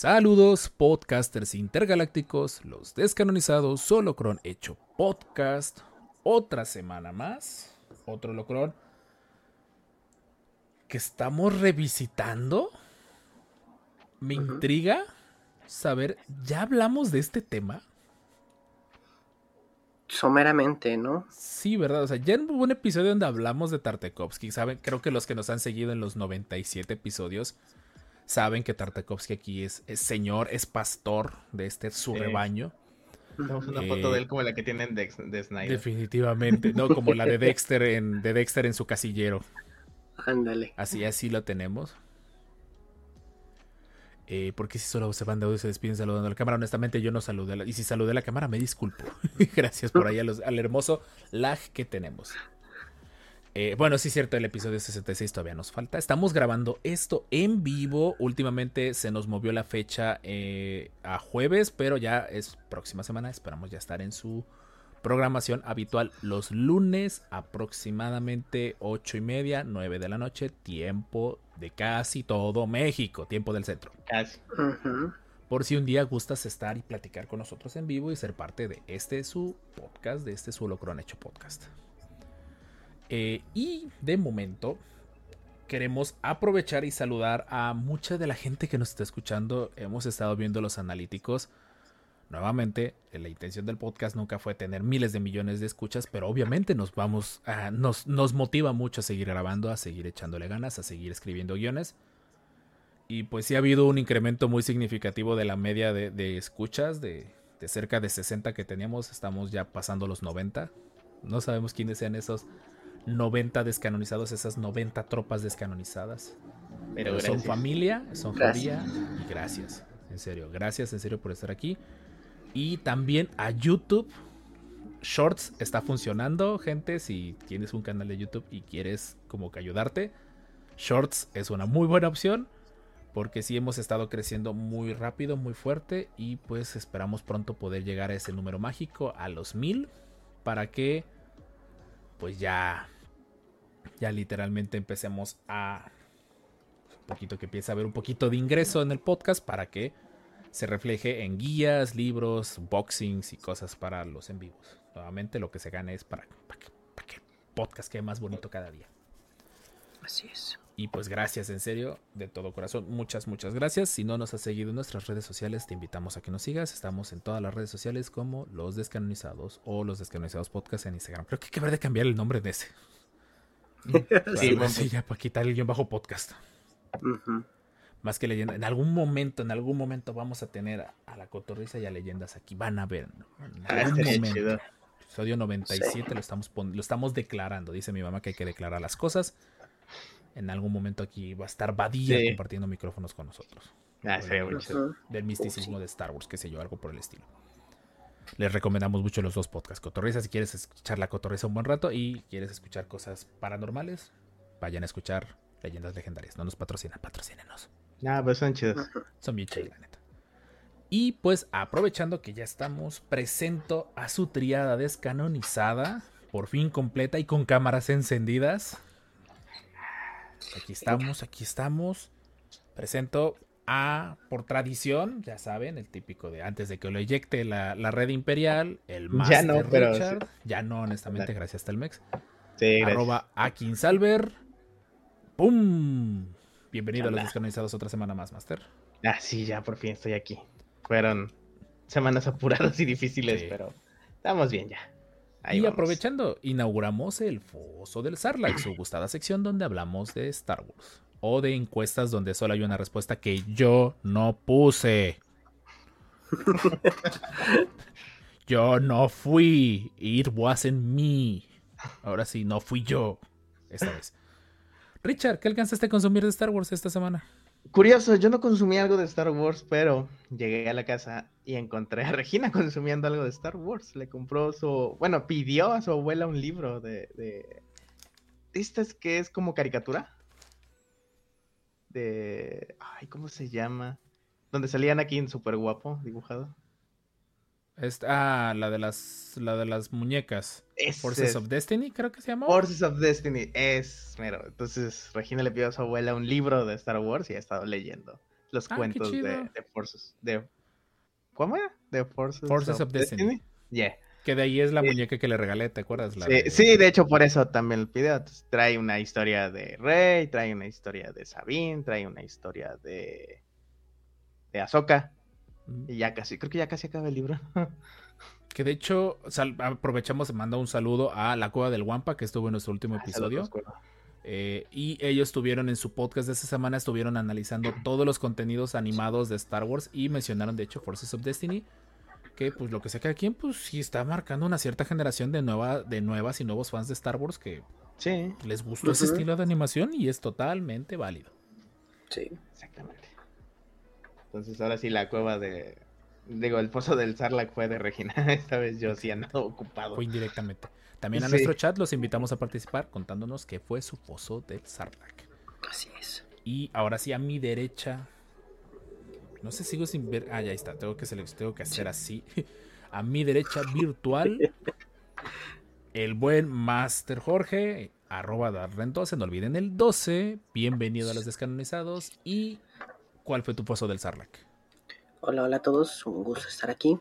Saludos, podcasters intergalácticos, los descanonizados, Solocron hecho podcast. Otra semana más, otro Locron que estamos revisitando. Me intriga saber, ¿ya hablamos de este tema? Someramente, ¿no? Sí, ¿verdad? O sea, ya hubo un episodio donde hablamos de Tartakovsky, ¿saben? Creo que los que nos han seguido en los 97 episodios saben que Tartakovsky aquí es, es señor, es pastor de este su Sí. rebaño. Tenemos una Eh, foto de él como la que tienen de, de Snyder. Definitivamente, ¿no? Como la de Dexter en, de Dexter en su casillero. Ándale. Así, así lo tenemos. Eh, porque si solo se van de audio y se despiden saludando a la cámara, honestamente yo no saludé a la, y si saludé a la cámara me disculpo. Gracias por ahí a los- al hermoso lag que tenemos. Eh, bueno, sí es cierto, el episodio 66 todavía nos falta. Estamos grabando esto en vivo. Últimamente se nos movió la fecha eh, a jueves, pero ya es próxima semana. Esperamos ya estar en su programación habitual los lunes, aproximadamente 8 y media, 9 de la noche, tiempo de casi todo México, tiempo del centro. Casi. Por si un día gustas estar y platicar con nosotros en vivo y ser parte de este su podcast, de este su Holocron hecho podcast. Eh, y de momento queremos aprovechar y saludar a mucha de la gente que nos está escuchando. Hemos estado viendo los analíticos. Nuevamente, la intención del podcast nunca fue tener miles de millones de escuchas, pero obviamente nos vamos nos, nos motiva mucho a seguir grabando, a seguir echándole ganas, a seguir escribiendo guiones. Y pues sí ha habido un incremento muy significativo de la media de, escuchas, de cerca de 60 que teníamos, estamos ya pasando los 90. No sabemos quiénes sean esos 90 descanonizados, esas 90 tropas descanonizadas. Pero Pero son familia, son Gracias. familia y gracias. En serio, gracias en serio por estar aquí. Y también a YouTube. Shorts está funcionando, gente. Si tienes un canal de YouTube y quieres como que ayudarte, Shorts es una muy buena opción. Porque sí hemos estado creciendo muy rápido, muy fuerte. Y pues esperamos pronto poder llegar a ese número mágico, a los mil. Para que pues ya, ya literalmente empecemos a un poquito que empiece a haber un poquito de ingreso en el podcast para que se refleje en guías, libros, boxings y cosas para los en vivos. Nuevamente lo que se gane es para, para que, para que el podcast quede más bonito cada día. Así es. Y pues gracias, en serio, de todo corazón. Muchas, muchas gracias. Si no nos has seguido en nuestras redes sociales, te invitamos a que nos sigas. Estamos en todas las redes sociales como Los Descanonizados o Los Descanonizados Podcast en Instagram. Creo que hay que ver de cambiar el nombre de ese. Sí, ya para quitar el guion bajo podcast. Más que leyenda. En algún momento, en algún momento vamos a tener a, a la cotorriza y a leyendas aquí. Van a ver. En Ah, algún estaría momento. chido. Episodio 97 lo, estamos lo estamos declarando. Dice mi mamá que hay que declarar las cosas. En algún momento aquí va a estar Badía Sí. compartiendo micrófonos con nosotros. Ah, sería. Ujú. Del misticismo de Star Wars, qué sé yo, algo por el estilo. Les recomendamos mucho los dos podcasts. Cotorriza, si quieres escuchar la cotorriza un buen rato y quieres escuchar cosas paranormales, vayan a escuchar Leyendas Legendarias. No nos patrocinan, patrocínenos. Ah, pues son chidos. Son bien chidos, la neta. Y pues aprovechando que ya estamos, presento a su triada descanonizada, por fin completa y con cámaras encendidas. Aquí estamos, aquí estamos. Presento a, por tradición, ya saben, el típico de antes de que lo eyecte la, la red imperial, el Ya Master no, pero Richard. Ya no, honestamente, gracias Telmex. Sí, gracias. Arroba Akinsalver. ¡Pum! Bienvenido a los descanonizados otra semana más, Master. Ah, sí, ya por fin estoy aquí. Fueron semanas apuradas y difíciles, Sí. pero estamos bien ya. Ahí y vamos. aprovechando, inauguramos el Foso del Sarlacc, su gustada sección donde hablamos de Star Wars. O de encuestas donde solo hay una respuesta que yo no puse. yo no fui. It wasn't me. Ahora sí, no fui yo. Esta vez. Richard, ¿qué alcanzaste a consumir de Star Wars esta semana? Curioso, yo no consumí algo de Star Wars, pero llegué a la casa y encontré a Regina consumiendo algo de Star Wars. Le compró su, bueno, pidió a su abuela un libro de, de, ¿Este es que es como caricatura? De, ay, ¿cómo se llama? Donde salían aquí en súper guapo, dibujado. Ah, la de las, la de las muñecas. Forces of Destiny, creo que se llama. Forces of Destiny, es mero. Entonces, Regina le pidió a su abuela un libro de Star Wars y ha estado leyendo los ah, cuentos de, de, Forces. De, ¿Cómo era? De Forces, of, Destiny. Yeah. Que de ahí es la muñeca que le regalé, ¿te acuerdas? sí, de... sí, de hecho, por eso también el pidió. trae una historia de Rey, trae una historia de Sabine, trae una historia de. de Ahsoka. Y ya casi, creo que ya casi acaba el libro. Que de hecho, aprovechamos y manda un saludo a La Cueva del Wampa, que estuvo en nuestro último ah, episodio. Eh, y ellos tuvieron en su podcast de esta semana, estuvieron analizando todos los contenidos animados de Star Wars y mencionaron, de hecho, Forces of Destiny. Que pues lo que sea cada quien, pues sí está marcando una cierta generación de, nueva, de nuevas y nuevos fans de Star Wars que sí. les gustó ese estilo de animación y es totalmente válido. Sí, exactamente. Entonces ahora sí la cueva de, Digo, el pozo del Sarlacc fue de Regina. Esta vez yo sí ando ocupado. Fue indirectamente. También a nuestro chat los invitamos a participar contándonos qué fue su pozo del Sarlacc. Así es. Y ahora sí a mi derecha. No sé, sigo sin ver. Ah, ya está. Tengo que, tengo que hacer así. A mi derecha virtual. el buen Master Jorge. Arroba Darren 12. No olviden el 12. Bienvenido a los descanonizados. ¿Y cuál fue tu pozo del Sarlacc? Hola, hola a todos, un gusto estar aquí.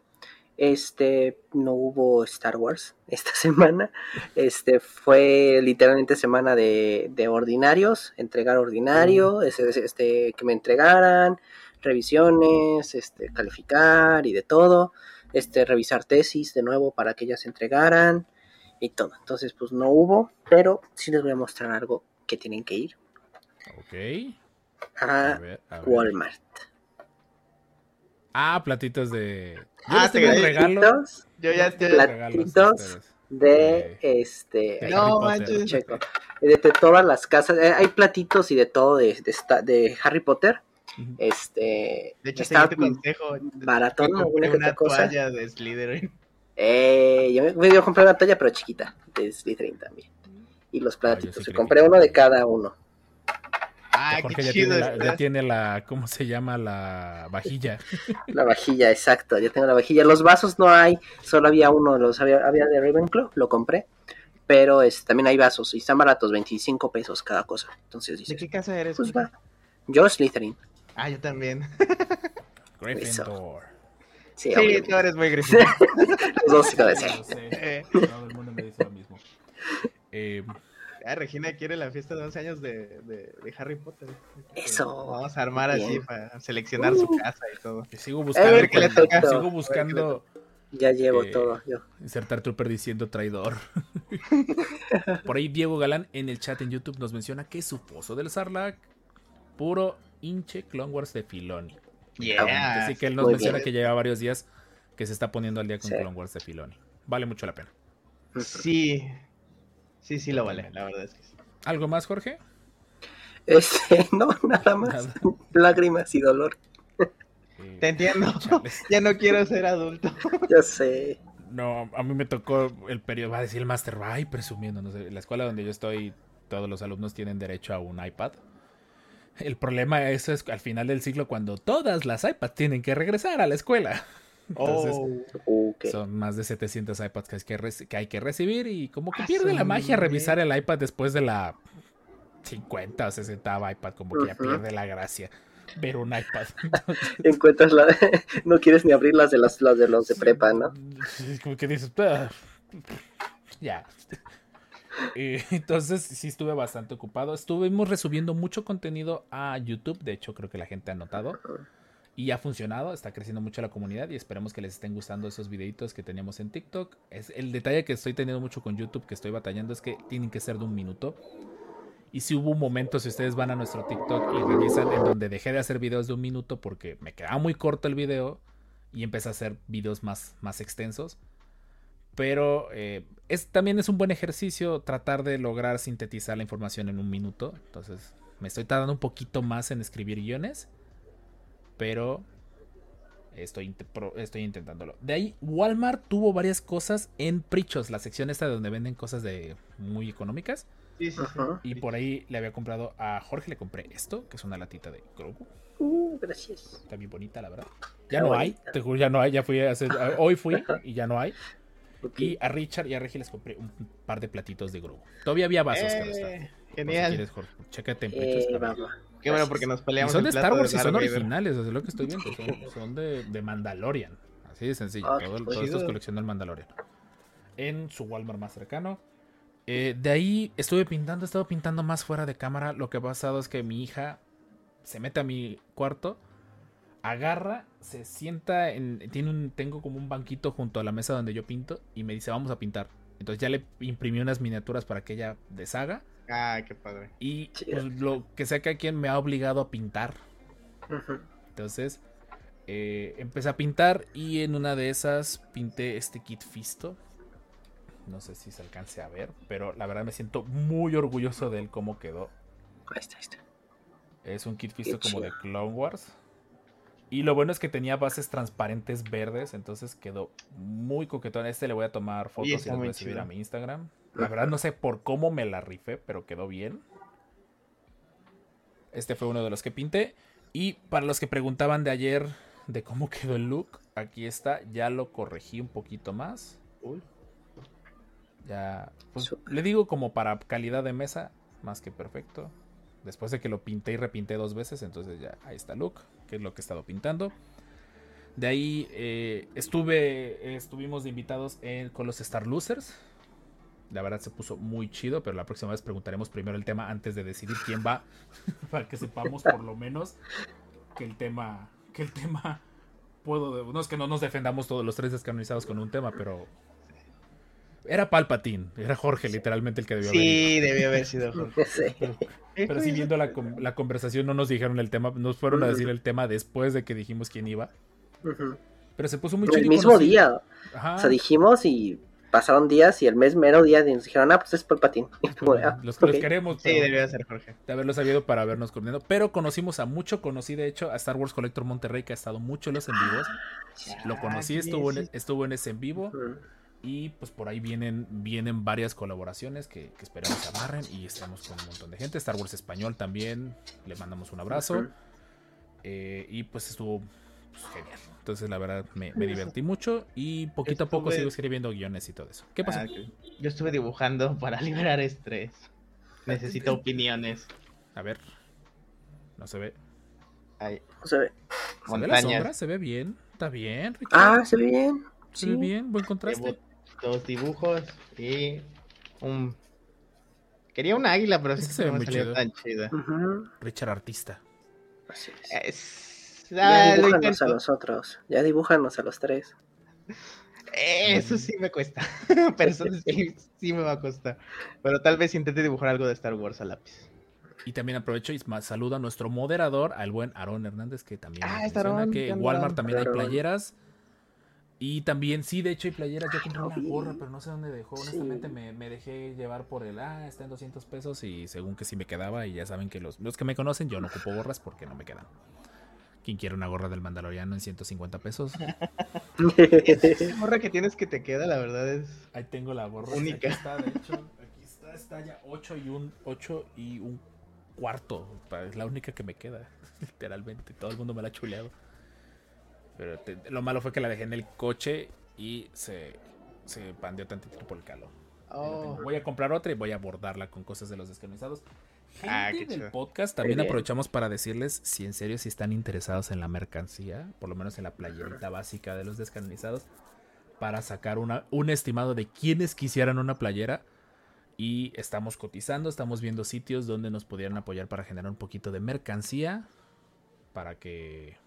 Este, no hubo Star Wars esta semana. Este fue literalmente semana de, ordinarios, entregar ordinario, este, que me entregaran, revisiones, este, calificar y de todo. Este, revisar tesis de nuevo para que ellas se entregaran y todo. Entonces, pues no hubo, pero sí les voy a mostrar algo que tienen que ir. Ok. A, Walmart. Ah, platitos de. ah, te regalos. Yo ya estoy platitos de este. no, manches. De, todas las casas. Eh, hay platitos y de todo de, de, de Harry Potter. Este. De hecho, está consejo. Baratón, una, una toalla de Slytherin. Eh, yo me, dio compré una toalla, pero chiquita, de Slytherin también. Y los platitos. compré uno de cada uno. Ah, qué ya, tiene la, ya tiene la, ¿cómo se llama? La vajilla. La vajilla, exacto, ya tengo la vajilla. Los vasos no hay, solo había uno, los había, había de Ravenclaw, lo compré. Pero es, también hay vasos y están baratos, 25 pesos cada cosa. Entonces ¿De qué casa eres? Pues va. Yo Slytherin. Ah, yo también. Gryffindor. Sí, sí tú eres muy Gryffindor. Los dos sí lo Todo el mundo me dice lo mismo. Eh, Ah, Regina quiere la fiesta de 11 años de, de, Harry Potter. Eso. Vamos a armar así para seleccionar su uh. casa y todo. sigo buscando. sigo buscando. Ya llevo eh, todo yo. Insertar Trooper diciendo traidor. Por ahí Diego Galán en el chat en YouTube nos menciona que su pozo del Sarlacc, puro hinche Clone Wars de Filoni. Yeah, Así que él nos menciona que lleva varios días que se está poniendo al día con Clone Wars de Filoni. Vale mucho la pena. Sí, Sí, sí lo vale, la verdad es que sí. ¿Algo más, Jorge? Este, no, nada más. Lágrimas y dolor. Te entiendo. ya no quiero ser adulto. ya sé. No, a mí me tocó el periodo, va a decir el máster, ay, presumiendo, no sé, la escuela donde yo estoy, todos los alumnos tienen derecho a un iPad. El problema es, es al final del ciclo cuando todas las iPads tienen que regresar a la escuela. Oh, son más de 700 iPads que hay que, que, hay que recibir y como que ah, pierde la magia revisar el iPad después de la 50 o 60 iPad, como que ya pierde la gracia ver un iPad. Encuentras la... no quieres ni abrir las de, las, de los de prepa, ¿no? Como que dices, ah, ya. entonces sí estuve bastante ocupado. Estuvimos resubiendo mucho contenido a YouTube. De hecho, creo que la gente ha notado. Y ha funcionado, está creciendo mucho la comunidad y esperemos que les estén gustando esos videitos que teníamos en TikTok. Es el detalle que estoy teniendo mucho con YouTube, que estoy batallando, es que tienen que ser de un minuto. Y si hubo un momento, si ustedes van a nuestro TikTok y revisan, en donde dejé de hacer videos de un minuto porque me quedaba muy corto el video y empecé a hacer videos más, más extensos. Pero eh, es, también es un buen ejercicio tratar de lograr sintetizar la información en un minuto. Entonces me estoy tardando un poquito más en escribir guiones. Pero estoy, estoy intentándolo. De ahí, Walmart tuvo varias cosas en Prichos, la sección esta donde venden cosas de muy económicas. Y por ahí le había comprado a Jorge, le compré esto, que es una latita de Grogu. Uh, gracias. Está bien bonita, la verdad. Ya no hay, te juro, ya no hay, ya fui a hacer, hoy fui y ya no hay. Y a Richard y a Regi les compré un par de platitos de Grogu. Todavía había vasos, eh, Genial. Si quieres, Jorge, chécate en eh, Qué bueno, porque nos peleamos. Y son de Star Wars y son originales, es lo que estoy viendo. Son, de, de, Mandalorian. Así de sencillo. Ah, todo, todo esto es colección del Mandalorian. En su Walmart más cercano. Eh, de ahí estuve pintando, he estado pintando más fuera de cámara. Lo que ha pasado es que mi hija se mete a mi cuarto, agarra, se sienta en. Tiene un, tengo como un banquito junto a la mesa donde yo pinto y me dice, vamos a pintar. Entonces ya le imprimí unas miniaturas para que ella deshaga Ah, qué padre. Y pues, lo que sea que a quien me ha obligado a pintar. Entonces, eh, empecé a pintar y en una de esas pinté este kit Fisto. No sé si se alcance a ver, pero la verdad me siento muy orgulloso de él cómo quedó. Ahí está, ahí está. Es un kit Fisto como de Clone Wars. Y lo bueno es que tenía bases transparentes verdes, entonces quedó muy coquetón. Este le voy a tomar fotos y las voy a subir a mi Instagram. La verdad no sé por cómo me la rifé, pero quedó bien. Este fue uno de los que pinté. Y para los que preguntaban de ayer de cómo quedó el look, aquí está. Ya lo corregí un poquito más. Ya, pues, le digo como para calidad de mesa, más que perfecto. Después de que lo pinté y repinté dos veces, entonces ya ahí está el look, que es lo que he estado pintando. De ahí eh, estuve, estuvimos invitados con los Star Losers. La verdad se puso muy chido, pero la próxima vez preguntaremos primero el tema antes de decidir quién va, para que sepamos por lo menos que el tema, que el tema puedo, no es que no nos defendamos todos los tres descanonizados con un tema, pero era Palpatine, era Jorge literalmente el que debió haber Sí, debió haber sido Jorge. Pero, si viendo la, la, conversación no nos dijeron el tema, nos fueron a decir el tema después de que dijimos quién iba. Pero se puso muy chido. El mismo día. O sea, dijimos y pasaron días y el mes mero día nos dijeron, ah, pues es Palpatine. Ah, los, los queremos. Sí, debió ser Jorge. De haberlo sabido para habernos coordinado. Pero conocimos a mucho, conocí de hecho a Star Wars Collector Monterrey, que ha estado mucho en los en vivos. Lo conocí, estuvo, en, estuvo en ese en vivo. Y pues por ahí vienen, vienen varias colaboraciones que, que esperamos amarren y estamos con un montón de gente. Star Wars Español también, le mandamos un abrazo. Eh, y pues estuvo pues, genial. Entonces, la verdad, me, divertí mucho y poquito a poco sigo escribiendo guiones y todo eso. ¿Qué pasó? Ah, yo estuve dibujando para liberar estrés. Necesito opiniones. A ver. No se ve. Ahí. No se ve. ¿Se ve la sombra? ¿Se ve bien? ¿Está bien, Ah, se ve bien. Se ve bien, buen contraste. dos dibujos y un... Quería una águila, pero sí se ve muy chido. tan chida. Richard Artista. Así es. Ya dibújanos a los otros. Ya dibújanos a los tres. Eso sí me cuesta. Pero eso sí, sí, me va a costar. Pero tal vez intente dibujar algo de Star Wars a lápiz. Y también aprovecho y saludo a nuestro moderador, al buen Aaron Hernández, que también ah, menciona que en Walmart también hay playeras. Y también, sí, de hecho hay playeras. Yo compré una gorra, pero no sé dónde dejó. Honestamente me, me, dejé llevar por el, ah, está en 200 pesos y según que sí me quedaba. Y ya saben que los, los que me conocen, yo no ocupo gorras porque no me quedan. ¿Quién quiere una gorra del Mandaloriano en 150 pesos? La gorra que tienes que te queda, la verdad es. Ahí tengo la gorra. Única. Aquí está, de hecho, aquí está, está ya 8 y un 8 y un cuarto. Es la única que me queda, literalmente. Todo el mundo me la ha chuleado. Pero lo malo fue que la dejé en el coche y se, se pandeó tantito por el calor. Oh. Voy a comprar otra y voy a bordarla con cosas de los descanonizados. Ah, gente del podcast, también aprovechamos para decirles si en serio si están interesados en la mercancía, por lo menos en la playerita básica de los descanonizados, para sacar una, un estimado de quienes quisieran una playera. Y estamos cotizando, estamos viendo sitios donde nos pudieran apoyar para generar un poquito de mercancía. Para que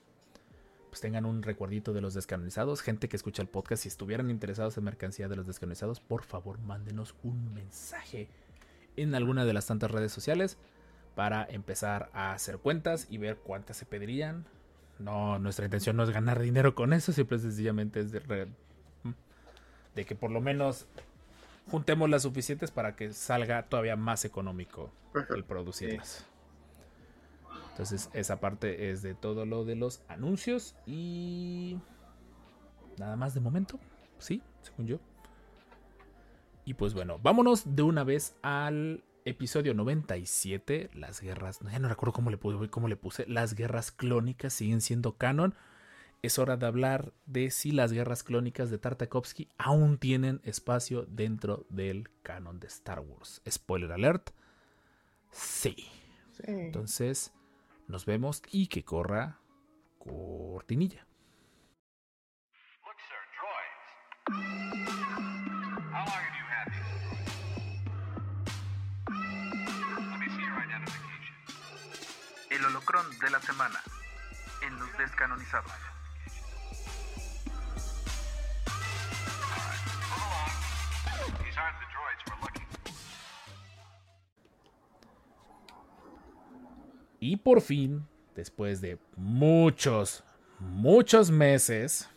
pues tengan un recuerdito de los descanonizados. Gente que escucha el podcast, si estuvieran interesados en mercancía de los descanonizados, por favor mándenos un mensaje en alguna de las tantas redes sociales para empezar a hacer cuentas y ver cuántas se pedirían. No, nuestra intención no es ganar dinero con eso, simple sencillamente es de de que por lo menos juntemos las suficientes para que salga todavía más económico el producirlas. Entonces, esa parte es de todo lo de los anuncios y nada más de momento, sí, según yo. Y pues bueno, vámonos de una vez al episodio 97, las guerras, ya no recuerdo cómo le, puse, cómo le puse, las guerras clónicas siguen siendo canon. Es hora de hablar de si las guerras clónicas de Tartakovsky aún tienen espacio dentro del canon de Star Wars. Spoiler alert. Sí. Sí. Entonces, nos vemos y que corra cortinilla. Look, sir, droids. How long have you El holocrón de la semana en los descanonizados. Y por fin, después de muchos, muchos meses,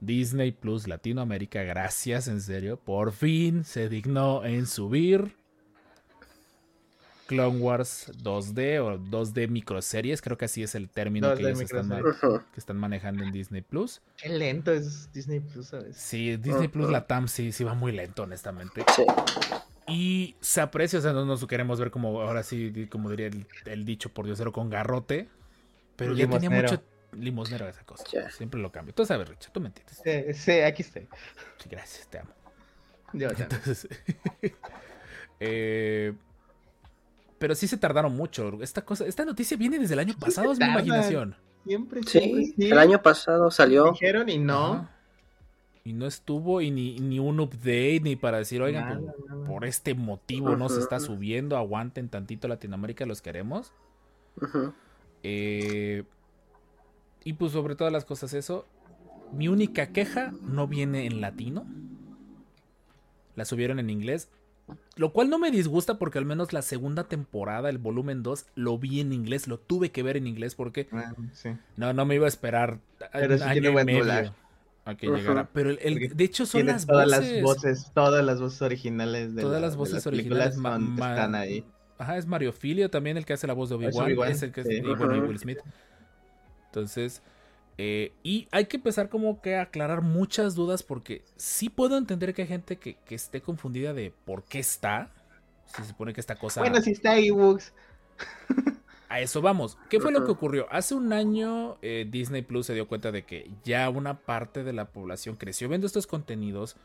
Disney Plus Latinoamérica, gracias en serio, por fin se dignó en subir Clone Wars 2D o 2D microseries, creo que así es el término que 2D ellos están, que están manejando en Disney Plus. Qué lento es Disney Plus, ¿sabes? Sí, Disney Plus Latam sí, sí va muy lento, honestamente. Sí. Y se aprecia, o sea, no nos queremos ver como, ahora sí, como diría el, el dicho por Diosero, con garrote. Pero ya tenía mucho limosnero esa cosa. Ya. Siempre lo cambio. Tú sabes, Richard, tú me entiendes. Sí, sí, aquí estoy. Sí, gracias, te amo. Yo ya. Entonces, eh, pero sí se tardaron mucho. Esta cosa, esta noticia viene desde el año pasado, es mi imaginación. Siempre, siempre, Sí, el año pasado salió. Dijeron y no. Ajá. Y no estuvo y ni, ni un update ni para decir, oigan, Nada, nada. por este motivo no se está subiendo, aguanten tantito Latinoamérica, los queremos. Eh, y pues sobre todas las cosas eso, mi única queja no viene en latino. La subieron en inglés. Lo cual no me disgusta porque al menos la segunda temporada, el volumen 2, lo vi en inglés. Lo tuve que ver en inglés porque Ah, sí. no, no me iba a esperar a- Pero sí año y medio a que llegara. Pero el, de hecho son las todas voces. las voces, todas las voces originales de, Todas la- las de voces originales son- están ahí. Ajá, es Mario Filio también el que hace la voz de Obi-Wan. Obi-Wan, es el que es- sí. y bueno, y. Will Smith. Entonces, eh, y hay que empezar como que a aclarar muchas dudas porque sí puedo entender que hay gente que, que esté confundida de por qué está. Se supone que esta cosa... Bueno, si está ebooks. A eso vamos. ¿Qué fue lo que ocurrió? Hace un año eh, Disney Plus se dio cuenta de que ya una parte de la población creció viendo estos contenidos.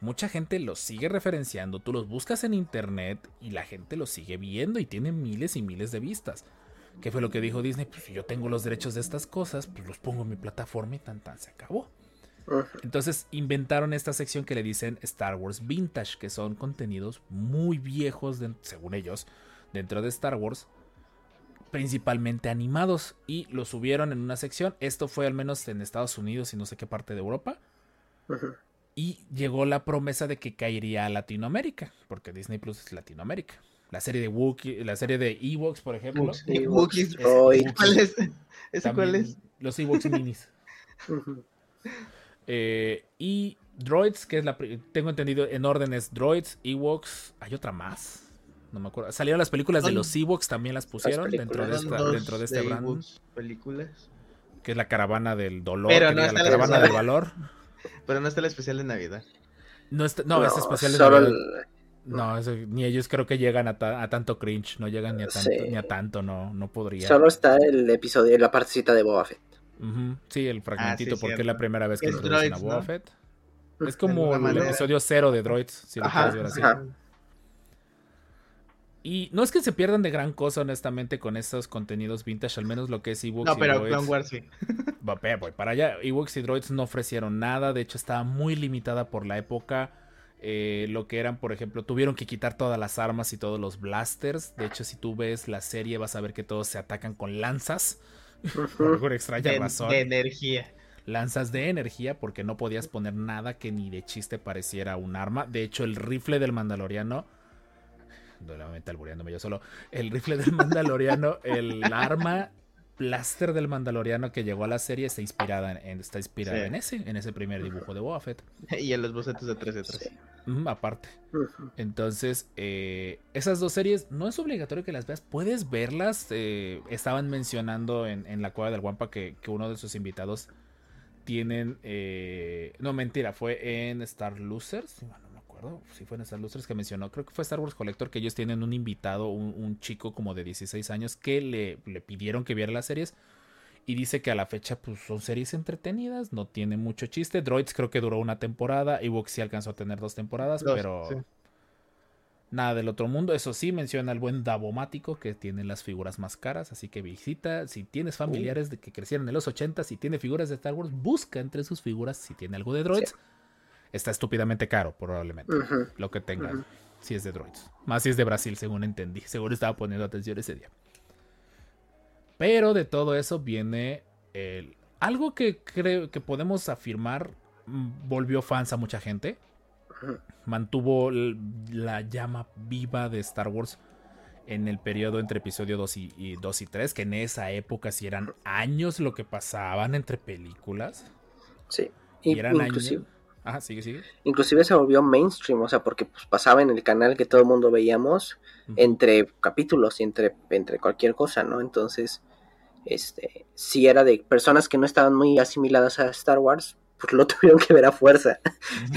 Mucha gente los sigue referenciando. Tú los buscas en internet y la gente los sigue viendo y tiene miles y miles de vistas. ¿Qué fue lo que dijo Disney? Pues si yo tengo los derechos de estas cosas, pues los pongo en mi plataforma y tan tan se acabó. Entonces inventaron esta sección que le dicen Star Wars Vintage, que son contenidos muy viejos, de- según ellos, dentro de Star Wars, principalmente animados, y lo subieron en una sección. Esto fue al menos en Estados Unidos y no sé qué parte de Europa. Y llegó la promesa de que caería a Latinoamérica, porque Disney Plus es Latinoamérica. La serie de Wookiee, la serie de Ewoks, por ejemplo. Ewoks, Sí, Wookiees. Droid. ¿Ese ¿Cuál es? ¿Ese cuál es? Los Ewoks minis. Eh, y Droids, que es la. Tengo entendido en orden es Droids, Ewoks. Hay otra más. No me acuerdo. Salieron las películas de los Ewoks, también las pusieron películas. dentro de, esta- dentro de este brand. ebooks, películas. Que es la caravana del dolor. Pero no está la la caravana especial. del valor. Pero no está el especial de Navidad. No, está- no, es especial de solo Navidad. el- No, eso- ni ellos creo que llegan a, ta- a tanto cringe. No llegan ni a tanto, Sí. ni a tanto no, no podría. Solo está el episodio, la partecita de Boba Fett. Sí, el fragmentito, Ah, sí, porque es la primera vez que Es introducen a Boba ¿no? Fett. Es De como el manera. episodio cero de Droids, si lo quieres ver así. ajá. Y no es que se pierdan de gran cosa, honestamente, con estos contenidos vintage, al menos lo que es Ewoks No, y pero Droids. Clone Wars sí. Va, ve, voy para allá. Ewoks y Droids no ofrecieron nada, de hecho estaba muy limitada por la época. Eh, lo que eran, por ejemplo, tuvieron que quitar todas las armas y todos los blasters. De hecho, si tú ves la serie, vas a ver que todos se atacan con lanzas. Por alguna extraña De, razón. de energía. lanzas de energía porque no podías poner nada que ni de chiste pareciera un arma. De hecho, el rifle del Mandaloriano. Nuevamente albureándome yo solo. El rifle del Mandaloriano, el arma blaster del Mandaloriano que llegó a la serie está inspirada en, está inspirada Sí. en ese, en ese primer dibujo de Boba Fett. Y en los bocetos de 3 de 3. Ujú, aparte. Entonces, eh, esas dos series no es obligatorio que las veas, puedes verlas. eh, estaban mencionando en, en la cueva del Guampa que, que uno de sus invitados tienen. eh, no, mentira, fue en Star Losers. Acuerdo si fue en Star Losers que mencionó. Creo que fue Star Wars Collector que ellos tienen un invitado, un, un chico como de 16 años que le, le pidieron que viera las series. Y dice que a la fecha pues, son series entretenidas, no tiene mucho chiste. Droids creo que duró una temporada. Ewoks sí alcanzó a tener dos temporadas, Dos, pero sí. nada del otro mundo. Eso sí, menciona el buen Davomático que tiene las figuras más caras. Así que visita, si tienes familiares de que crecieron en los 80 si tiene figuras de Star Wars, busca entre sus figuras si tiene algo de droids. Está estúpidamente caro, probablemente. Lo que tenga, Ujú. si es de droids. Más si es de Brasil, según entendí. Seguro estaba poniendo atención ese día. Pero de todo eso viene el- algo que creo que podemos afirmar mm, volvió fans a mucha gente. Mantuvo la llama viva de Star Wars en el periodo entre episodio 2 y, y 2 y 3, que en esa época sí eran años lo que pasaban entre películas. Sí. Y, Y eran inclusive, años. Ajá, sigue, sigue. inclusive se volvió mainstream, o sea, porque pues, pasaba en el canal que todo el mundo veíamos entre capítulos y entre, entre cualquier cosa, ¿no? Entonces, este, si era de personas que no estaban muy asimiladas a Star Wars, pues lo tuvieron que ver a fuerza.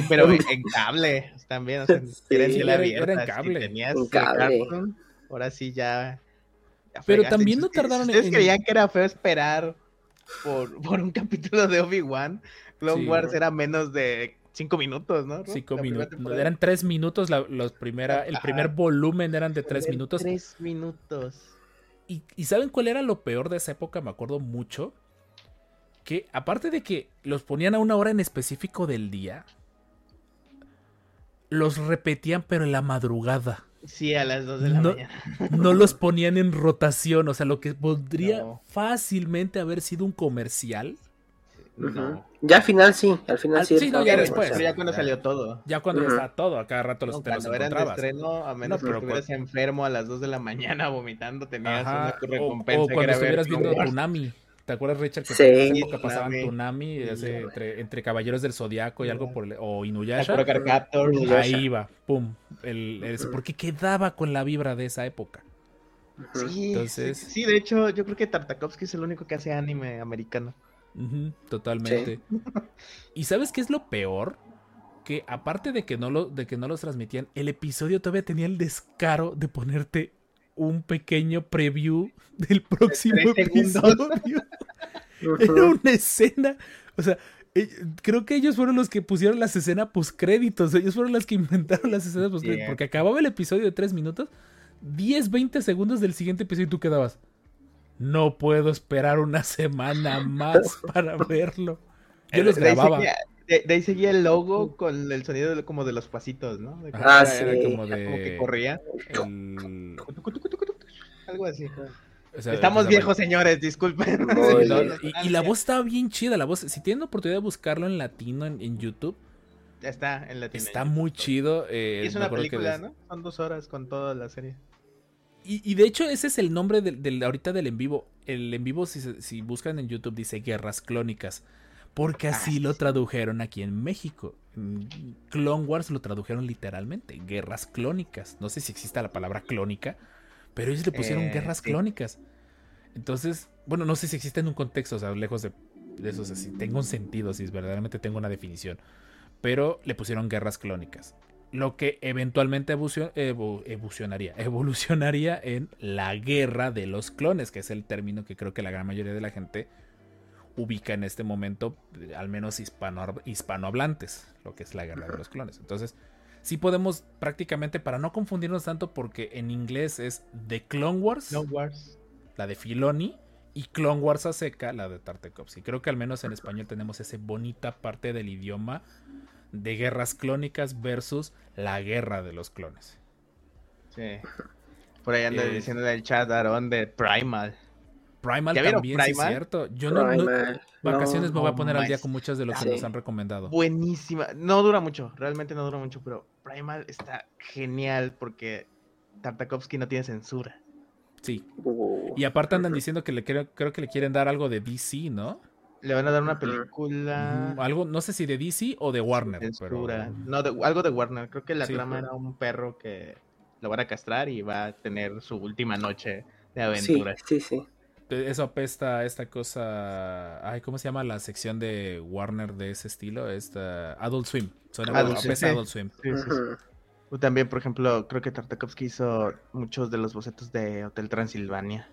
Pero en cable también, o sea, Sí, era en era- en cable. Si tenías En cable. Ahora sí ya. ya Pero fregaste. también no tardaron si ustedes en- creían que era feo esperar por, por un capítulo de Obi-Wan. Clone Sí. Wars era menos de cinco minutos, ¿no? Cinco minutos. Eran tres minutos. la- los primera, el Ajá. primer volumen eran de tres Eran minutos. Tres minutos. Y, y ¿saben cuál era lo peor de esa época? Me acuerdo mucho. Que aparte de que los ponían a una hora en específico del día, los repetían pero en la madrugada. Sí, a las dos de la No- mañana. No los ponían en rotación. O sea, lo que podría No. fácilmente haber sido un comercial. No. Ya al final sí, al final Al- sí. sí, no, ya después. o Pero ya cuando salió todo. Ya cuando ya Ujú. estaba todo, a cada rato los, No, te los cuando de encontrabas. estreno, a menos No, que pero estuvieras enfermo a las 2 de la mañana vomitando, tenías Ajá, una o- recompensa O, que cuando era ver estuvieras Clone viendo Wars. Tunami. ¿Te acuerdas, Richard? Que Sí. en esa época pasaban ese, entre, entre Caballeros del Zodiaco y algo por el- o Inuyasha. Inuyasha. Ahí iba, pum. El, el- porque quedaba con la vibra de esa época. Sí, Entonces- sí, sí, de hecho, yo creo que Tartakovsky es el único que hace anime americano. Totalmente. ¿Y sabes qué es lo peor? Que aparte de que, no lo, de que no los transmitían, el episodio todavía tenía el descaro de ponerte un pequeño preview del próximo episodio. Era una escena. O sea, eh, creo que ellos fueron los que pusieron las escenas postcréditos. Ellos fueron los que inventaron las escenas postcréditos. Yeah. Porque acababa el episodio de 3 minutos, 10, 20 segundos del siguiente episodio y tú quedabas. No puedo esperar una semana más para verlo. Yo los De ahí grababa. seguía- De, de ahí seguía el logo con el sonido de- como de los pasitos, ¿no? De Ah, era- sí. era como de- como que corría. El- Algo así. o sea, Estamos viejos, señores, disculpen. Y, y la voz estaba bien chida. La voz, si tienen oportunidad de buscarlo en latino en, en YouTube, Ya está en latino. está muy chido. eh, Y es una que película, ¿no? Son dos horas con toda la serie. Y, y de hecho, ese es el nombre del, del- ahorita del en vivo. El en vivo, si, buscan en YouTube, dice Guerras Clónicas. Porque así lo tradujeron aquí en México. Clone Wars lo tradujeron literalmente. Guerras Clónicas. No sé si existe la palabra clónica. Pero ellos le pusieron Eh, Guerras sí. Clónicas. Entonces, bueno, no sé si existe en un contexto, o sea, lejos de, de eso, o sea, si tengo un sentido, si verdaderamente tengo una definición. Pero le pusieron guerras clónicas. Lo que eventualmente evolucion- evo- evolucionaría, evolucionaría en la guerra de los clones, que es el término que creo que la gran mayoría de la gente ubica en este momento, al menos hispano, hispanohablantes, lo que es la guerra de los clones. Entonces, sí podemos prácticamente, para no confundirnos tanto, porque en inglés es The Clone Wars No Wars. la de Filoni, y Clone Wars a seca, la de Tartakovsky. Creo que al menos en español tenemos esa bonita parte del idioma de guerras clónicas versus la guerra de los clones. Sí. Por ahí anda Eh, diciendo en el chat Aaron de Primal. Primal ¿Ya vieron también, sí es Primal? cierto. Yo no, no- Primal, vacaciones no. me voy a no poner al día con muchas de los que Sí. nos han recomendado. Buenísima. No dura mucho, realmente no dura mucho, pero Primal está genial porque Tartakovsky no tiene censura. Sí. Uh, Y aparte andan diciendo que le creo, creo que le quieren dar algo de DC, ¿no? Le van a dar una película. Ujú, Algo, no sé si de DC o de Warner, pero. No, de- algo de Warner. Creo que la Sí. trama era un perro que lo van a castrar y va a tener su última noche de Sí, aventura. sí, sí. eso apesta a esta cosa. Ay, ¿cómo se llama la sección de Warner de ese estilo? Esta Adult Swim. Suena Adult apesta Swim, sí. Adult Swim. Sí, sí, sí. También, por ejemplo, creo que Tartakovsky hizo muchos de los bocetos de Hotel Transilvania.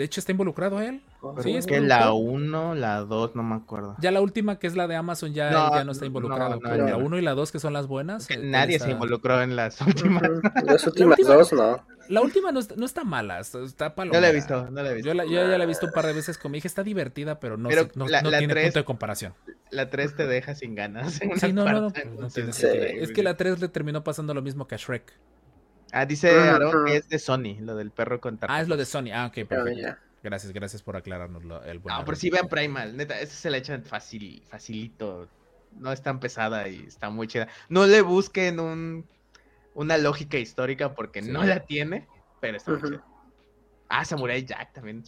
De hecho, está involucrado él. Sí, es que la 1, la 2, no me acuerdo. Ya la última, que es la de Amazon, ya, No, él ya no está involucrado. no, pero no. la 1 y la 2, que son las buenas. Él nadie está- se involucró en las últimas. Las últimas última- dos, no. La última no está, no está mala, está, está No palomera. la he visto, no la he visto. Yo, la- yo ya la he visto un par de veces con mi hija, está divertida, pero no, Pero se- no, la- no la tiene tres- punto de comparación. La 3 te deja sin ganas. Sí, no, no, no, pues tiene Sí. Es que la 3 le terminó pasando lo mismo que a Shrek. Ah, dice. Aaron que es de Sony, lo del perro con Ah, es lo de Sony. Ah, ok, perfecto. Gracias, gracias por aclararnos lo- el buen No, pero sí vean Primal, neta, esa se la echan fácil, facilito. No es tan pesada y está muy chida. No le busquen un, una lógica histórica porque Sí. no la tiene, pero está muy chida. Ah, Samurai Jack también.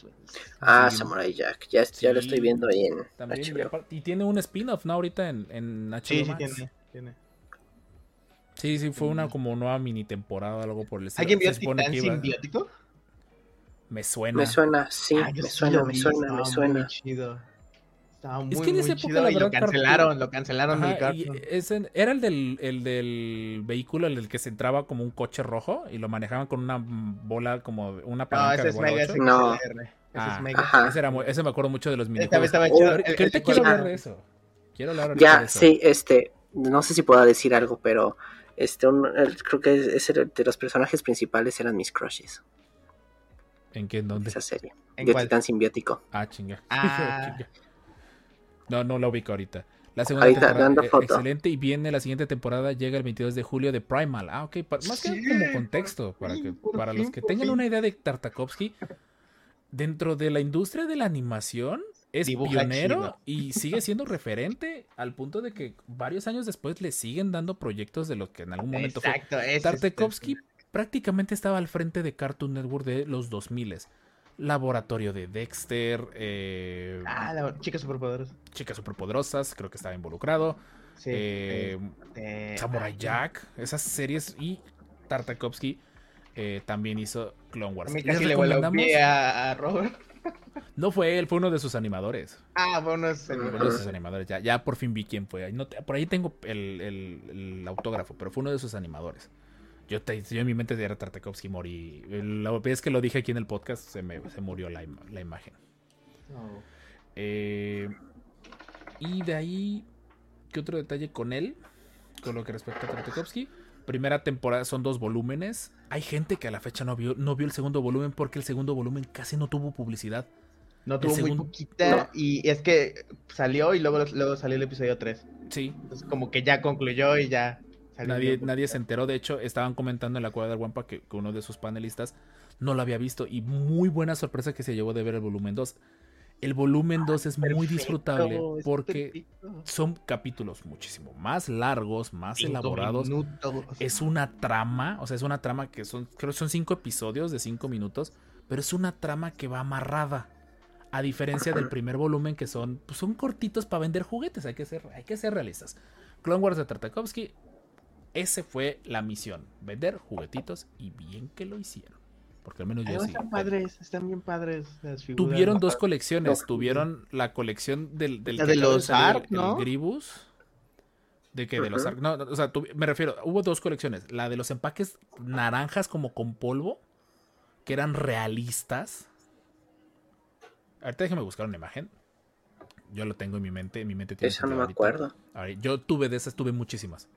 Ah, sí. Samurai Jack. Ya, ya lo Sí. estoy viendo ahí en También, y, HBO. aparte- y tiene un spin-off, ¿no? Ahorita en, en HBO Sí, sí, Max. tiene. tiene. Sí, sí, fue una como nueva mini temporada o algo por el estilo. ¿Alguien vio Titán Simbiótico? Me suena. Me suena, sí, Ah, me sí suena, me suena, me estaba suena. Muy chido. Estaba muy, que en muy esa época, chido la y lo cancelaron, Cartoon- lo cancelaron Ajá, el y ese- era el del, el del vehículo en el que se entraba como un coche rojo y lo manejaban con una bola como una No, palanca ese de es bola Mega. No. Ese Ah, es Mega. Ajá. Ese, era muy- ese me acuerdo mucho de los minijuegos. vez estaba chido. ahorita- quiero hablar de eso. Quiero hablar Ya, de eso. sí, este, no sé si puedo decir algo, pero este, un- el- creo que de los personajes principales eran mis crushes, ¿En qué? ¿En dónde? esa serie. ¿En de cuál? Titán Simbiótico. Ah, chinga. Ah. No, no la ubico ahorita. La segunda Ahorita, temporada dando eh, foto. excelente y viene la siguiente temporada, llega el 22 de julio de Primal. Ah, ok, pa- más que como contexto, para, que, para los que tengan fin. una idea de Tartakovsky, dentro de la industria de la animación es Dibuja pionero chido. y sigue siendo referente al punto de que varios años después le siguen dando proyectos de los que en algún momento fue. Exacto, es- Tartakovsky prácticamente estaba al frente de Cartoon Network de los 2000 Laboratorio de Dexter, eh, Ah, la chica superpoderosa. Chicas Superpoderosas, creo que estaba involucrado. Sí. eh, eh, Samurai Jack, esas series y Tartakovsky eh, también hizo Clone A Wars. mí Les casi le a, a Robert. No fue él, fue uno de sus animadores. Ah, bueno, es el Fue mejor. uno de sus animadores. Ya, ya por fin vi quién fue. No por ahí tengo el, el- el autógrafo, pero fue uno de sus animadores. Yo, te- yo en mi mente era Tartakovsky morí. La vez que lo dije aquí en el podcast se me se murió la, la imagen. No. Eh, y de ahí, ¿qué otro detalle con él? Con lo que respecta a Tartakovsky. Primera temporada son dos volúmenes. Hay gente que a la fecha no vio, no vio el segundo volumen porque el segundo volumen casi no tuvo publicidad. No tuvo muy poquita No. y es que salió y luego, luego salió el episodio 3. Sí, Entonces como que ya concluyó y ya salió nadie, nadie se enteró. De hecho, estaban comentando en la cueva del Wampa que, que uno de sus panelistas no lo había visto. Y muy buena sorpresa que se llevó de ver el volumen 2. El volumen 2 es muy Perfecto, disfrutable porque son capítulos muchísimo más largos, más Cinco elaborados. minutos. es una trama, o sea, es una trama que son, creo que son cinco episodios de cinco minutos, pero es una trama que va amarrada. A diferencia del primer volumen, que son, pues son cortitos para vender juguetes, hay que ser, hay que ser realistas. Clone Wars de Tartakovsky, ese fue la misión, vender juguetitos y bien que lo hicieron. Porque al menos yo sí. están padres, están bien padres las figuras. Tuvieron dos colecciones, No. tuvieron la colección del, del La de los el- el ¿no? Gribus. De que de los. Ark. No, o sea, me refiero, hubo dos colecciones. La de los empaques naranjas como con polvo, que eran realistas. Ahorita déjeme buscar una imagen. Yo lo tengo en mi mente, en mi mente tiene Eso no me ahorita. acuerdo. A ver, yo tuve de esas, tuve muchísimas.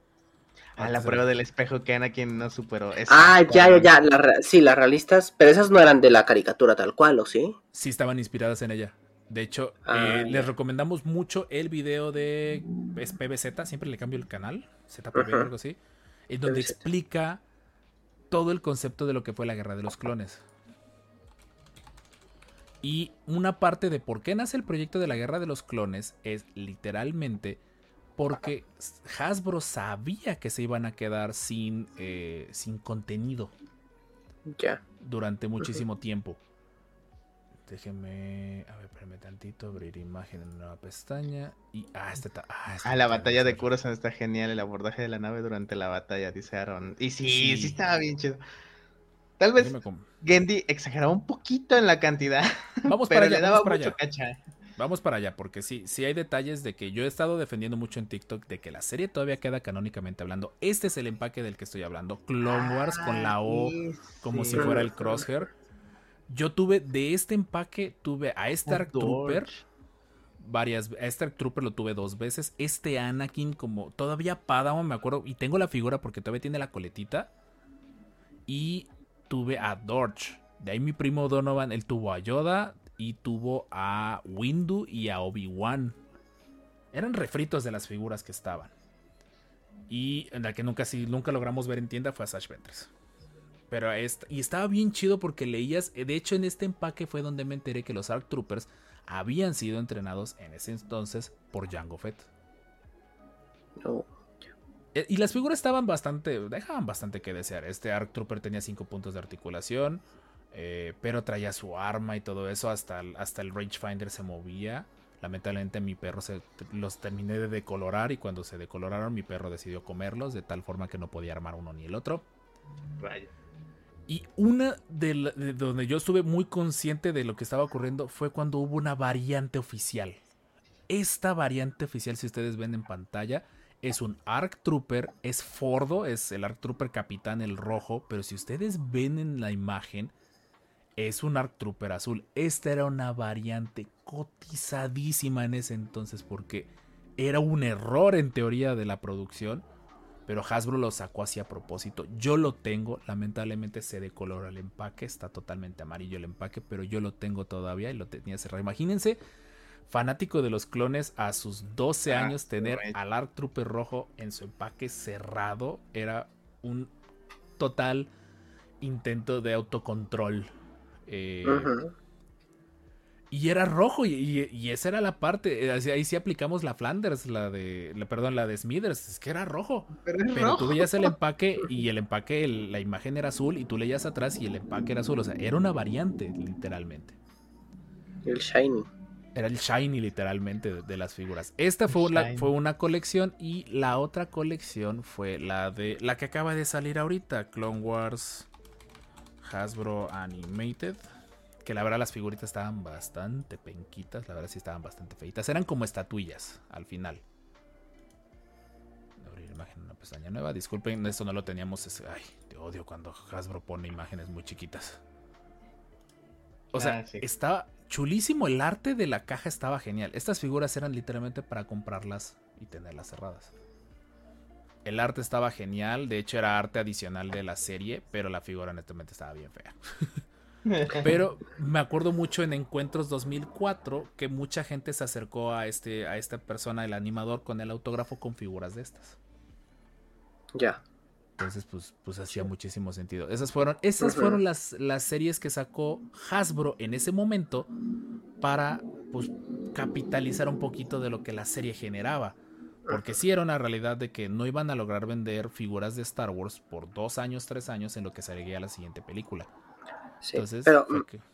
A la prueba del espejo que Anakin no superó. Ah, Exacto. ya, ya, ya. la sí, las realistas, pero esas no eran de la caricatura tal cual, ¿o sí? sí estaban inspiradas en ella. De hecho, Ah, eh, ya. les recomendamos mucho el video de es PBZ, siempre le cambio el canal, ZPB o algo así, en donde PBZ. explica todo el concepto de lo que fue la guerra de los clones. Y una parte de por qué nace el proyecto de la guerra de los clones es literalmente porque Hasbro sabía que se iban a quedar sin, eh, sin contenido. Ya. durante muchísimo tiempo. Déjenme, a ver, espérame tantito, abrir imagen en una nueva pestaña. Y, ah, este está. Ah, este Ah, la batalla de Coruscant está genial, el abordaje de la nave durante la batalla, dice Aaron. Y sí, sí, Sí. estaba bien chido. Tal vez Gendy exageraba un poquito en la cantidad, Vamos pero para allá, le daba vamos para mucho allá. cacha. Vamos para allá, porque sí, sí hay detalles de que yo he estado defendiendo mucho en TikTok de que la serie todavía queda canónicamente hablando. Este es el empaque del que estoy hablando. Clone Wars con la O como si fuera el crosshair. Yo tuve de este empaque, tuve a Star Trooper, varias a Star Trooper lo tuve dos veces. Este Anakin como todavía Padawan, me acuerdo, y tengo la figura porque todavía tiene la coletita. Y tuve a Dorch. De ahí mi primo Donovan, él tuvo a Yoda y tuvo a Windu y a Obi-Wan. Eran refritos de las figuras que estaban. Y la que nunca, sí, nunca logramos ver en tienda fue a Sash Ventress. Pero esta- y estaba bien chido porque leías. De hecho, en este empaque fue donde me enteré que los ARC Troopers habían sido entrenados en ese entonces por Jango Fett. No. Eh, Y las figuras estaban bastante. dejaban bastante que desear. Este ARC Trooper tenía 5 puntos de articulación. Eh, pero traía su arma y todo eso. Hasta el, hasta el Rangefinder se movía. Lamentablemente mi perro se, los terminé de decolorar. Y cuando se decoloraron, mi perro decidió comerlos. De tal forma que no podía armar uno ni el otro. Y una de, la- de donde yo estuve muy consciente de lo que estaba ocurriendo fue cuando hubo una variante oficial. Esta variante oficial, si ustedes ven en pantalla, es un ARC Trooper, es Fordo, es el ARC Trooper capitán, el rojo, pero si ustedes ven en la imagen, es un ARC Trooper azul. Esta era una variante cotizadísima en ese entonces porque era un error en teoría de la producción pero Hasbro lo sacó así a propósito. Yo lo tengo, lamentablemente se decolora el empaque, está totalmente amarillo el empaque, pero yo lo tengo todavía y lo tenía cerrado. Imagínense, fanático de los clones a sus 12 Ah, años, tener correcto. al Arc Trooper rojo en su empaque cerrado era un total intento de autocontrol. Eh, y era rojo, y, y- y esa era la parte. eh, así- Ahí sí aplicamos la Flanders, la de. la- perdón, la de Smithers. Es que era rojo. Pero es Pero rojo. tú veías el empaque y el empaque, el- la imagen era azul y tú leías atrás y el empaque era azul. O sea, era una variante, literalmente. El Shiny. Era el shiny, literalmente, de, de las figuras. Esta fue, la- fue una colección y la otra colección fue la de la que acaba de salir ahorita, Clone Wars Hasbro Animated. Que la verdad las figuritas estaban bastante penquitas, la verdad sí estaban bastante feitas. Eran como estatuillas al final. Abrir imagen en una pestaña nueva. Disculpen, esto no lo teníamos. es- ay, te odio cuando Hasbro pone imágenes muy chiquitas. O sea, Ah, sí. estaba chulísimo. El arte de la caja estaba genial. Estas figuras eran literalmente para comprarlas y tenerlas cerradas. El arte estaba genial. De hecho, era arte adicional de la serie. Pero la figura honestamente estaba bien fea. Pero me acuerdo mucho en Encuentros 2004 que mucha gente se acercó a, este, a esta persona, el animador, con el autógrafo con figuras de estas. Ya. Entonces, pues, pues hacía muchísimo sentido. Esas fueron, esas fueron las, las series que sacó Hasbro en ese momento para pues, capitalizar un poquito de lo que la serie generaba. Porque sí era una realidad de que no iban a lograr vender figuras de Star Wars por dos años, tres años en lo que salía la siguiente película. Sí. Entonces, Pero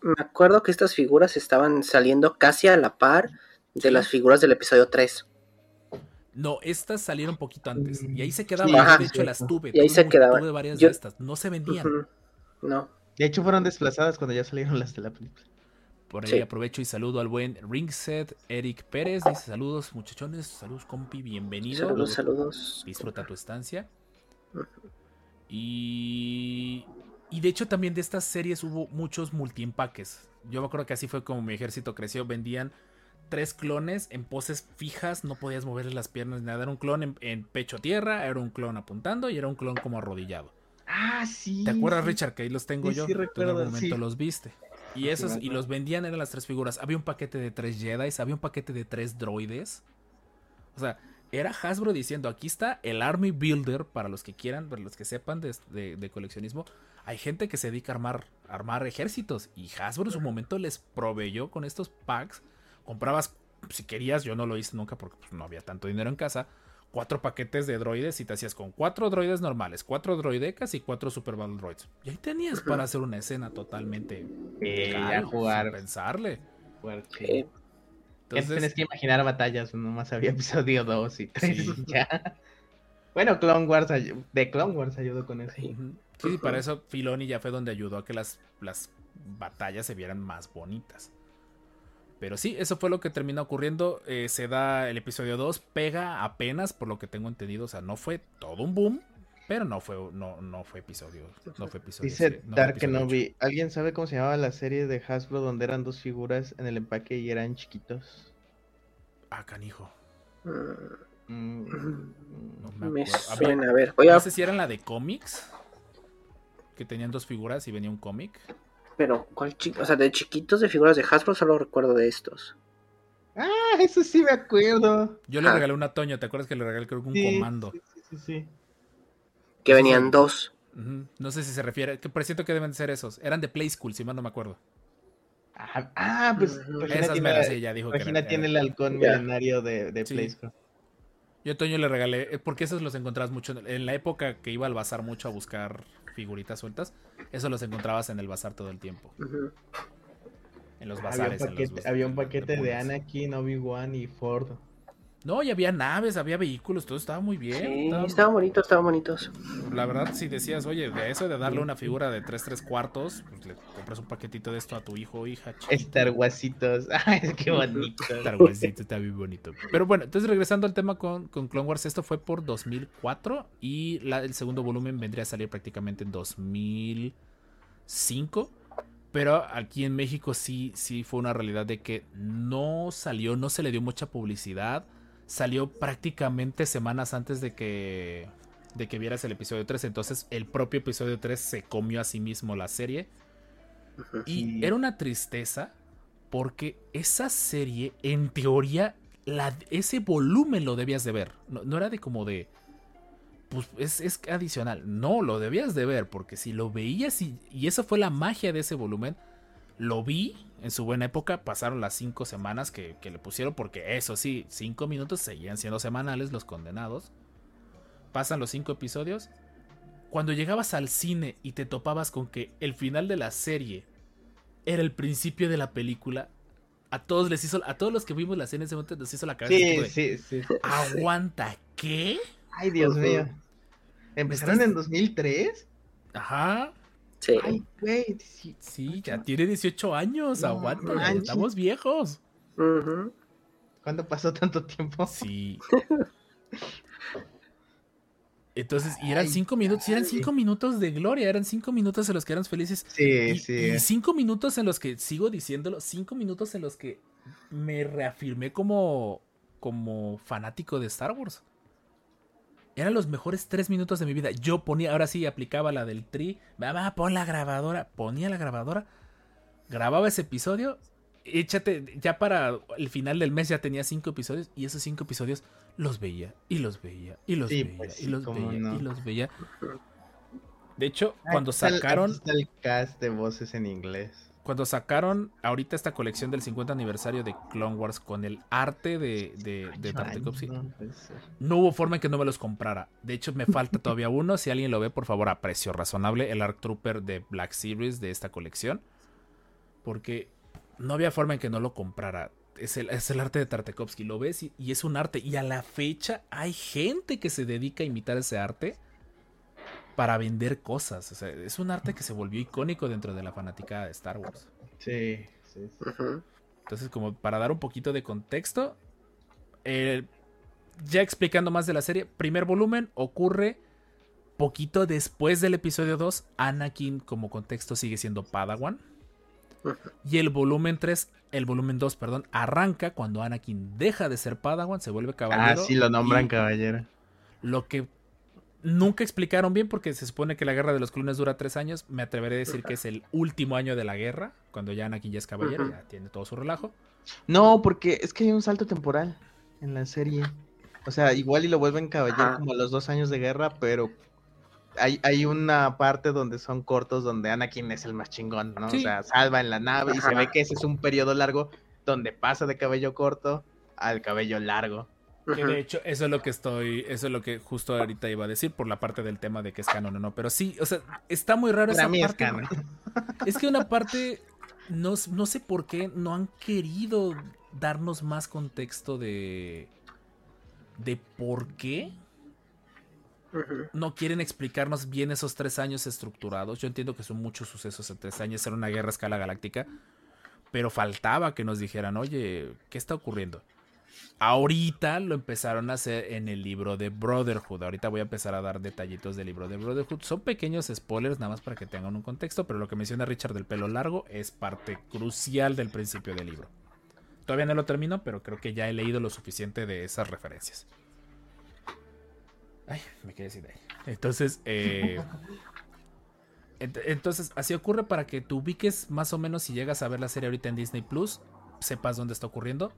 me acuerdo que estas figuras estaban saliendo casi a la par de las figuras del episodio 3. No, estas salieron un poquito antes. Y ahí se Sí, quedaban. ajá. de hecho, las tuve. Y ahí se quedaban. Tuve varias Yo- de estas. No se vendían. No. De hecho, fueron desplazadas cuando ya salieron las de la película. Por ahí Sí. aprovecho y saludo al buen Ringset Eric Pérez. Dice saludos muchachones, saludos compi, bienvenido. Saludos, Luego saludos. Disfruta tu estancia. Y, y de hecho también de estas series hubo muchos multiempaques. Yo me acuerdo que así fue como mi ejército creció. Vendían tres clones en poses fijas, no podías moverle las piernas ni nada. Era un clon en, en pecho tierra, era un clon apuntando y era un clon como arrodillado. Ah, sí. ¿Te acuerdas, sí. Richard? Que ahí los tengo Sí, yo. sí, Tú en algún momento sí. los viste. Y esos, y los vendían, eran las tres figuras. Había un paquete de tres Jedi, había un paquete de tres droides. O sea, era Hasbro diciendo, aquí está el Army Builder, para los que quieran, para los que sepan de, de- de coleccionismo. Hay gente que se dedica a armar, a armar ejércitos. Y Hasbro en su momento les proveyó con estos packs. Comprabas, si querías, yo no lo hice nunca porque pues, no había tanto dinero en casa. Cuatro paquetes de droides y te hacías con cuatro droides normales, cuatro droidecas y cuatro Super Battle Droids. Y ahí tenías para hacer una escena totalmente Eh, ya jugar. sin pensarle. fuerte. Eh, Tienes Entonces, que imaginar batallas, nomás había episodio 2 y 3 Sí. ya. Bueno, Clone Wars, de Clone Wars ayudó con eso. ujú. sí, para eso Filoni ya fue donde ayudó a que las, las batallas se vieran más bonitas. Pero sí, eso fue lo que termina ocurriendo. eh, se da el episodio 2, pega apenas, por lo que tengo entendido. O sea, no fue todo un boom, pero no fue, no, no fue episodio. No fue episodio. Dice no Dark. Kenobi, ¿alguien sabe cómo se llamaba la serie de Hasbro donde eran dos figuras en el empaque y eran chiquitos? Ah, canijo. mm, No me suena, a ver, voy a... No sé si eran la de cómics. Que tenían dos figuras y venía un cómic. Pero, ¿cuál chico? O sea, de chiquitos de figuras de Hasbro solo recuerdo de estos. Ah, eso sí me acuerdo. Yo le Ah. regalé una a Toño, ¿te acuerdas que le regalé creo que un Sí, comando? Sí, sí, sí, sí. Que venían dos. No sé si se refiere, que presiento que deben ser esos. Eran de Play School, si mal no me acuerdo. Ah, ah, pues. Regina, Esas tiene, meras, sí, ya dijo que Regina era- tiene el halcón Ya. milenario de, de Sí. PlayStation. Yo a Toño le regalé, eh, porque esos los encontrabas mucho en, en la época que iba al bazar mucho a buscar figuritas sueltas. Esos los encontrabas en el bazar todo el tiempo. En los Había un bazares. en los había un paquete de. Anakin, Obi-Wan y Ford. No, y había naves, había vehículos, todo estaba muy bien. Sí, estaba- estaban bonitos, estaban bonitos. La verdad, si decías, oye, de eso de darle una figura de 3 3 cuartos, pues le compras un paquetito de esto a tu hijo o hija. Star Warsitos. Ay, qué bonito. Star Warsito está muy bonito. Pero bueno, entonces regresando al tema con, con Clone Wars, esto fue por 2004 y la- el segundo volumen vendría a salir prácticamente en 2005. Pero aquí en México sí, sí fue una realidad de que no salió, no se le dio mucha publicidad. Salió prácticamente semanas antes de que, de que vieras el episodio 3. Entonces el propio episodio 3 se comió a sí mismo la serie. Y era una tristeza porque esa serie, en teoría, la, ese volumen lo debías de ver. No, no era de como de... Pues es, es adicional. No, lo debías de ver porque si lo veías y, y esa fue la magia de ese volumen, lo vi en su buena época, pasaron las cinco semanas que, que le pusieron porque eso sí, cinco minutos seguían siendo semanales los condenados. Pasan los cinco episodios. Cuando llegabas al cine y te topabas con que el final de la serie era el principio de la película, a todos les hizo, a todos los que vimos la serie en ese momento nos hizo la cabeza. Sí, de, sí, sí. Aguanta, ¿qué? Ay, Dios Ujú. mío. ¿Empezaron estás- en 2003? Ajá. Sí. Ay, güey. sí. Ya tiene 18 años, No aguanta, estamos viejos. ¿Cuándo pasó tanto tiempo? Sí. Entonces, y eran cinco minutos, y eran cinco minutos de gloria, eran cinco minutos en los que eran felices. Sí, Y, sí. y cinco minutos en los que, sigo diciéndolo, cinco minutos en los que me reafirmé como, como fanático de Star Wars. Eran los mejores tres minutos de mi vida. Yo ponía, ahora sí, aplicaba la del tri. Va, pon la grabadora. Ponía la grabadora. Grababa ese episodio. Échate, ya para el final del mes ya tenía cinco episodios. Y esos cinco episodios los veía. Y los veía. Y los Sí, veía. pues y los veía. no. Y los veía. De hecho, cuando está el- sacaron está el cast de voces en inglés. Cuando sacaron ahorita esta colección del 50 aniversario de Clone Wars con el arte de, de, de Tartakovsky, no hubo forma en que no me los comprara. De hecho, me falta todavía uno. Si alguien lo ve, por favor, a precio razonable, el Arc Trooper de Black Series de esta colección. Porque no había forma en que no lo comprara. Es el, es el arte de Tartakovsky. Lo ves y, y es un arte. Y a la fecha hay gente que se dedica a imitar ese arte para vender cosas. O sea, es un arte que se volvió icónico dentro de la fanaticada de Star Wars. Sí, sí. Entonces, como para dar un poquito de contexto, eh, ya explicando más de la serie, primer volumen ocurre poquito después del episodio 2. Anakin, como contexto, sigue siendo Padawan. Y el volumen 3, el volumen 2, perdón, arranca cuando Anakin deja de ser Padawan, se vuelve Ah, caballero. sí, lo nombran caballero. Lo que nunca explicaron bien, porque se supone que la guerra de los clones dura tres años, me atreveré a decir que es el último año de la guerra, cuando ya Anakin ya es caballero, ya tiene todo su relajo. No, porque es que hay un salto temporal en la serie. O sea, igual y lo vuelven caballero Ajá. como a los dos años de guerra, pero hay, hay una parte donde son cortos donde Anakin es el más chingón, ¿no? Sí. O sea, salva en la nave y se ve que ese es un periodo largo donde pasa de cabello corto al cabello largo. Que de hecho, eso es lo que estoy, eso es lo que justo ahorita iba a decir por la parte del tema de que es canon o no. Pero sí, o sea, está muy raro Para esa mí es canon. Es que una parte, no, no sé por qué no han querido darnos más contexto de, de por qué no quieren explicarnos bien esos tres años estructurados. Yo entiendo que son muchos sucesos en tres años, era una guerra a escala galáctica, pero faltaba que nos dijeran, oye, ¿qué está ocurriendo? Ahorita lo empezaron a hacer en el libro de Brotherhood. Ahorita voy a empezar a dar detallitos del libro de Brotherhood. Son pequeños spoilers, nada más para que tengan un contexto, pero lo que menciona Richard del pelo largo es parte crucial del principio del libro. Todavía no lo termino, pero creo que ya he leído lo suficiente de esas referencias. Ay, me quedé sin aire. Entonces, eh, ent- entonces, así ocurre para que tú ubiques más o menos si llegas a ver la serie ahorita en Disney Plus, sepas dónde está ocurriendo.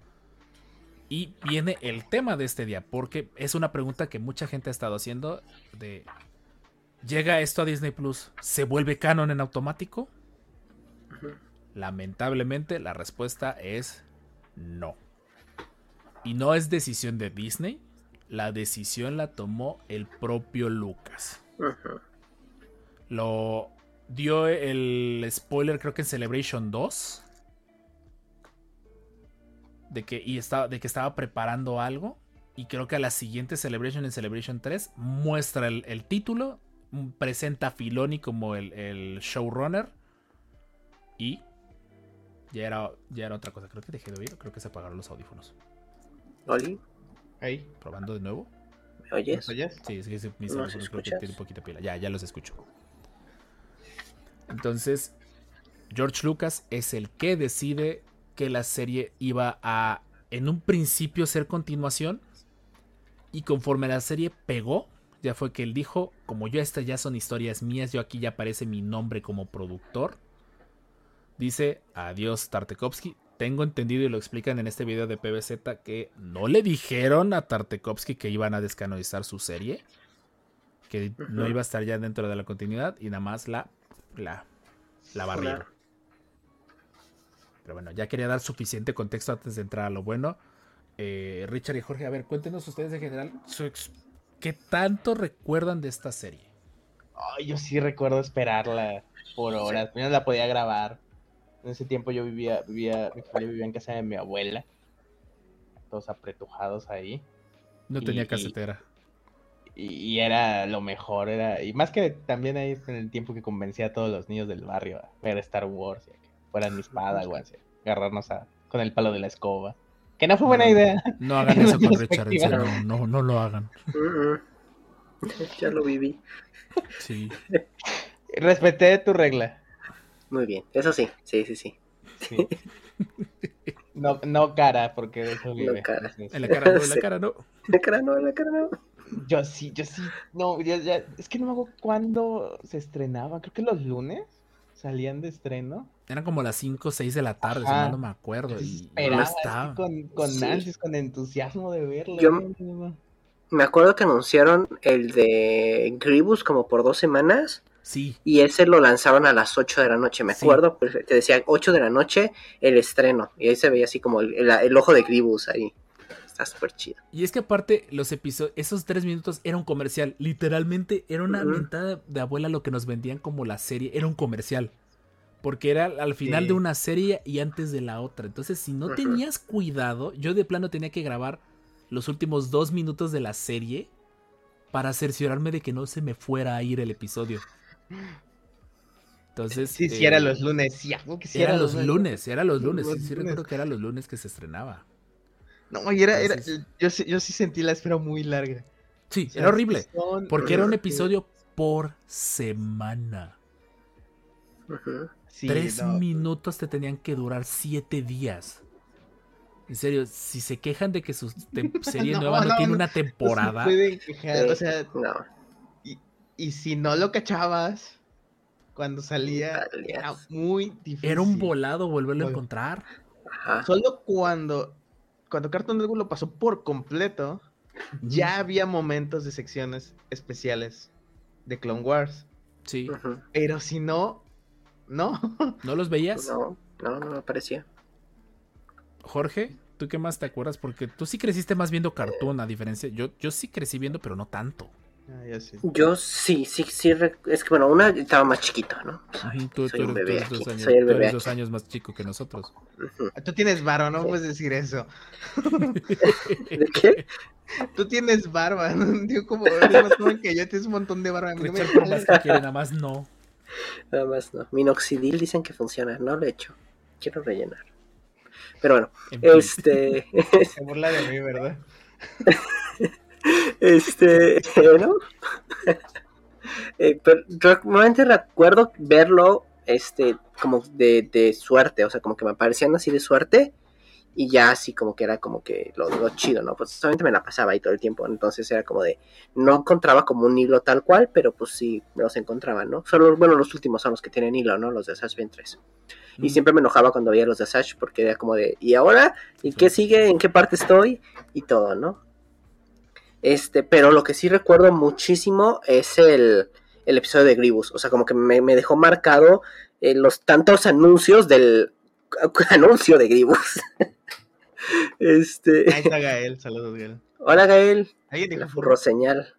Y viene el tema de este día, porque es una pregunta que mucha gente ha estado haciendo de ¿Llega esto a Disney Plus? ¿Se vuelve canon en automático? Lamentablemente la respuesta es no. Y no es decisión de Disney, la decisión la tomó el propio Lucas. Lo dio el spoiler creo que en Celebration 2. De que, y estaba, de que estaba preparando algo. Y creo que a la siguiente Celebration en Celebration 3 muestra el, el título. mm, Presenta a Filoni como el, el showrunner. Y ya era, ya era otra cosa. Creo que dejé de oír. Creo que se apagaron los audífonos. Oli, Ahí, Probando de nuevo. ¿me ¿me oyes? oyes? Sí, es que mis ¿Nos audífonos creo que tienen poquita pila. Ya, ya los escucho. Entonces, George Lucas es el que decide que la serie iba a, en un principio, ser continuación. Y conforme la serie pegó, ya fue que él dijo, como yo estas ya son historias mías, yo aquí ya aparece mi nombre como productor. Dice, adiós Tartakovsky. Tengo entendido y lo explican en este video de PBZ que no le dijeron a Tartakovsky que iban a descanonizar su serie. Que no iba a estar ya dentro de la continuidad y nada más la, la, la barrieron. Pero bueno, ya quería dar suficiente contexto antes de entrar a lo bueno. Eh, Richard y Jorge, a ver, cuéntenos ustedes en general su qué tanto recuerdan de esta serie. Ay, yo sí recuerdo esperarla por horas. Yo no la podía grabar. En ese tiempo yo vivía, vivía, mi familia vivía en casa de mi abuela. Todos apretujados ahí. No tenía casetera. Y, y era lo mejor, era. Y más que también ahí en el tiempo que convencía a todos los niños del barrio a ver Star Wars, y a fueran mis a agarrarnos a, con el palo de la escoba. Que no fue buena No. idea. No hagan eso con En Richard, en serio, no, no lo hagan. Ya lo viví. Sí. Respeté tu regla. Muy bien. Eso sí, sí, sí, sí. Sí. No, no cara, porque de eso vive. cara. Entonces, En la cara no, en la cara no. La cara no, la cara no. Yo sí, yo sí. No, ya, ya- es que no me hago cuándo se estrenaba. Creo que los lunes salían de estreno. Eran como las 5 o 6 de la tarde, si Ajá. no me acuerdo. Y no estaba. con, con Sí. ansias, con entusiasmo de verlo. Yo- No. Me acuerdo que anunciaron el de Gribus como por dos semanas Sí, y ese lo lanzaron a las 8 de la noche, me Sí. acuerdo, pues, te decía 8 de la noche el estreno y ahí se veía así como el, el- el ojo de Gribus ahí. Está súper chido. Y es que aparte, los episodios, esos tres minutos era un comercial. Literalmente era una Ujú. mentada de abuela lo que nos vendían como la serie. Era un comercial. Porque era al final Sí. de una serie y antes de la otra. Entonces, si no tenías cuidado, yo de plano tenía que grabar los últimos dos minutos de la serie para cerciorarme de que no se me fuera a ir el episodio. Entonces. Sí, sí, eh, era los lunes. Sí, algo que sí Era los lunes, era los lunes. Los Sí, sí lunes. recuerdo que era los lunes que se estrenaba. No, y era, yo, sí- yo sí sentí la espera muy larga. Sí, O sea, era horrible. son- Porque era un episodio por semana. Ujú. Sí, Tres no, minutos te tenían que durar siete días. En serio, si se quejan de que su serie No, nueva no, no, tiene no, una no se temporada, pueden quejar, o sea, No, y si no lo cachabas cuando salía, era muy difícil. era un volado volverlo a encontrar. ajá. Solo cuando, cuando Cartoon Network lo pasó por completo, ya había momentos de secciones especiales de Clone Wars. Sí. Pero si no, no. ¿no los veías? No, no, no me parecía. Jorge, ¿Tú qué más te acuerdas? Porque tú sí creciste más viendo cartoon, a diferencia. Yo, yo sí crecí viendo, pero no tanto. Ah, ya sí. Yo sí, sí, sí. Es que bueno, una estaba más chiquito, ¿no? Tú, Soy tú un eres- bebé tú eres dos años, soy el tú bebé eres aquí. dos años más chico que nosotros. Ujú. Tú tienes varo, no puedes decir eso. ¿De qué? Tú tienes barba, ¿no? Digo, como eres más joven que yo, tienes un montón de barba. A mí no me Richard, por más que quiere, nada más no. Nada más no. Minoxidil dicen que funciona, no lo he hecho. Quiero rellenar. Pero bueno, este. Se burla de mí, ¿verdad? Este, ¿no? Eh, pero realmente recuerdo verlo, este, como de, de suerte, o sea, como que me aparecían así de suerte y ya así como que era como que lo, lo chido, ¿no? Pues solamente me la pasaba ahí todo el tiempo, entonces era como de, no encontraba como un hilo tal cual, pero pues sí, los encontraba, ¿no? Solo, bueno, los últimos son los que tienen hilo, ¿no? Los de Sash Ben 3. Y Mm. siempre me enojaba cuando veía los de Sash porque era como de, ¿y ahora? ¿Y qué sigue? ¿En qué parte estoy? Y todo, ¿no? Este, pero lo que sí recuerdo muchísimo es el, el episodio de Gribus. O sea, como que me, me dejó marcado eh, los tantos anuncios del anuncio de Gribus. este. Ahí está Gael, saludos, Gael. Hola Gael, Alguien dijo la furro señal.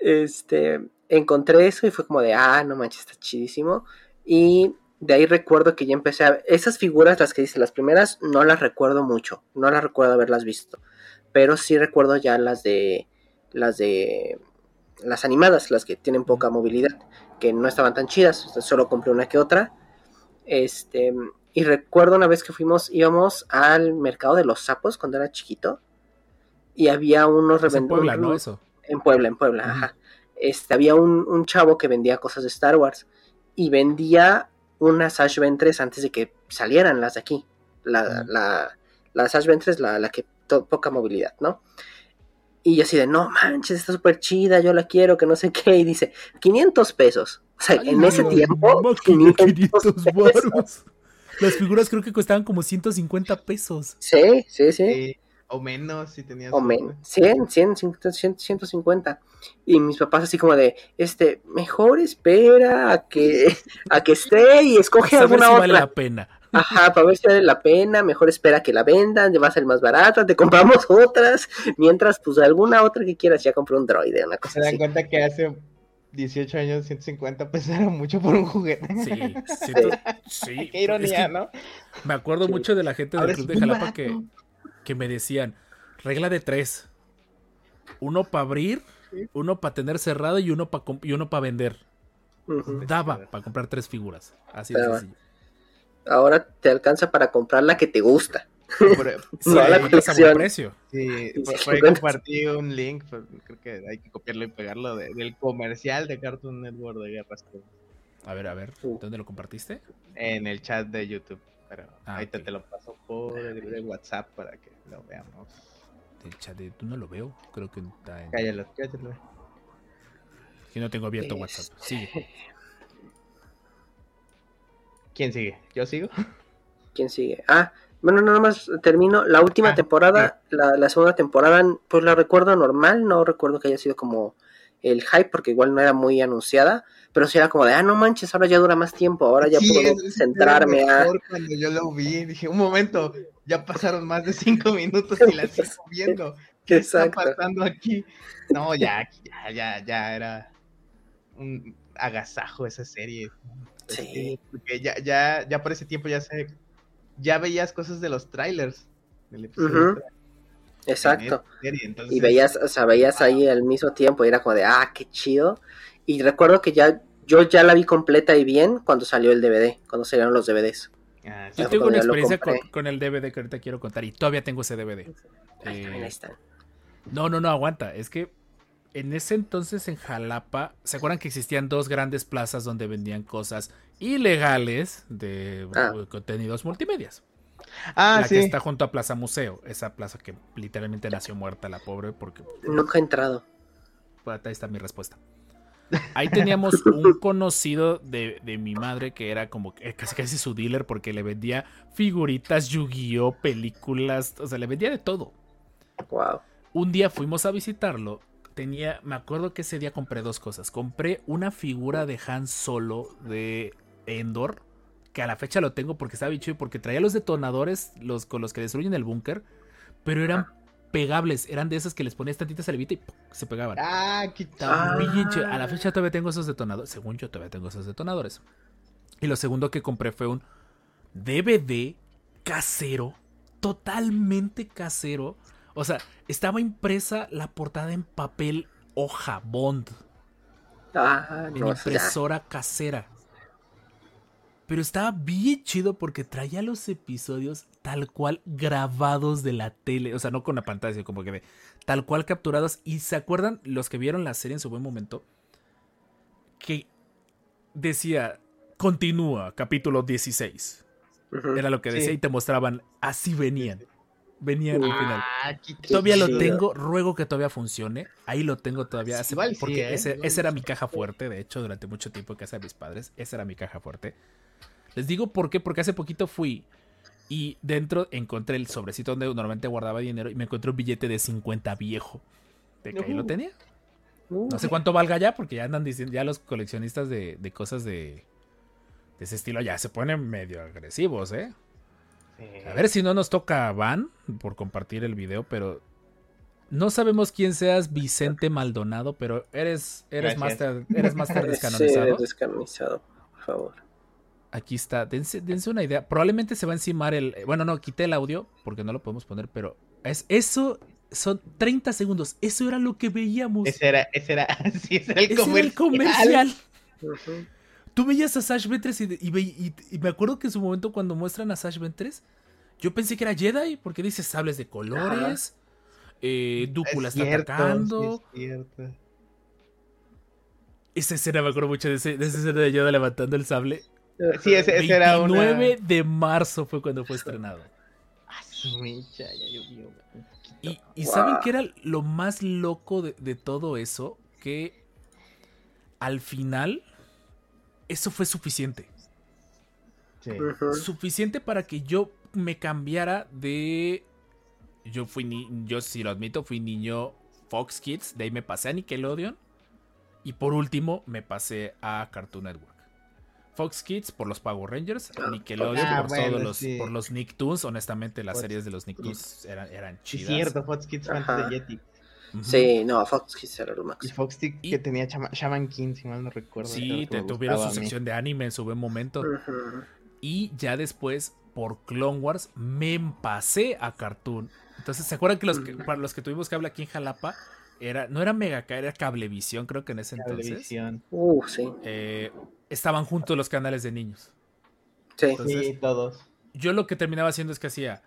este, encontré eso y fue como de, ah, no manches, está chidísimo. Y de ahí recuerdo que ya empecé a... Esas figuras, las que dice, las primeras, no las recuerdo mucho, no las recuerdo haberlas visto. Pero sí recuerdo ya las de... Las de... Las animadas, las que tienen poca movilidad, que no estaban tan chidas, solo compré una que otra. Este, y recuerdo una vez que fuimos, íbamos al mercado de los sapos cuando era chiquito. Y había unos Es en Puebla, revendedores. ¿no? Eso. En Puebla, en Puebla, ajá. Este, había un, un chavo que vendía cosas de Star Wars. Y vendía unas Ash Ventres antes de que salieran las de aquí. La, la, las Ash Ventres, la, la que poca movilidad, ¿no? Y yo así de, no manches, está súper chida, yo la quiero, que no sé qué. Y dice, 500 pesos. O sea, en ese Ay, tiempo, máquina, 500 500 pesos. Las figuras creo que costaban como 150 pesos. Sí, sí, sí. Sí, o menos si tenías. O menos, 100, 100, 100, 150. Y mis papás así como de, este, mejor espera a que, a que esté y escoge alguna si otra. vale la pena. Ajá, para ver si vale la pena, mejor espera que la vendan, va a ser más barata, te compramos otras, mientras pues alguna otra que quieras, ya compré un droide, una Se cosa dan así. cuenta que hace 18 años 150 pesos era mucho por un juguete. Sí, siento- sí. Qué ironía, Es que ¿no? Me acuerdo Sí. mucho de la gente del Club de Jalapa barato. que, que me decían, regla de tres. Uno para abrir, uno para tener cerrado y uno para y uno para vender. Daba para comprar tres figuras. Así de sencillo. Ahora te alcanza para comprar la que te gusta. Por, Sí, No, la colección. precio. sí, por, por ahí compartí un link, pues, creo que hay que copiarlo y pegarlo, de- del comercial de Cartoon Network de Guerras A ver, a ver. ¿dónde lo compartiste? en el chat de YouTube. Pero Ah, ahorita ok. te lo paso por el WhatsApp para que lo veamos. El chat de tú no lo veo. Creo que está en. Cállalo, cállalo. Que no tengo abierto Es- WhatsApp. Sigue. ¿Quién sigue? ¿Yo sigo? ¿Quién sigue? Ah, bueno, nada más termino. La última Ah, temporada, la, la segunda temporada, pues la recuerdo normal, no recuerdo que haya sido como el hype, porque igual no era muy anunciada, pero sí era como de, ah, no manches, ahora ya dura más tiempo, ahora ya Sí, puedo centrarme lo a... mejor Cuando yo lo vi, dije, un momento, ya pasaron más de cinco minutos y la sigo viendo. ¿Qué está pasando aquí? No, ya, ya, ya, ya era un agasajo esa serie. Sí. Porque ya, ya, ya por ese tiempo ya se, ya veías cosas de los trailers. del episodio Exacto. esa serie, entonces- Y veías, o sea, veías ahí al mismo tiempo y era como de, ah, qué chido. Y recuerdo que ya, yo ya la vi completa y bien cuando salió el DVD, cuando salieron los DVDs. Ah, sí. Yo tengo una experiencia con, el DVD que ahorita quiero contar y todavía tengo ese DVD. Ahí Eh, ahí están. No, no, no, aguanta. Es que en ese entonces en Jalapa, ¿se acuerdan que existían dos grandes plazas donde vendían cosas ilegales de Ah. contenidos multimedias? Ah, la sí. que está junto a Plaza Museo, esa plaza que literalmente nació muerta la pobre porque Nunca he entrado. pues, ahí está mi respuesta. Ahí teníamos un conocido de, de mi madre que era como que casi casi su dealer porque le vendía figuritas, Yu-Gi-Oh, películas, o sea, le vendía de todo. Wow. Un día fuimos a visitarlo. Tenía, me acuerdo que ese día compré dos cosas. Compré una figura de Han Solo de Endor, que a la fecha lo tengo porque estaba bien chido, porque traía los detonadores los, con los que destruyen el búnker, pero eran pegables, eran de esas que les ponías tantita salivita y ¡pum! se pegaban. Ah, qué Ah. A la fecha todavía tengo esos detonadores. Según yo, todavía tengo esos detonadores. Y lo segundo que compré fue un DVD casero. Totalmente casero. O sea, estaba impresa la portada en papel hoja bond. Ah, En no, ya. impresora casera. Pero estaba bien chido porque traía los episodios tal cual grabados de la tele. O sea, no con la pantalla, sino como que de tal cual capturados. Y se acuerdan los que vieron la serie en su buen momento. Que decía, continúa, capítulo 16. Ujú. Era lo que decía Sí. y te mostraban, así venían. Venían al final. Ah, qué Todavía lo tengo, ruego que todavía funcione. Ahí lo tengo todavía. hace- Igual sí, porque ¿eh? ese, Igual esa era mi caja fuerte, de hecho, durante mucho tiempo en casa de mis padres. Esa era mi caja fuerte. Les digo por qué, porque hace poquito fui y dentro encontré el sobrecito donde normalmente guardaba dinero y me encontré un billete de 50 viejo. De que ahí lo tenía. Uh, No sé cuánto valga ya, porque ya andan diciendo, ya los coleccionistas de, de cosas de, de ese estilo ya se ponen medio agresivos, ¿eh? Sí. A ver si no nos toca Van por compartir el video, pero no sabemos quién seas Vicente Maldonado, pero eres eres máster eres máster Sí, descanonizado. descanonizado, por favor. Aquí está, dense, dense una idea. Probablemente se va a encimar el bueno, no, quité el audio porque no lo podemos poner, pero es eso son 30 segundos. Eso era lo que veíamos. Ese era, ese era, sí, ese era el Ese era comercial. el comercial. Tú veías a Sash Ventress y, y y- y me acuerdo que en su momento cuando muestran a Sash Ventress, yo pensé que era Jedi, porque dice sables de colores, eh, Dooku la Es está cierto, atacando. sí, es cierto. Esa escena me acuerdo mucho de, ese- de esa escena de Yoda levantando el sable. Sí, ese, ese era una... 29 de marzo fue cuando fue estrenado. Ah, su mecha, ya llovió un poquito. Y, y Wow. ¿saben qué era lo más loco de, de todo eso? Que al final eso fue suficiente. Sí. Suficiente para que yo me cambiara de. Yo fui ni... Yo sí lo admito, fui niño Fox Kids. De ahí me pasé a Nickelodeon. Y por último me pasé a Cartoon Network. Fox Kids por los Power Rangers. Nickelodeon Ah, por bueno, todos los, sí. por los Nicktoons. Honestamente, las Fox series de los Nicktoons eran, eran chidas. cierto, Fox Kids fue antes de Yeti. Ujú. Sí, no, Fox Kids era lo Y máximo. Fox Kids Y- que tenía Shaman King, si mal no recuerdo. Sí, te, tuvieron su sección de anime en su buen momento. Y ya después, por Clone Wars, me pasé a Cartoon. Entonces, ¿se acuerdan que los que, para los que tuvimos cable aquí en Jalapa, era, no era Megaca, era Cablevisión, creo que en ese entonces. Cablevisión. Uh, sí. eh, estaban juntos los canales de niños. Sí. Entonces- Sí, todos. Yo lo que terminaba haciendo es que hacía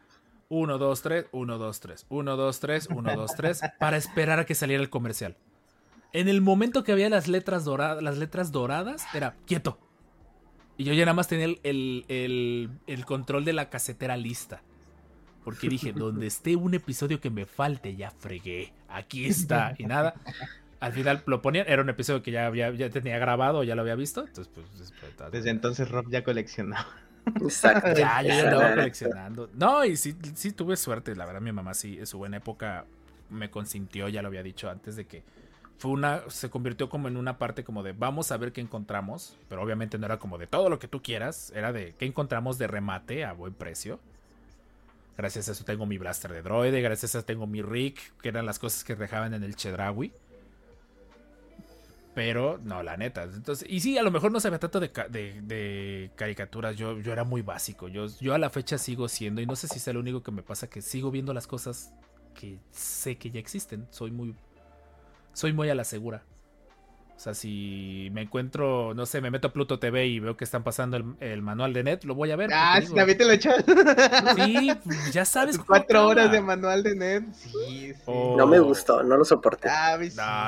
1, 2, 3, 1, 2, 3, 1, 2, 3, 1, 2, 3, para esperar a que saliera el comercial. En el momento que había las letras doradas, las letras doradas, era quieto. Y yo ya nada más tenía el, el- el- el control de la casetera lista. Porque dije, donde esté un episodio que me falte, ya fregué. Aquí está. Y nada. Al final lo ponían, era un episodio que ya, había, ya tenía grabado, ya lo había visto. Entonces, pues, pues, Desde entonces Rob ya coleccionaba. Exacto. ya, yo ya andaba coleccionando. No, y sí, sí tuve suerte. La verdad, mi mamá sí, en su buena época me consintió, ya lo había dicho antes de que fue una, se convirtió como en una parte como de vamos a ver qué encontramos. Pero obviamente no era como de todo lo que tú quieras, era de qué encontramos de remate a buen precio. Gracias a eso tengo mi blaster de droide, gracias a eso tengo mi Rick, que eran las cosas que dejaban en el Chedrawi. Pero, no, la neta. Entonces, y sí, a lo mejor no sabía tanto de, de- de caricaturas. Yo, yo era muy básico. Yo, yo a la fecha sigo siendo, y no sé si es lo único que me pasa, que sigo viendo las cosas que sé que ya existen. Soy muy. Soy muy a la segura. O sea, si me encuentro, no sé, me meto a Pluto TV y veo que están pasando el, el manual de net, lo voy a ver. Ah, digo, también te lo he hecho. Sí, pues, ya sabes. Cuatro horas de manual de net. Sí, sí. Oh. No me gustó, no lo soporté. Ah,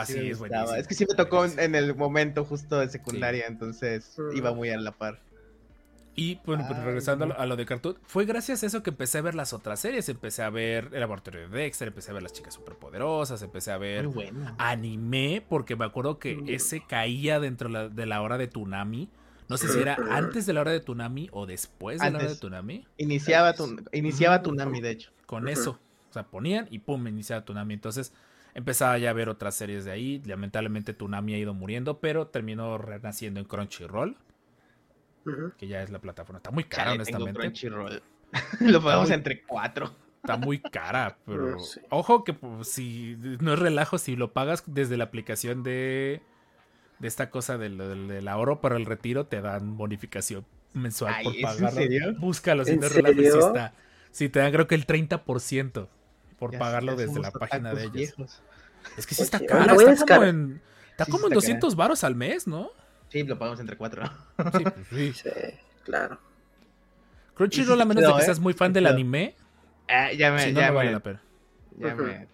sí, sí sí, me es buenísimo. Es que sí me tocó en- en el momento justo de secundaria, entonces Mm. iba muy a la par. Y bueno, pues Ay, regresando a lo, a lo de Cartoon, fue gracias a eso que empecé a ver las otras series. Empecé a ver El Laboratorio de Dexter, empecé a ver Las Chicas Superpoderosas, empecé a ver bueno. anime, porque me acuerdo que ese caía dentro la- de la hora de Tunami. No sé si era antes de la hora de Tunami o después de la hora de Antes. Tunami. Iniciaba tu, iniciaba Tunami, de hecho. Con eso. O sea, ponían y pum, iniciaba Tunami. Entonces empezaba ya a ver otras series de ahí. Lamentablemente Tunami ha ido muriendo, pero terminó renaciendo en Crunchyroll. Que ya es la plataforma. Está muy cara, Chale, tengo honestamente. Crunchyroll. Lo pagamos entre cuatro. Está muy cara, pero sí. ojo que pues, si no es relajo, si lo pagas desde la aplicación de, de esta cosa del, del, del ahorro para el retiro, te dan bonificación mensual Ay, por ¿es en pagarlo. serio? Búscalo, si ¿En no es relajo, serio? está. Te dan creo que el 30% por Ya- pagarlo ya desde la página de ellos. viejos. Es que sí está Oye, cara, lo voy a está como en, está Sí, como en está 200 varos al mes, ¿no? Sí, lo pagamos entre cuatro. Sí, pues sí. Sí, claro. Crunchyroll, a menos de que ¿eh? seas muy fan Sí del quedó. anime, Ah, ya me, si no, ya no me, vale la pena. ya me-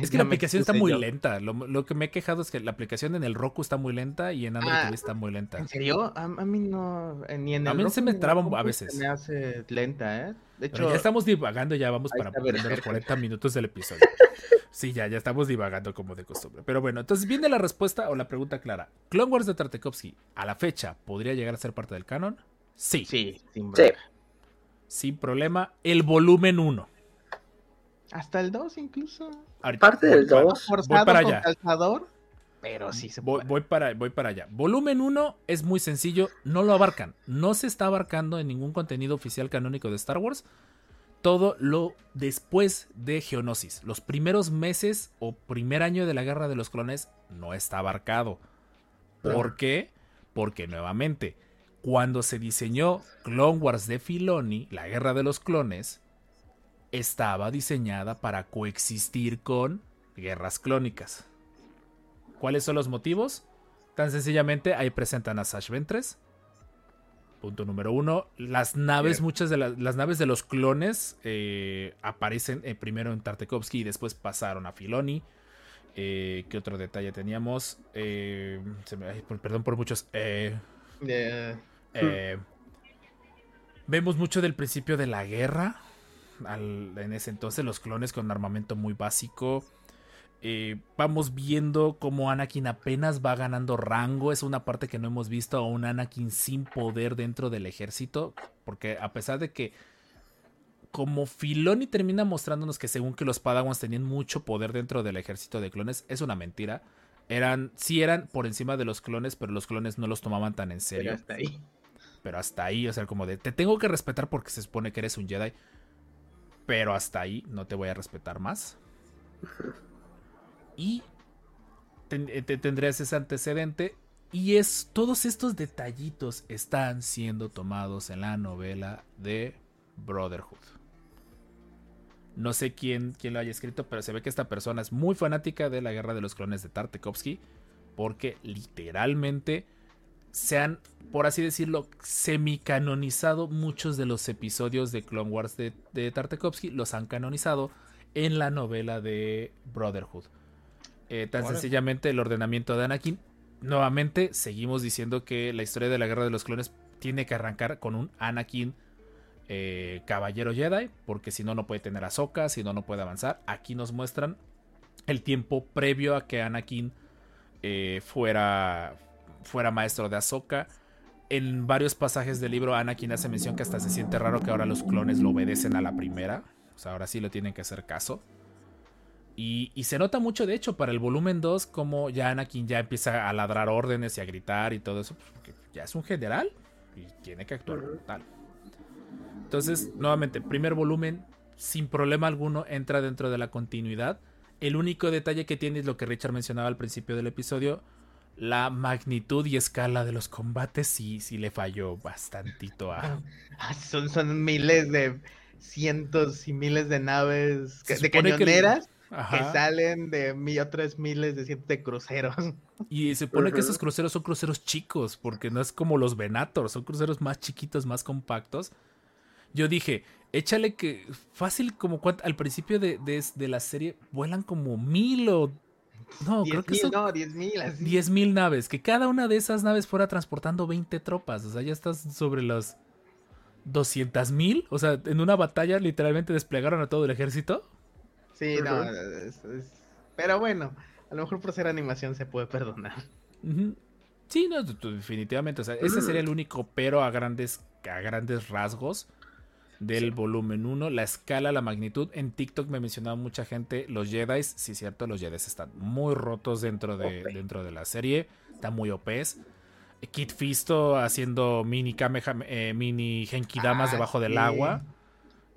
Es que la aplicación está muy yo. lenta. Lo, lo que me he quejado es que la aplicación en el Roku está muy lenta y en Android Ah, TV está muy lenta. ¿En serio? A, a mí no, eh, ni en A el mí Roku se me traba a veces. Se me hace lenta, ¿eh? De Pero hecho, ya estamos divagando, ya vamos para los Berserker. 40 minutos del episodio. Sí, ya, ya estamos divagando como de costumbre. Pero bueno, entonces viene la respuesta o la pregunta clara. ¿Clone Wars de Tartakovsky a la fecha podría llegar a ser parte del canon? Sí, sí, sin Sí. bronca. sin problema. El volumen 1. Hasta el 2 incluso. Ahorita Parte del voy para- 2. Forzado para con allá. calzador, pero sí se Voy, puede. voy para, voy para allá. Volumen 1 es muy sencillo, no lo abarcan. No se está abarcando en ningún contenido oficial canónico de Star Wars. Todo lo después de Geonosis. Los primeros meses o primer año de la Guerra de los Clones no está abarcado. ¿Por qué? Porque nuevamente, cuando se diseñó Clone Wars de Filoni, la Guerra de los Clones, estaba diseñada para coexistir con guerras clónicas. ¿Cuáles son los motivos? Tan sencillamente, ahí presentan a Sash Ventress. Punto número uno. Las naves, Bien. muchas de las, las naves de los clones eh, aparecen eh, primero en Tartakovsky y después pasaron a Filoni. Eh, ¿Qué otro detalle teníamos? Eh, se me- ay, por- perdón por muchos. Eh, vemos mucho del principio de la guerra. Al- en ese entonces, los clones con armamento muy básico. Eh, vamos viendo cómo Anakin apenas va ganando rango. Es una parte que no hemos visto a un Anakin sin poder dentro del ejército. Porque a pesar de que, como Filoni termina mostrándonos que según que los Padawans tenían mucho poder dentro del ejército de clones, es una mentira. Eran, sí eran por encima de los clones, pero los clones no los tomaban tan en pero serio hasta ahí. pero hasta ahí, o sea, como de, te tengo que respetar porque se supone que eres un Jedi, pero hasta ahí no te voy a respetar más. Y ten- eh, te- tendrías ese antecedente y es todos estos detallitos están siendo tomados en la novela de Brotherhood. No sé quién, quién lo haya escrito, pero se ve que esta persona es muy fanática de la guerra de los clones de Tartakovsky. Porque literalmente se han, por así decirlo, semicanonizado muchos de los episodios de Clone Wars de, de Tartakovsky. Los han canonizado en la novela de Brotherhood. Eh, tan sencillamente el ordenamiento de Anakin. Nuevamente, seguimos diciendo que la historia de la guerra de los clones tiene que arrancar con un Anakin eh, caballero Jedi, porque si no, no puede tener Ahsoka, si no, no puede avanzar. Aquí nos muestran el tiempo previo a que Anakin eh, fuera, fuera maestro de Ahsoka. En varios pasajes del libro, Anakin hace mención que hasta se siente raro que ahora los clones lo obedecen a la primera. O sea, ahora sí lo tienen que hacer caso. Y, y se nota mucho, de hecho, para el volumen 2, como ya Anakin ya empieza a ladrar órdenes y a gritar y todo eso, pues, porque ya es un general y tiene que actuar como tal. Entonces, nuevamente, primer volumen, sin problema alguno, entra dentro de la continuidad. El único detalle que tiene es lo que Richard mencionaba al principio del episodio. La magnitud y escala de los combates sí, sí le falló bastantito a... Ah, son, son miles de cientos y miles de naves de que que, salen de mi, otras miles de cientos de cruceros. Y se supone que esos cruceros son cruceros chicos, porque no es como los Venator, son cruceros más chiquitos, más compactos. Yo dije, échale que fácil como al principio de, de- de la serie vuelan como mil o... No, creo Diez que mil, son no, diez mil, así. 10 mil naves, que cada una de esas naves fuera transportando 20 tropas, o sea, ya estás sobre los 200 mil, o sea, en una batalla literalmente desplegaron a todo el ejército. Sí, no, Ujú. es- es- pero bueno, a lo mejor por ser animación se puede perdonar. Sí, no, definitivamente. O sea, ese sería el único pero a grandes, a grandes rasgos del volumen 1. La escala, la magnitud. En TikTok me mencionaba mucha gente los Jedi. Sí, cierto, los Jedi están muy rotos dentro de, dentro de la serie. Están muy OPs. Kid Fisto haciendo mini Kameha- eh, mini Genkidamas Ah, debajo del sí. agua.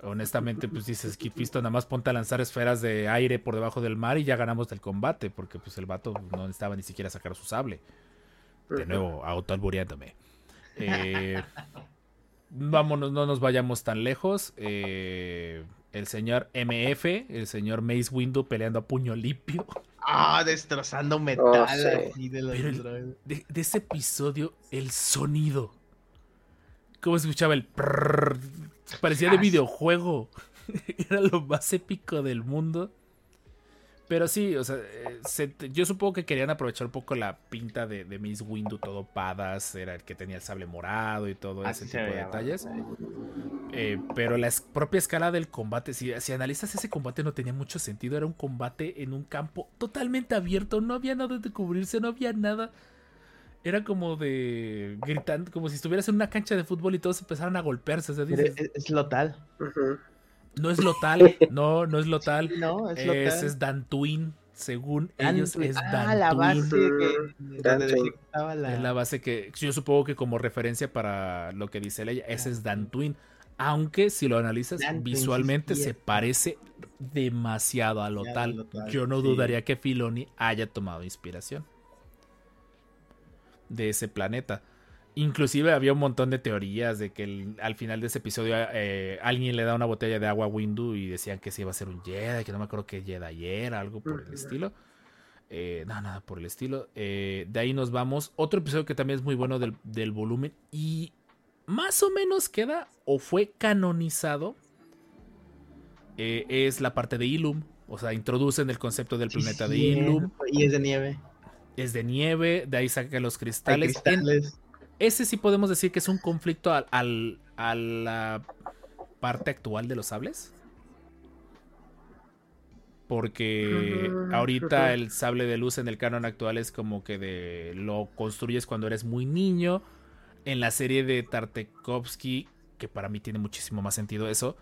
Honestamente, pues dices, Kid Fisto, nada más ponte a lanzar esferas de aire por debajo del mar y ya ganamos el combate, porque pues el vato no necesitaba ni siquiera sacar su sable. De nuevo, autoalbureándome. Eh, vámonos, no nos vayamos tan lejos. Eh, el señor MF, el señor Mace Windu peleando a puño limpio. Ah, destrozando metal Oh, sí. así de los el- de, de ese episodio, el sonido. ¿Cómo se escuchaba el prrrr? Parecía de videojuego. Era lo más épico del mundo. Pero sí, o sea, eh, se- yo supongo que querían aprovechar un poco la pinta de, de Miss Windu, todo padas, era el que tenía el sable morado y todo Así ese se tipo de detalles. Eh, pero la propia escala del combate, si, si analizas ese combate no tenía mucho sentido, era un combate en un campo totalmente abierto, no había nada de cubrirse, no había nada. Era como de gritando, como si estuvieras en una cancha de fútbol y todos empezaran a golpearse. o sea, dices, Es, es lotal. No es lotal, no, no es lotal. No, es lotal. Ese es Dantooine, según ellos Dantooine. es Ah, la base que, la... Es la base que yo supongo que como referencia para lo que dice ella, ese es Dantooine. Aunque si lo analizas sí es visualmente se parece demasiado a lo Demasiado tal. a lo tal, Yo no sí. dudaría que Filoni haya tomado inspiración de ese planeta. Inclusive había un montón de teorías de que el- al final de ese episodio eh, alguien le da una botella de agua a Windu y decían que se iba a ser un Jedi, que no me acuerdo qué Jedi era, algo por el estilo. Eh, no, nada por el estilo. Eh, de ahí nos vamos. Otro episodio que también es muy bueno del, del volumen y más o menos queda o fue canonizado. es la parte de Ilum. O sea, introducen el concepto del Sí, planeta de Ilum. Y es de nieve. Es de nieve, de ahí sacan los cristales. Cristales. ese sí podemos decir que es un conflicto al, al- a la parte actual de los sables. Porque ahorita el sable de luz en el canon actual es como que de lo construyes cuando eres muy niño. En la serie de Tartakovsky, que para mí tiene muchísimo más sentido eso,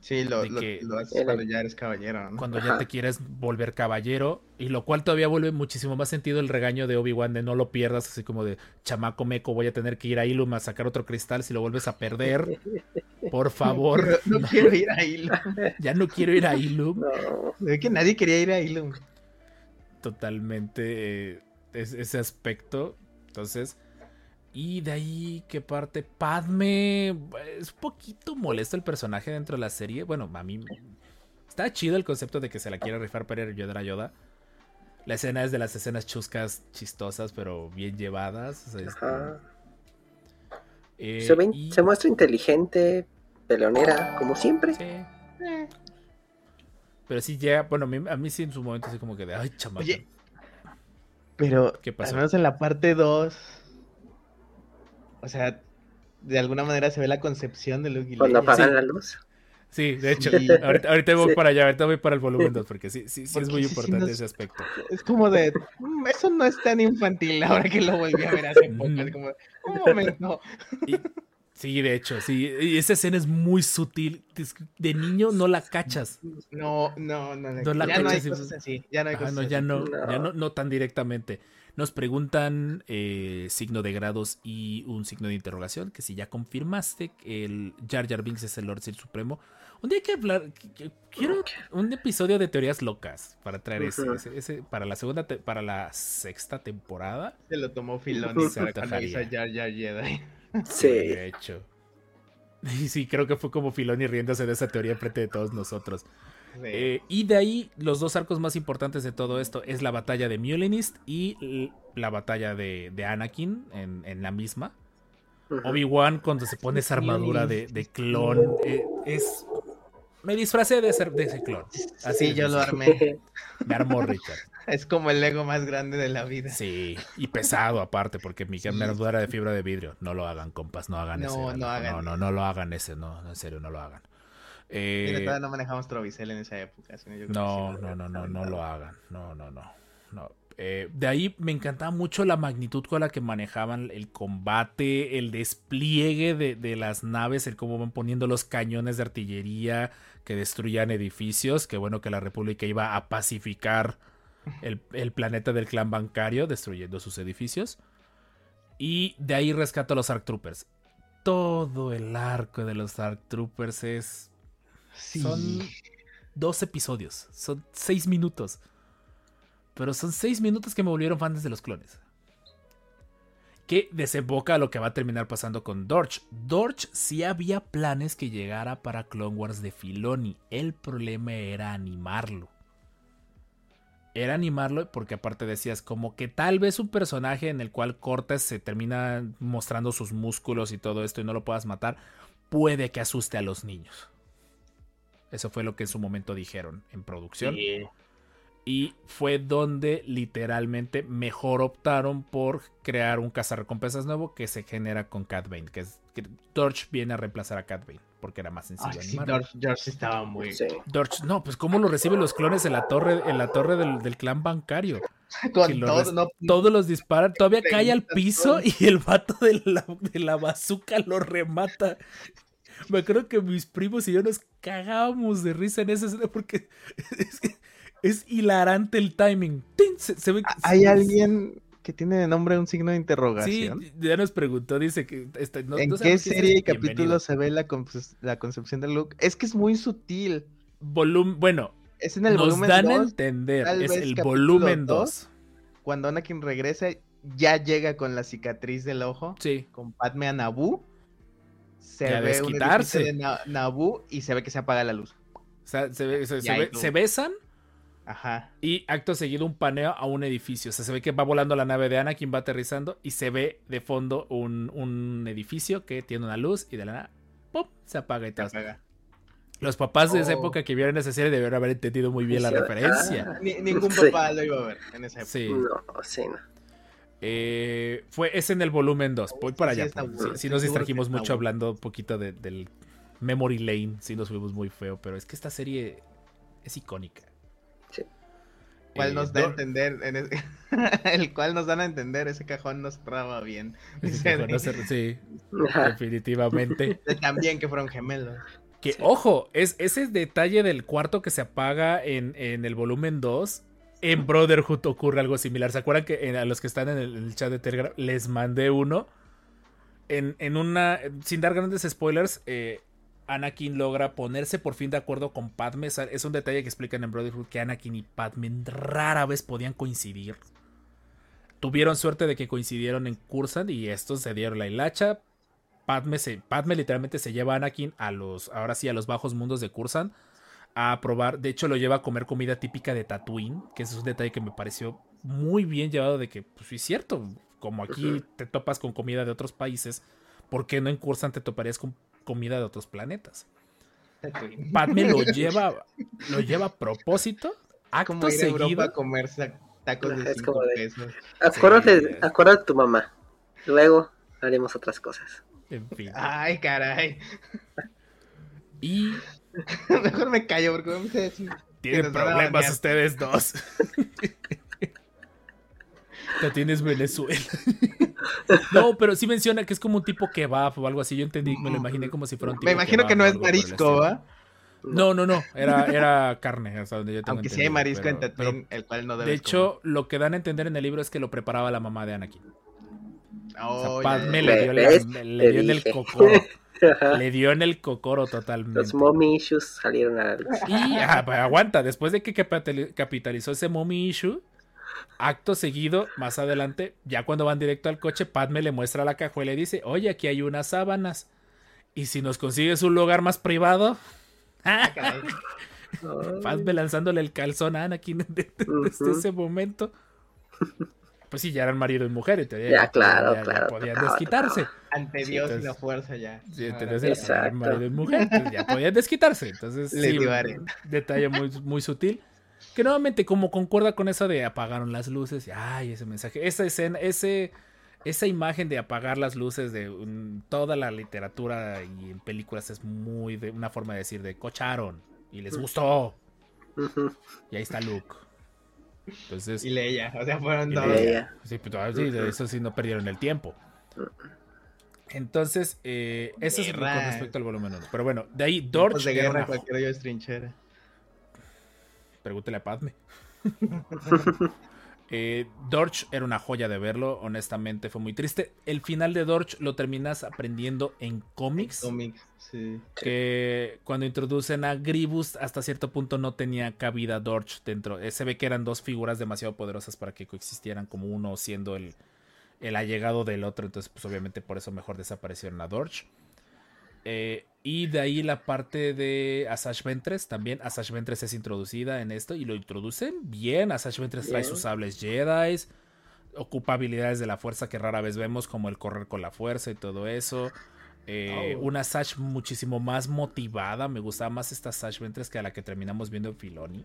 Sí, lo, lo, que- lo haces cuando ya eres caballero, ¿no? cuando ya te quieres volver caballero, y lo cual todavía vuelve muchísimo más sentido el regaño de Obi-Wan de no lo pierdas, así como de chamaco meco, voy a tener que ir a Ilum a sacar otro cristal si lo vuelves a perder. Por favor, Pero no quiero ir a Ilum. ya no quiero ir a Ilum. No. Ve que nadie quería ir a Ilum. Totalmente eh, es- ese aspecto. Entonces, y de ahí que parte Padme. Es un poquito molesto el personaje dentro de la serie. Bueno, a mí está chido el concepto de que se la quiere rifar para Yoda a Yoda. La escena es de las escenas chuscas, chistosas, pero bien llevadas. o sea, este, Ajá. eh, Se, ve y- se muestra inteligente, peleonera, como siempre. Sí. Pero sí llega, bueno, a mí, a mí sí en su momento así como que de, ay, chamaco. Oye, Pero ¿Qué pasó? al menos en la parte 2, o sea, de alguna manera se ve la concepción de Luke y Cuando apagan Sí. la luz. Sí, de hecho, Sí. ahorita, ahorita voy Sí. para allá, ahorita voy para el volumen 2, porque sí, sí, sí es muy sí, sí importante nos- ese aspecto. Es como de, "Mm, eso no es tan infantil ahora que lo volví a ver hace poco. Es como, un momento. Y- sí, de hecho, sí, y esa escena es muy sutil. De niño no la cachas. No, no, no. No la ya no hay cachas cosas así. Ya no hay cosas no, así. ya no, No. ya no, no tan directamente. Nos preguntan eh, signo de grados y un signo de interrogación, que si ya confirmaste que el Jar Jar Binks es el Lord Sith Supremo. Un día hay que hablar, quiero un episodio de teorías locas para traer ese, Ujú. ese- ese- para la segunda, te- para la sexta temporada. Se lo tomó Filoni Jar Jar Jedi. Sí, Sí. de hecho. Y sí, creo que fue como Filoni riéndose de esa teoría frente de todos nosotros. Sí. Eh, y de ahí, los dos arcos más importantes de todo esto es la batalla de Mulinist y la batalla de, de Anakin en, en la misma. Obi-Wan cuando se pone esa armadura de, de clon. eh, es. Me disfracé de, ser, de ese clon. Así sí, yo lo armé. Me armó Richard. Es como el Lego más grande de la vida. Sí, y pesado aparte, porque mi armadura era de fibra de vidrio. No lo hagan, compas, no hagan No, ese. no no, hagan. no, no, no lo hagan ese, no, no, en serio, no lo hagan. Eh, Mira, todavía no manejamos Trovicel en esa época. sino yo No, no, no, no, no lo hagan. No, no, no. no. Eh, de ahí me encantaba mucho la magnitud con la que manejaban el combate, el despliegue de, de las naves, el cómo van poniendo los cañones de artillería que destruían edificios. Que bueno que la República iba a pacificar el, el planeta del clan bancario, destruyendo sus edificios. Y de ahí rescato a los Arc Troopers. Todo el arco de los Arc Troopers es. Sí. Son dos episodios. Son seis minutos. Pero son seis minutos que me volvieron fans de los clones. Que desemboca a lo que va a terminar pasando con Dorch. Dorch sí había planes que llegara para Clone Wars de Filoni. El problema era animarlo. Era animarlo porque aparte decías como que tal vez un personaje en el cual Cortes se termina mostrando sus músculos y todo esto y no lo puedas matar, puede que asuste a los niños. Eso fue lo que en su momento dijeron en producción. Sí. Y fue donde literalmente mejor optaron por crear un cazarrecompensas nuevo que se genera con Cat Bane. Que es que Torch viene a reemplazar a Cat Bane. Porque era más sencillo Ay, sí, George estaba muy. Sí. Dorch, no, pues cómo lo reciben los clones en la torre, en la torre del, del clan bancario. Con lo todo, res- no, Todos los disparan, todavía cae al piso todo. y el vato de la, de la bazooka lo remata. Me acuerdo que mis primos y yo nos cagábamos de risa en esa escena porque es, que es hilarante el timing. ¡Tin! Se, se ve que- Hay alguien que tiene de nombre un signo de Sí, interrogación. ya nos preguntó, dice que... este, no- ¿En no qué serie y bienvenido. capítulo se ve la, la concepción de Luke? Es que es muy sutil. Volum- bueno, Es en el nos volumen dan a 2, entender, es el volumen dos. 2. cuando Anakin regresa, ya llega con la cicatriz del ojo, Sí, con Padme a Naboo. Se Y a ve un desquitarse. de Na- Naboo y se ve que se apaga la luz. o sea, se, ve- se- se Ya, y ve- tú. se besan Ajá. Y acto seguido un paneo a un edificio. O sea, se ve que va volando la nave de Anakin, va aterrizando y se ve de fondo un, un edificio que tiene una luz y de la nada, ¡pum! se apaga y Se todo. apaga. Los papás de esa Oh. época que vieron esa serie debieron haber entendido muy bien la Sí, referencia. Ni- ningún Sí. papá lo iba a ver en esa época. Sí. No, sí, no. Eh, fue, es en el volumen 2. Voy para Sí, allá. Estoy nos distrajimos mucho hablando un poquito de- del Memory Lane. Sí nos fuimos muy feo, pero es que esta serie es icónica. Sí. cual Eh, nos da a entender, en ese- el cual nos dan a entender, ese cajón nos traba bien. sí, definitivamente. También que fueron gemelos. Que, ojo, es ese detalle del cuarto que se apaga en, en el volumen 2. En Brotherhood ocurre algo similar. ¿Se acuerdan que a los que están en el, chat de Telegram les mandé uno? En, en una. Sin dar grandes spoilers, eh, Anakin logra ponerse por fin de acuerdo con Padme. Es un detalle que explican en Brotherhood que Anakin y Padme rara vez podían coincidir. Tuvieron suerte de que coincidieron en Cursan y estos se dieron la hilacha. Padme, se, Padme literalmente se lleva a Anakin a los, ahora sí, a los bajos mundos de Cursan a probar. De hecho, lo lleva a comer comida típica de Tatooine, que ese es un detalle que me pareció muy bien llevado de que, pues sí es cierto, como aquí te topas con comida de otros países, ¿por qué no en Cursan te toparías con comida de otros planetas? Padme lo lleva, lo lleva a propósito, acto Como ir a Europa seguido. a comer tacos de Es 5 como de- pesos. Acuérdate, Sí. acuérdate de tu mamá. Luego haremos otras cosas. En fin. Ay, caray. Y Mejor me callo porque vamos a decir. tienen problemas ustedes dos. Te tienes Venezuela. no, pero sí menciona que es como un tipo kebab o algo así. Yo entendí, me lo imaginé como si fuera un tipo Me imagino kebab que no o es marisco. ¿va? No, no, no. Era, era carne, hasta donde yo tengo Aunque sí hay marisco pero- en Tatooine, el cual no debe De hecho, lo que dan a entender en el libro es que lo preparaba la mamá de Anakin. O sea, Padme le dio, la- ¿Ves? le Te dio en el dije. Le dio en el cocoro totalmente. Los mommy issues salieron a la luz. Y ah, pues, aguanta, después de que capitali- capitalizó ese mommy issue, acto seguido, más adelante, ya cuando van directo al coche, Padme le muestra la cajuela y le dice, oye, aquí hay unas sábanas. Y si nos consigues un lugar más privado, Ah. Padme lanzándole el calzón a Anakin desde Ujú. ese momento. Pues sí, ya eran marido y mujer, Ya, claro, ya- ya claro, podían tocaba, desquitarse. Ante Sí, Dios y entonces- la fuerza ya. Sí, entonces sí. Exacto. eran marido y mujer, entonces ya podían desquitarse. Entonces, Les sí, un detalle muy, muy sutil. Que nuevamente, como concuerda con eso de apagaron las luces, y, ay, ese mensaje, esa escena, ese, esa imagen de apagar las luces de un- toda la literatura y en películas es muy de una forma de decir de cocharon y les gustó. Y ahí está Luke. Entonces, Y Leia, o sea, fueron y dos. Leia. Leia. Sí, pues, ah, sí, de eso sí no perdieron el tiempo. Entonces, eh, eso es con respecto al volumen 1. Pero bueno, de ahí Dorch de era guerra, una- cualquier hoyo es trinchera. Pregúntele a Padme. Eh, Dorch era una joya de verlo, honestamente fue muy triste. El final de Dorch lo terminas aprendiendo en cómics. Cómics, sí. Que cuando introducen a Gribus, hasta cierto punto no tenía cabida Dorch dentro. Eh, se ve que eran dos figuras demasiado poderosas para que coexistieran, como uno siendo el, el allegado del otro. Entonces, pues obviamente por eso mejor desaparecieron a Dorch. Eh, y de ahí la parte de Asash Ventress también. Asash Ventress es introducida en esto y lo introducen bien. Asash Ventress trae sus sables Jedi. Ocupa habilidades de la fuerza que rara vez vemos, como el correr con la fuerza y todo eso. Eh, Oh. Una Sash muchísimo más motivada. Me gustaba más esta Sash Ventress que a la que terminamos viendo en Filoni.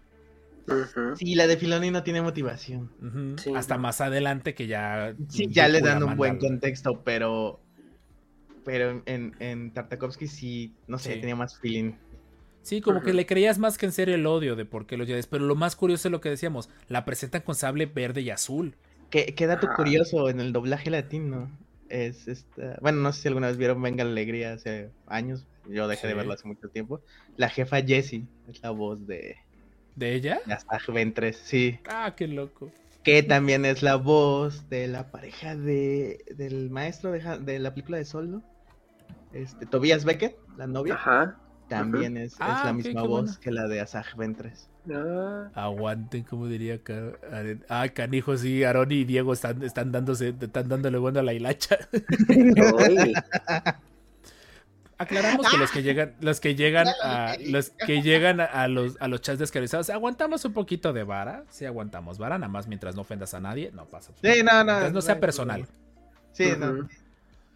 Ujú. Sí, la de Filoni no tiene motivación. Sí. Hasta más adelante que ya. Sí, ya le dan un buen contexto, pero. Pero en, en Tartakovsky sí, no sé, Sí. tenía más feeling. Sí, como que le creías más que en serio el odio de por qué los Jedi. Pero lo más curioso es lo que decíamos: la presentan con sable verde y azul. ¿Qué, qué dato Ajá. curioso en el doblaje latino? Es esta. Bueno, no sé si alguna vez vieron Venga la Alegría hace años. Yo dejé de verlo hace mucho tiempo. La jefa Jessie es la voz de, ¿De ella? de Asajj Ventress, sí. Ah, qué loco. Que también es la voz de la pareja de, del maestro de, la película de Solo. Este, Tobias Beckett, la novia. Ajá. También es, es Ah, la misma voz bueno. que la de Asajj Ventress. Ah, Aguanten, como diría Car- Ah, canijo, sí, Aaron y Diego están, están dándose, están dándole bueno a la hilacha. Aclaramos que los que llegan, los que llegan a los que llegan a, los a los chats descarizados, aguantamos un poquito de vara, sí aguantamos vara, nada más mientras no ofendas a nadie, no pasa. Sí, no, no. Mientras no sea personal. Sí, no.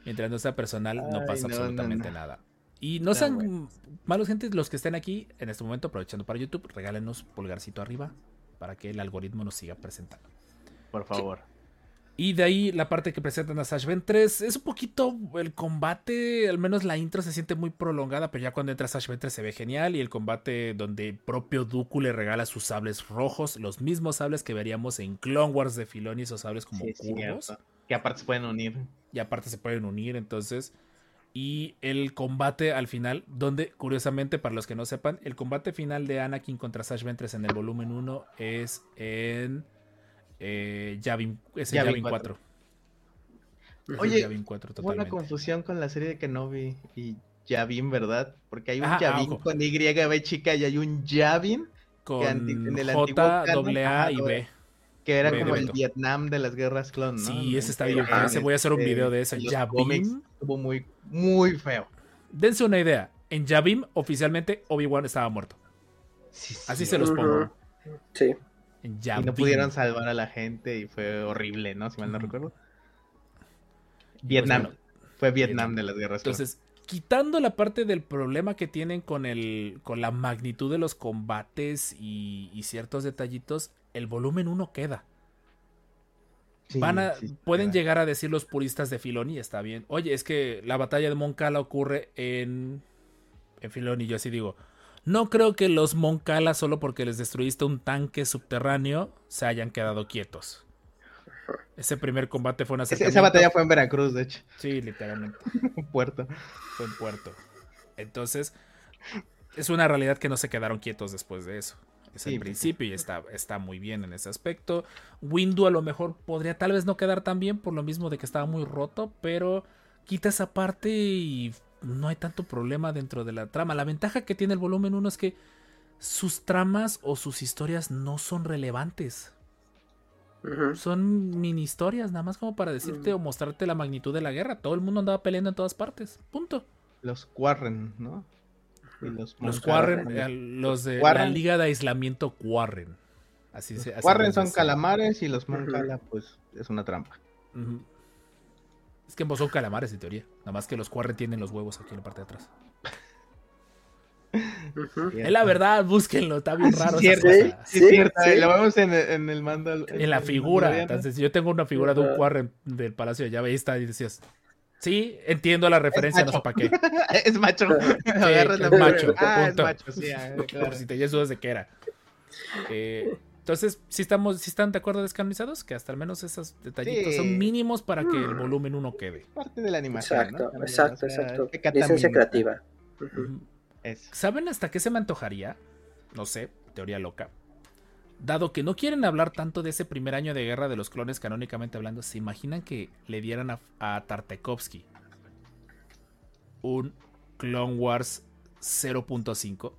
Mientras no sea personal, no pasa no, absolutamente no. nada. Y no sean bueno. malos gente los que estén aquí en este momento aprovechando para YouTube, regálenos pulgarcito arriba para que el algoritmo nos siga presentando. Por favor. Y de ahí la parte que presentan a Sash Ventress es un poquito el combate, al menos la intro se siente muy prolongada, pero ya cuando entra Sash Ventress se ve genial y el combate donde propio Dooku le regala sus sables rojos, los mismos sables que veríamos en Clone Wars de Filoni, esos sables como Sí, curvos. Que aparte se pueden unir. y aparte se pueden unir entonces y el combate al final donde curiosamente para los que no sepan el combate final de Anakin contra Sash Ventress en el volumen 1 es en eh, Yavin, es en Yavin Yavin 4 Es en Oye, Yavin 4 Hubo una confusión con la serie de Kenobi y Yavin, ¿verdad? Porque hay un Yavin ojo. con Y, B chica y hay un Yavin con en el antiguo J, A y B. que era B como el. Vietnam de las guerras clon, ¿no? sí ese está En- bien en ese voy a hacer un este, video de eso cómics Estuvo muy, muy feo. dense una idea. En Yavin oficialmente Obi-Wan estaba muerto. Sí, así sí, se los pongo. Sí. Y no pudieron salvar a la gente y fue horrible, ¿no? Si mal no recuerdo. Pues Vietnam. bueno, Fue Vietnam Vietnam. de las guerras. Entonces, quitando la parte del problema que tienen con el con la magnitud de los combates y, y ciertos detallitos, el volumen 1 queda. Sí, Van a, sí, pueden llegar a decir los puristas de Filoni, está bien. Oye, es que la batalla de Moncala ocurre en en Filoni, yo así digo. No creo que los Moncala, solo porque les destruiste un tanque subterráneo, se hayan quedado quietos. Ese primer combate fue una Esa, batalla fue en Veracruz, de hecho. Sí, literalmente. Un puerto. fue en Puerto. Entonces, es una realidad que no se quedaron quietos después de eso. Es Sí, el pues, principio y está, está muy bien en ese aspecto. Windu a lo mejor podría tal vez no quedar tan bien por lo mismo de que estaba muy roto, pero quita esa parte y no hay tanto problema dentro de la trama. La ventaja que tiene el volumen 1 es que sus tramas o sus historias no son relevantes. Son mini historias, nada más como para decirte o mostrarte la magnitud de la guerra. Todo el mundo andaba peleando en todas partes. Punto. Los Warren, ¿no? Y los Los Warren, eh, los de la. Liga de Aislamiento Warren. Así se así Warren son calamares y los Moncala, pues, es una trampa. Es que ambos son calamares en teoría. Nada más que los Warren tienen los huevos aquí en la parte de atrás. Es la verdad, búsquenlo, está bien Sí, raro. es esa cierto, cosa. Sí, Sí, es cierto, sí. lo vemos en, el- en el mando. En la figura. Entonces, yo tengo una figura de un. Warren del Palacio de Llave. Ahí está, y decías. Sí, entiendo la referencia, no sé para qué. es macho. Es macho, Ah, es macho, sí, ah, claro. Por si tenías dudas de qué era. Eh, entonces, si estamos, si están de acuerdo descanonizados, que hasta al menos esos detallitos Sí. son mínimos para que el Mm. volumen 1 quede. Parte de la animación. Exacto, ¿no? Exacto, o sea, exacto. Licencia creativa. Eso. ¿Saben hasta qué se me antojaría? No sé, teoría loca. Dado que no quieren hablar tanto de ese primer año de guerra de los clones canónicamente hablando, ¿se imaginan que le dieran a, a Tartakovsky un Clone Wars 0.5?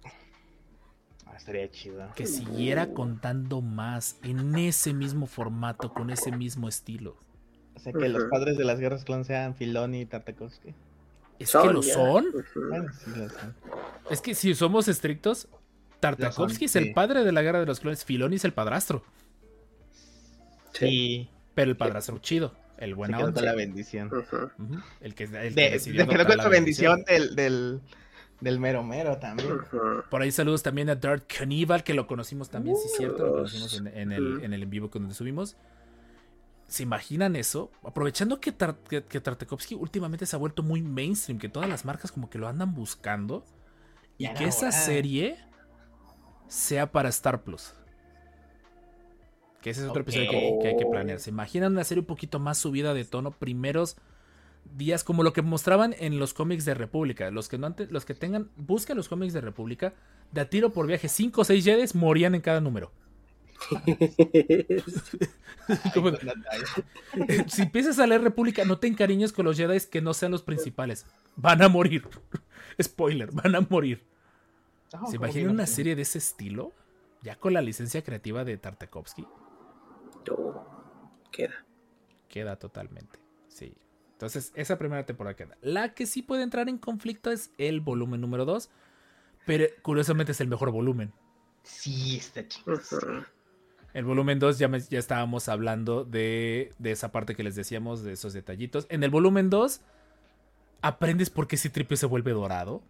Estaría chido. Que siguiera contando más en ese mismo formato, con ese mismo estilo. O sea, que los padres de las guerras clon sean Filoni y Tartakovsky. Es que lo son. Ujú. Bueno, sí, lo son. Es que si somos estrictos, Tartakovsky es el padre de la guerra de los clones, Filoni es el padrastro. Sí. Pero el padrastro chido, el buena onda. la bendición. El que, el que De, decidió de la bendición del, del, del mero mero también. Por ahí saludos también a Darth Cannibal, que lo conocimos también, sí, cierto, lo conocimos en, en el, en el en vivo donde subimos. ¿Se imaginan eso? Aprovechando que, Tar- que, que Tartakovsky últimamente se ha vuelto muy mainstream, que todas las marcas como que lo andan buscando. Y Ya que esa hora. serie sea para Star Plus. Que ese es otro episodio que, que hay que planear. ¿Se imaginan una serie un poquito más subida de tono? Primeros días, como lo que mostraban en los cómics de República. Los que, no ante- los que tengan, busquen los cómics de República. De a tiro por viaje, 5 o 6 Jedis morían en cada número. Como- si empiezas a leer República, no te encariñes con los Jedi que no sean los principales. Van a morir. Spoiler, van a morir. No, ¿Se ¿cómo imaginan una serie de ese estilo? Ya con la licencia creativa de Tartakovsky. Queda. Queda totalmente. Sí. Entonces, esa primera temporada queda. La que sí puede entrar en conflicto es el volumen número 2. Pero curiosamente es el mejor volumen. Sí, está chido. El volumen 2 ya, me- ya estábamos hablando de, de esa parte que les decíamos, de esos detallitos. En el volumen 2, aprendes por qué Citripio se vuelve dorado.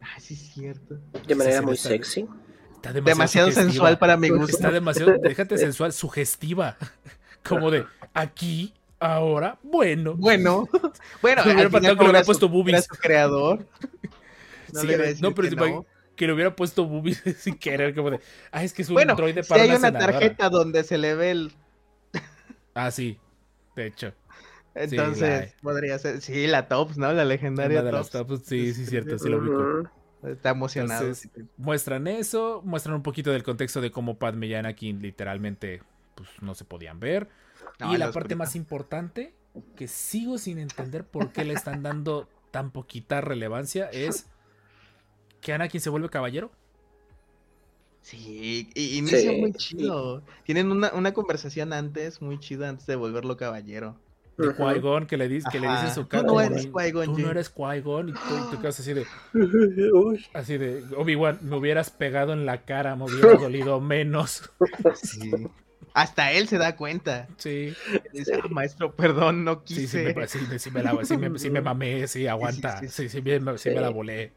Ah, sí, es cierto. De manera Sí, muy está- sexy. Está Demasiado sugestiva. sensual para mi gusto. Está demasiado, déjate sensual, sugestiva. Como de aquí, ahora, bueno. Bueno, bueno, al final faltado que le como hubiera puesto boobies. su creador. No Sí, le no, pero que que le hubiera puesto boobies sin querer, como de, ah, es que es un Bueno, droide si para hay una senadora". tarjeta donde se le ve el... Ah, sí, de hecho. Entonces, la podría ser... Sí, la Tops, ¿no? La legendaria de las Tops. tops, sí, sí, cierto, sí lo ubico. Está emocionado. Entonces, muestran eso, muestran un poquito del contexto de cómo Padme y Anakin literalmente pues, no se podían ver. No, y la parte más importante, que sigo sin entender por qué le están dando tan poquita relevancia, es que Anakin se vuelve caballero. Sí, y inicia Sí, muy sí. chido. Tienen una, una conversación antes, muy chida, antes de volverlo caballero. De. Qui-Gon, que le dice, que le dice su Tú cara. no como eres Qui-Gon Tú no Jinn". eres Qui-Gon y tú, tú quedas así de, así de, Obi-Wan, me hubieras pegado en la cara, me hubiera dolido menos. Sí. Hasta él se da cuenta. Sí, Dice, "Ah, maestro, perdón, no sí, sí, quise. me, sí, me- sí me la, sí me, sí me mamé, sí, aguanta, sí, sí, sí, bien, sí me la Sí. volé.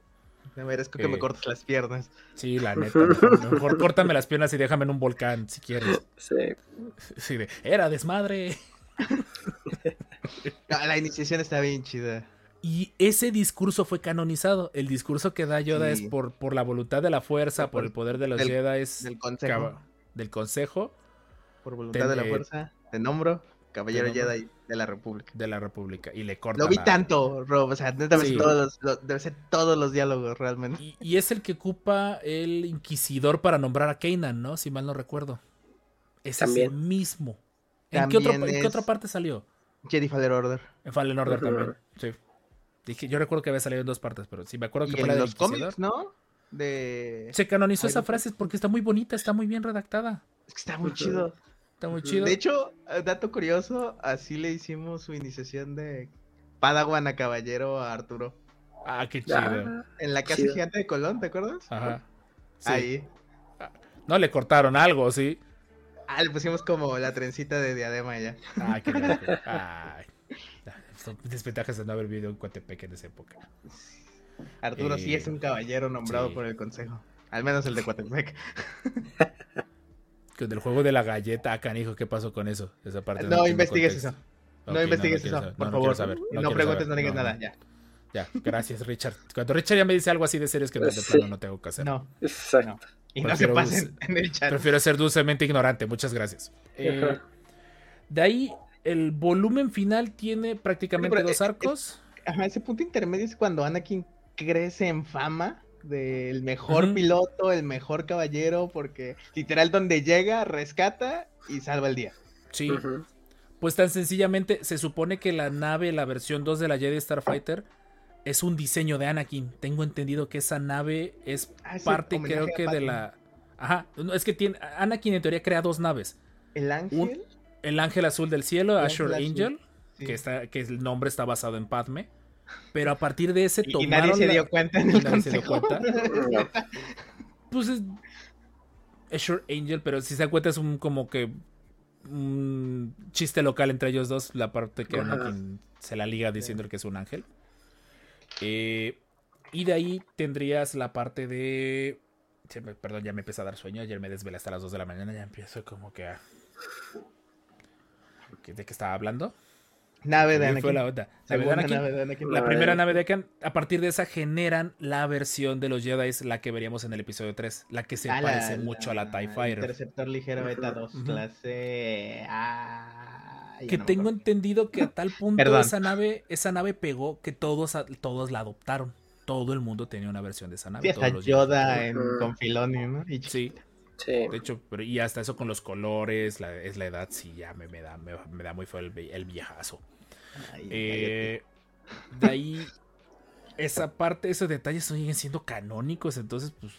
Me merezco que me Eh. cortes las piernas. Sí, la neta, mejor, mejor córtame las piernas y déjame en un volcán, si quieres. Sí. Sí, de, era desmadre. La iniciación está bien chida. Y ese discurso fue canonizado. El discurso que da Yoda Sí. es por, por la voluntad de la fuerza, por el poder de los Del- Jedi, es Del consejo. caba- del consejo Por voluntad de la fuerza. Te nombro Caballero te nombro. Jedi de la República. de la República. Y le corta Lo vi la- tanto, Rob. O sea, sé Sí. todos los, lo- debe ser todos los diálogos realmente. Y, y es el que ocupa el inquisidor para nombrar a Kanan, ¿no? Si mal no recuerdo. Es el También. mismo. ¿En qué, otro- en qué otra parte salió? Jedi Fallen Order. En Fallen Order también. Sí. Dije, yo recuerdo que había salido en dos partes, pero sí me acuerdo Y que fue la en del los cómics, ¿no? De... Se canonizó Ay, esa frase porque está muy bonita, está muy bien redactada. Es que está muy chido. Está muy chido. De hecho, eh, dato curioso, así le hicimos su iniciación de Padawan a Caballero a Arturo. ah, qué chido. Ah, En la casa Chido. gigante de Colón, ¿te acuerdas? Ajá. Sí. Ahí. No le cortaron algo, sí. Ah, le pusimos como la trencita de diadema ya. Ay, qué loco. Ay. Son desventajas de no haber vivido en Coatepec en esa época. Arturo sí Eh, es un caballero nombrado sí. por el consejo. Al menos el de Coatepec. Con el juego de la galleta, ah, canijo, ¿qué pasó con eso? Esa parte No, investigues contexto. eso. No investigues eso, saber. por No, no favor. saber, no preguntes, saber. no digas No, nada, ya. Ya, gracias, Richard. Cuando Richard ya me dice algo así de series que no, de Sí. plano no tengo que hacer. No, Exacto. y no se pasen en el chat. Prefiero ser dulcemente ignorante, muchas gracias. Eh, de ahí, el volumen final tiene prácticamente Pero, dos eh, arcos. Ajá, ese punto intermedio es cuando Anakin crece en fama del mejor piloto, el mejor caballero, porque literal donde llega, rescata y salva el día. Sí. Pues tan sencillamente, se supone que la nave, la versión 2 de la Jedi Starfighter, es un diseño de Anakin. Tengo entendido que esa nave es Ah, parte, creo que de la. Ajá. No, es que tiene. Anakin en teoría crea dos naves. El ángel. El ángel azul del cielo, azul, Angel, sí. que, está, que el nombre está basado en Padme. Pero a partir de ese Y- y, tomaron. nadie se dio cuenta en el nadie se dio cuenta. Pues es. Azure Angel, pero si se dan cuenta es un como que. Un chiste local entre ellos dos. La parte que. Anakin se la liga diciendo que es un ángel. Eh, y de ahí tendrías la parte de. Perdón, ya me empieza a dar sueño. Ayer me desvelé hasta las 2 de la mañana. Ya empiezo como que a. ¿Qué- ¿De qué estaba hablando? Nave de Anakin. fue la onda. Nave de Segunda Anakin. nave de Anakin. La primera nave de Anakin, a partir de esa generan la versión de los Jedi, la que veríamos en el episodio 3, la que se la- parece mucho a la TIE Fighter. Interceptor ligero beta 2, Ujú. clase. Ah, Que no tengo entendido que a tal punto esa nave, esa nave pegó que todos, todos la adoptaron. Todo el mundo tenía una versión de esa nave. Sí, hasta todos los Jedi. Yoda en, con Filoni, ¿no? Y Sí, Sí. de hecho, pero, y hasta eso con los colores, la, es la edad, sí, ya me, me da, me, me da muy feo el, vie- el viejazo. Ay, Eh, de ahí, esa parte, esos detalles siguen siendo canónicos, entonces, pues.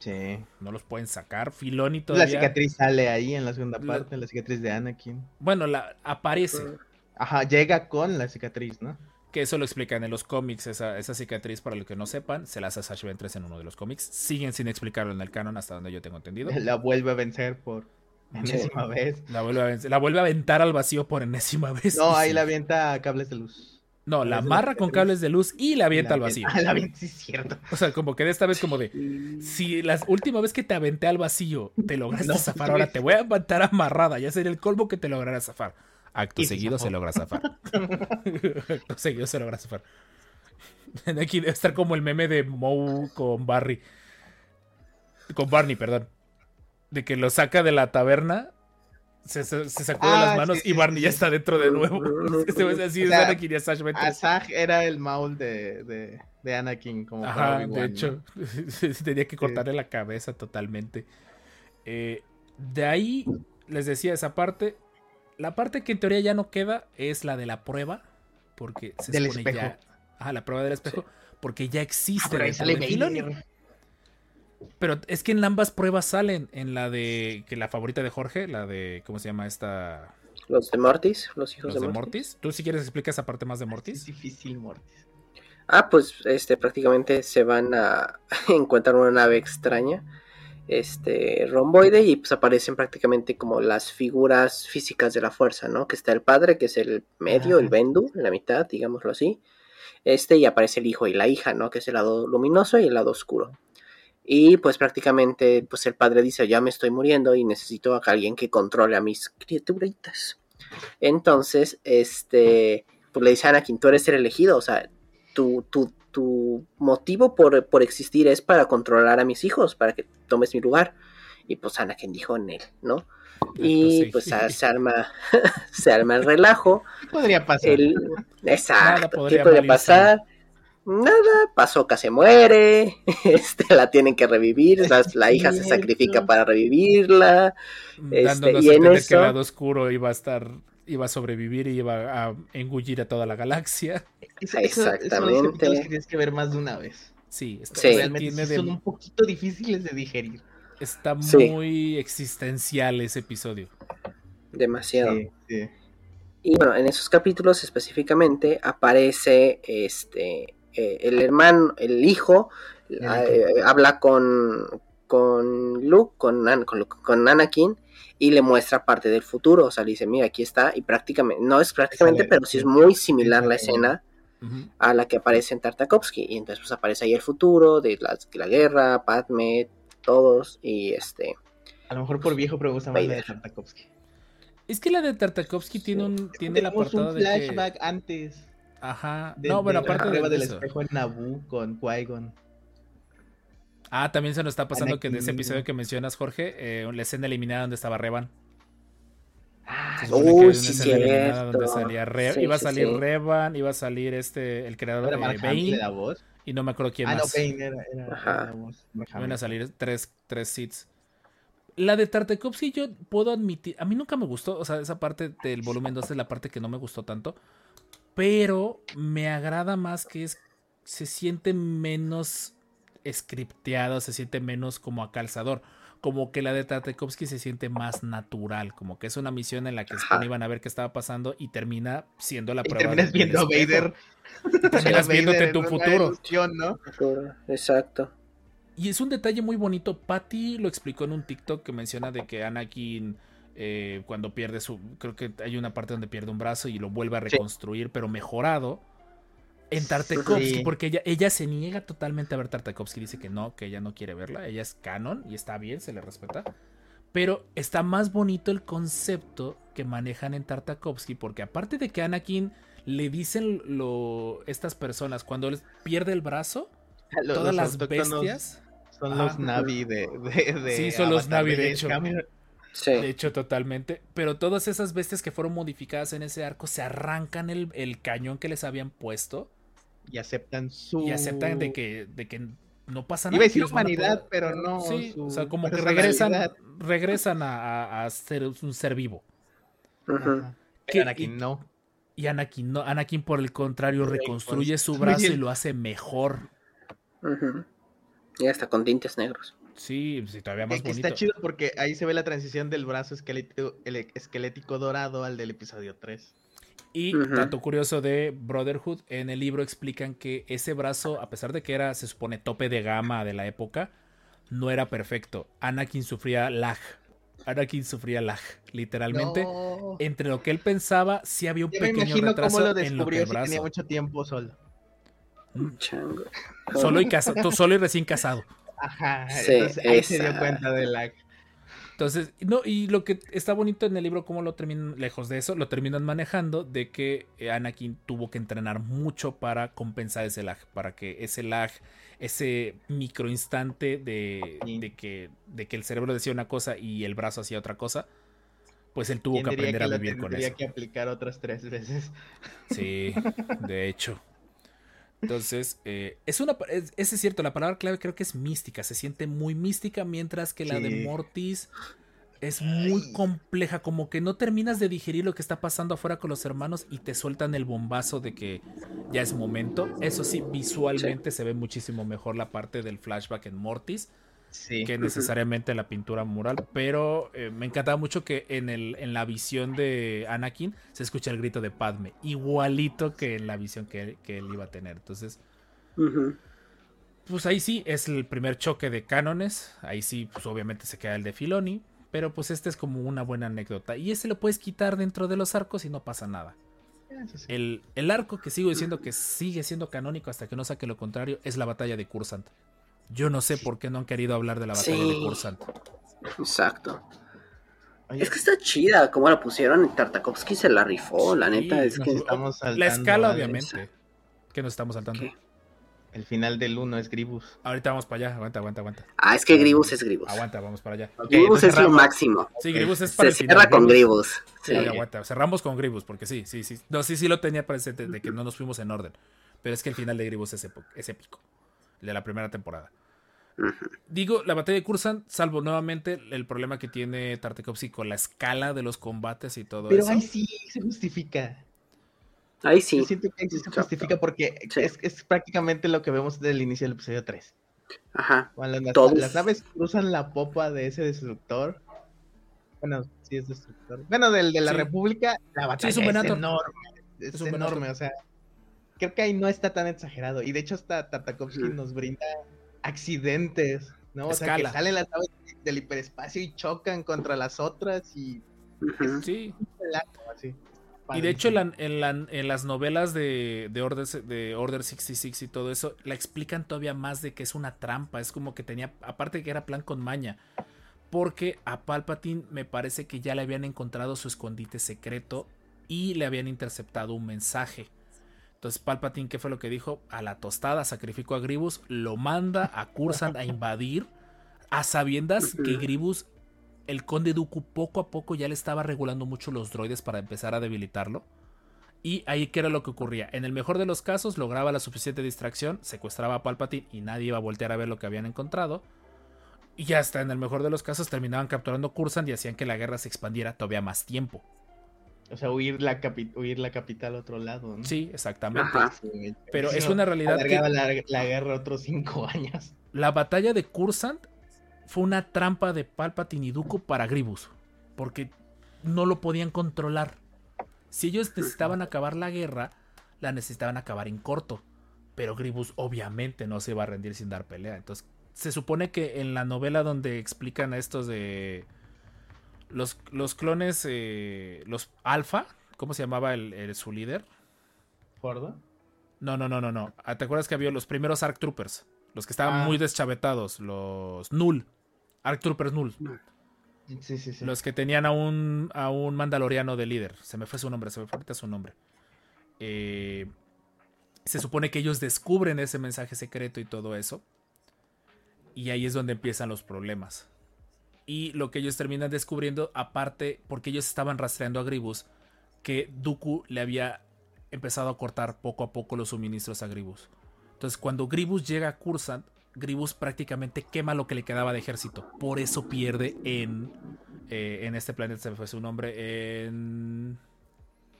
Sí. no los pueden sacar. Filoni La todavía. cicatriz sale ahí en la segunda La- parte, la cicatriz de Anakin. Bueno, la, aparece. Ajá, llega con la cicatriz, ¿no? Que eso lo explican en los cómics. Esa, esa cicatriz, para los que no sepan, se la hace Sash Ventress en uno de los cómics. Siguen sin explicarlo en el canon, hasta donde yo tengo entendido. La vuelve a vencer por Sí. enésima vez. La vuelve, a, vencer- la vuelve a aventar al vacío por enésima vez. No, ahí sí. la avienta cables de luz. No, la amarra con cables de luz y la avienta La al vacío. Ah, la avienta, sí, es cierto. O sea, como que de esta vez, como de. Si la última vez que te aventé al vacío te lograste No, zafar, ahora te voy a aventar amarrada. Ya sería el colmo que te lograra zafar. Acto se seguido se zafó. logra zafar. Acto seguido se logra zafar. Aquí debe estar como el meme de Moe con Barry. Con Barney, perdón. De que lo saca de la taberna. Se, se, se sacó de Ah, las manos sí, y Barney sí, ya sí. está dentro de nuevo. Este así es sea, Anakin y a Sash Ventress. Asaj era el maul de, de, de Anakin, como Ajá, de ¿no? hecho, tenía que cortarle la cabeza totalmente. Eh, de ahí, les decía esa parte. La parte que en teoría ya no queda es la de la prueba, porque se Del supone espejo. ya... Ajá, la prueba del espejo, porque ya Ah, existe. pero ahí dentro sale de Filoni. Vader. Pero es que en ambas pruebas salen, en la de... que la favorita de Jorge, la de... ¿Cómo se llama esta? Los de Mortis, los hijos Los de, de Mortis. Mortis. ¿Tú si quieres explicar esa parte más de Es Mortis? difícil, Mortis. Ah, pues este prácticamente se van a encontrar una nave extraña, este romboide y pues aparecen prácticamente como las figuras físicas de la fuerza, ¿no? Que está el padre, que es el medio, el Ajá. Bendu, la mitad, digámoslo así. Este y aparece el hijo y la hija, ¿no? Que es el lado luminoso y el lado oscuro. Y pues prácticamente pues el padre dice, ya me estoy muriendo y necesito a alguien que controle a mis criaturitas. Entonces, este, pues le dice a Anakin, tú eres el elegido, o sea, tu, tu, tu motivo por, por existir es para controlar a mis hijos, para que tomes mi lugar. Y pues Anakin dijo en él, ¿no? Y sí. pues se, se arma, se arma el relajo. ¿Qué podría pasar? El, Nada exacto, podría ¿qué irse. pasar? Nada, Pasoka se muere, este, la tienen que revivir, la, la hija se sacrifica para revivirla. Este, dándonos y a en que eso- el lado oscuro iba a estar, iba a sobrevivir y iba a engullir a toda la galaxia. Eso- eso- Exactamente. capítulos que tienes que ver más de una vez. Sí, está, Sí. Realmente tiene sí de- son un poquito difíciles de digerir. está Sí. muy existencial ese episodio. Demasiado. Sí, sí. Y bueno, en esos capítulos específicamente aparece este eh, el hermano, el hijo, eh, habla con, con Luke, con, An- con, Luke, con Anakin, y le muestra parte del futuro. O sea, le dice, mira, aquí está, y prácticamente, no es prácticamente, pero sí es muy similar la escena a la que aparece en Tartakovsky. Y entonces pues aparece ahí el futuro de la, de la guerra, Padme, todos, y este... A lo mejor por viejo, pero me gusta más la de. Tartakovsky. Es que la de Tartakovsky tiene un tiene apartado un de que flashback antes. ajá, de- no, bueno, de aparte la prueba de del eso. espejo en Naboo con Qui-Gon. Ah, también se nos está pasando que de ese episodio que mencionas, Jorge, eh, la escena eliminada donde estaba Revan. Ah, Se sí. eliminada donde cierto. salía Re- Sí, iba a salir sí. Revan, iba a salir este el creador de Bane la voz. y no me acuerdo quién Ah, no, más. Bane era, era- Ajá. era la voz. Van a salir tres, tres seats. La de Tartakovsky yo puedo admitir, a mí nunca me gustó, o sea, esa parte del volumen 2 es la parte que no me gustó tanto, pero me agrada más que es, se siente menos scripteado, se siente menos como a calzador, como que la de Tartakovsky se siente más natural, como que es una misión en la que iban a ver qué estaba pasando y termina siendo la Y prueba. terminas viendo a. Vader. Terminas viéndote en tu futuro. ilusión, ¿no? Exacto. Y es un detalle muy bonito. Patty lo explicó en un TikTok que menciona de que Anakin eh, cuando pierde su... Creo que hay una parte donde pierde un brazo y lo vuelve a Sí. reconstruir, pero mejorado. En Tartakovsky, Sí. porque ella, ella se niega totalmente a ver Tartakovsky. Dice que no, que ella no quiere verla. Ella es canon y está bien, se le respeta. Pero está más bonito el concepto que manejan en Tartakovsky, porque aparte de que Anakin le dicen lo, estas personas cuando él pierde el brazo, Los- todas los las bestias Son los Navi de, de, de Sí, son los Na'vi, de hecho. Sí. De hecho, totalmente. Pero todas esas bestias que fueron modificadas en ese arco se arrancan el, el cañón que les habían puesto Y aceptan su. y aceptan de que, de que no pasa nada. Iba a decir humanidad, poder- pero no. Sí, su o sea, como que regresan, regresan a, a- a ser un ser vivo. Ujú. Ajá. Que- Anakin no. Y Anakin, no, Anakin por el contrario, reconstruye su brazo y lo hace mejor. Ujú. Y hasta con tintes negros. Sí, sí, todavía más bonito. está chido porque ahí se ve la transición del brazo esquelético, el esquelético dorado al del episodio 3. Y Ujú. dato curioso de Brotherhood, en el libro explican que ese brazo, a pesar de que era, se supone, tope de gama de la época, no era perfecto. Anakin sufría lag. Anakin sufría lag, literalmente. No. Entre lo que él pensaba, sí había un Yo me pequeño imagino retraso cómo lo en lo que descubrió el si tenía brazo. mucho tiempo solo. Chango. Solo y, casa- tú solo y recién casado. Ajá. Sí, entonces ahí se dio cuenta del lag. Entonces, no, y lo que está bonito en el libro, cómo lo terminan, lejos de eso, lo terminan manejando, de que eh, Anakin tuvo que entrenar mucho para compensar ese lag, para que ese lag, ese microinstante de, Sí. de, que, de que el cerebro decía una cosa y el brazo hacía otra cosa, pues él tuvo ¿Quién que aprender que a vivir con tendría eso. que aplicar otras tres veces? Sí, de hecho. Entonces, eh, es una. Es, ese es cierto, la palabra clave creo que es mística. Se siente muy mística, mientras que la de. Mortis es muy compleja. Como que no terminas de digerir lo que está pasando afuera con los hermanos y te sueltan el bombazo de que ya es momento. Eso sí, visualmente se ve muchísimo mejor la parte del flashback en Mortis Sí. que necesariamente la pintura mural, pero eh, me encantaba mucho que en, el, en la visión de Anakin se escucha el grito de Padme, igualito que en la visión que, que él iba a tener. Entonces, pues ahí sí es el primer choque de cánones, ahí sí, pues obviamente se queda el de Filoni, pero pues este es como una buena anécdota. Y ese lo puedes quitar dentro de los arcos y no pasa nada. Sí. El, el arco que sigo diciendo que sigue siendo canónico hasta que no saque lo contrario es la batalla de Kursant. Yo no sé por qué no han querido hablar de la batalla de. Kursant. Exacto. Oye, Es que está chida como la pusieron. Tartakovsky se la rifó, la neta. Es que. estamos La saltando escala, al- obviamente. Que nos estamos saltando. ¿Qué? El final del 1 es Gribus. Ahorita vamos para allá. Aguanta, aguanta, aguanta. Ah, es que Gribus es Gribus. Aguanta, vamos para allá. Ok, Gribus es lo máximo. Sí, Gribus es para Se el final. cierra con Gribus-. Sí, Sí. aguanta. Cerramos con Gribus, porque sí, sí, sí. No, sí, sí lo tenía presente de que no nos fuimos en orden. Pero es que el final de Gribus es, es épico. De la primera temporada. Digo, la batalla de salvo nuevamente el problema que tiene Tartakovsky con la escala de los combates y todo Pero eso. ahí sí se justifica. Ahí sí. Yo siento que ahí sí se justifica porque Sí. es, es prácticamente lo que vemos desde el inicio del episodio 3. Ajá. Cuando las, Todos. las naves cruzan la popa de ese destructor. Bueno, sí es destructor. Bueno, del de la Sí. República, la batalla es un es, enorme. Es, Es un enorme, o sea. Creo que ahí no está tan exagerado. Y de hecho, hasta Tartakovsky nos brinda accidentes, ¿no? O sea, que salen las naves del hiperespacio y chocan contra las otras y. Sí. así. Y de hecho, la- en, la- en las novelas de, de, Order, de Order 66 y todo eso, la explican todavía más de que es una trampa. Es como que tenía, aparte que era plan con maña. Porque a Palpatine me parece que ya le habían encontrado su escondite secreto y le habían interceptado un mensaje. Entonces Palpatine, ¿qué fue lo que dijo? A la tostada, sacrificó a Gribus, lo manda a Kursant a invadir, a sabiendas que. Gribus, el conde Dooku, poco a poco ya le estaba regulando mucho los droides para empezar a debilitarlo. Y ahí, ¿qué era lo que ocurría? En el mejor de los casos, lograba la suficiente distracción, secuestraba a Palpatine y nadie iba a voltear a ver lo que habían encontrado. Y hasta en el mejor de los casos terminaban capturando Cursant y hacían que la guerra se expandiera todavía más tiempo. O sea, huir la, capi- huir la capital a otro lado, ¿no? Sí, exactamente. Ajá. Pero es una realidad que- la, la guerra otros cinco años. La batalla de Cursant fue una trampa de Palpatine y Dooku para Gribus. Porque no lo podían controlar. Si ellos necesitaban acabar la guerra, la necesitaban acabar en corto. Pero Gribus obviamente no se iba a rendir sin dar pelea. Entonces, se supone que en la novela donde explican a estos de. Los, los clones. eh, los Alpha. ¿Cómo se llamaba el, el- su líder? ¿Fordo? No, no, no, no, no. Ah, ¿Te acuerdas que había los primeros Arc Troopers? Los que estaban Ah. muy deschavetados. Los Null. Arc Troopers Null. Sí, sí, sí. Los que tenían a un, a un mandaloriano de líder. Se me fue su nombre, se me fue ahorita su nombre. Eh, se supone que ellos descubren ese mensaje secreto y todo eso. Y ahí es donde empiezan los problemas. Y lo que ellos terminan descubriendo, aparte, porque ellos estaban rastreando a Gribus, que Dooku le había empezado a cortar poco a poco los suministros a Gribus. Entonces, cuando Gribus llega a Cursant, Gribus prácticamente quema lo que le quedaba de ejército. Por eso pierde en, eh, en este planeta, se me fue su nombre, en...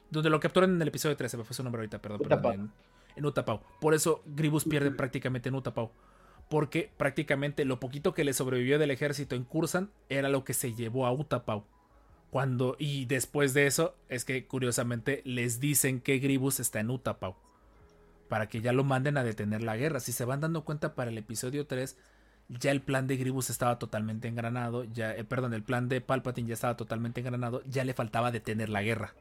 Donde lo capturan en el episodio 3, se me fue su nombre ahorita, perdón. perdón, Utapau. en, en Utapau. Por eso Gribus pierde prácticamente en Utapau. Porque prácticamente lo poquito que le sobrevivió del ejército en Cursan era lo que se llevó a Utapau. Cuando, y después de eso, es que curiosamente les dicen que Gribus está en Utapau. Para que ya lo manden a detener la guerra. Si se van dando cuenta para el episodio 3, ya el plan de Gribus estaba totalmente engranado. Ya, eh, perdón, el plan de Palpatine ya estaba totalmente engranado. Ya le faltaba detener la guerra.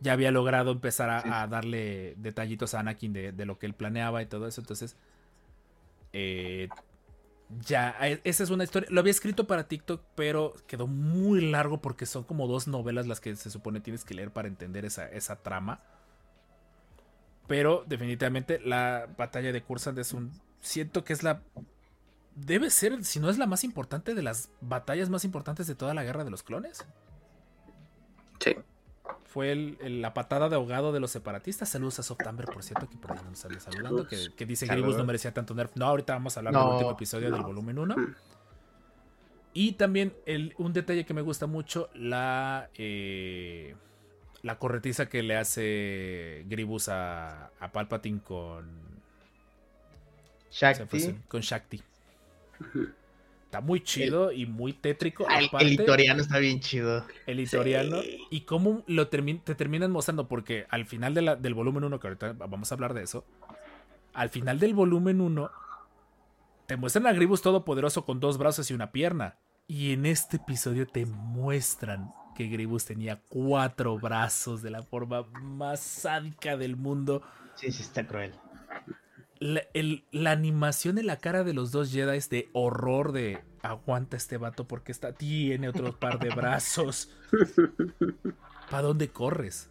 Ya había logrado empezar a, Sí. a darle detallitos a Anakin de, de lo que él planeaba y todo eso. Entonces, eh, ya, eh, esa es una historia. Lo había escrito para TikTok, pero quedó muy largo porque son como dos novelas las que se supone tienes que leer para entender esa, esa trama. Pero definitivamente la batalla de Cursant es un... Siento que es la... Debe ser, si no es la más importante de las batallas más importantes de toda la guerra de los clones. Sí. Fue el- el- la patada de ahogado de los separatistas. Saludos a Softamber, por cierto, que por ahí nos sale saludando. Que, que dice. Gribus no merecía tanto nerf. No, ahorita vamos a hablar No. del último episodio del volumen 1. Y también el- un detalle que me gusta mucho, la, eh, la corretiza que le hace Gribus a, a Palpatine con, Shakti. con Shakti. Está muy chido y muy tétrico. El, aparte- el litoriano está bien chido. el editorial Sí. y cómo lo termi- te terminan mostrando, porque al final de la- del volumen 1, que ahorita vamos a hablar de eso, al final del volumen 1, te muestran a Gribus todopoderoso con dos brazos y una pierna. Y en este episodio te muestran que Gribus tenía cuatro brazos de la forma más sádica del mundo. Sí, sí, está cruel. La, el- la animación en la cara de los dos Jedi es de horror de aguanta este vato porque está, tiene otro par de brazos. ¿Para dónde corres?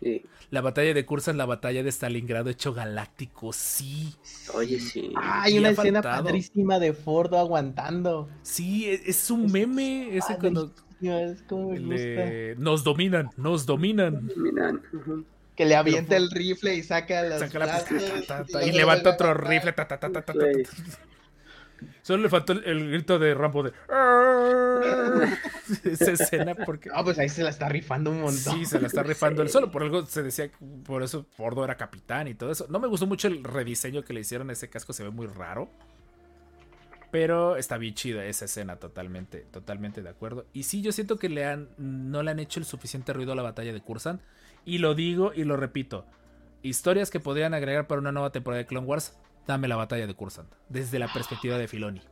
Sí. La batalla de Cursan, la batalla de Stalingrado hecho galáctico, sí. Oye, sí. Ah, hay Y una ha escena faltado. padrísima de Fordo aguantando. Sí, e- es un meme ese cuando Es como me gusta. le- nos dominan, nos dominan. Miran. ujú. Que le avienta el rifle y saca las Saca la blasters, ta, ta, ta, luego y levanta otro rifle. ta, ta, ta, ta, ta, ta, Güey. ta. Solo le faltó el, el grito de Rambo de esa escena porque Ah, pues ahí se la está rifando un montón. Sí, se la está rifando él solo. Por algo se decía, que por eso Fordo era capitán y todo eso. No me gustó mucho el rediseño que le hicieron a ese casco, se ve muy raro. Pero está bien chida esa escena, totalmente, totalmente de acuerdo. Y sí, yo siento que le han, no le han hecho el suficiente ruido a la batalla de Cursan. Y lo digo y lo repito. Historias que podrían agregar para una nueva temporada de Clone Wars, dame la batalla de Cursan. Desde la perspectiva de Filoni.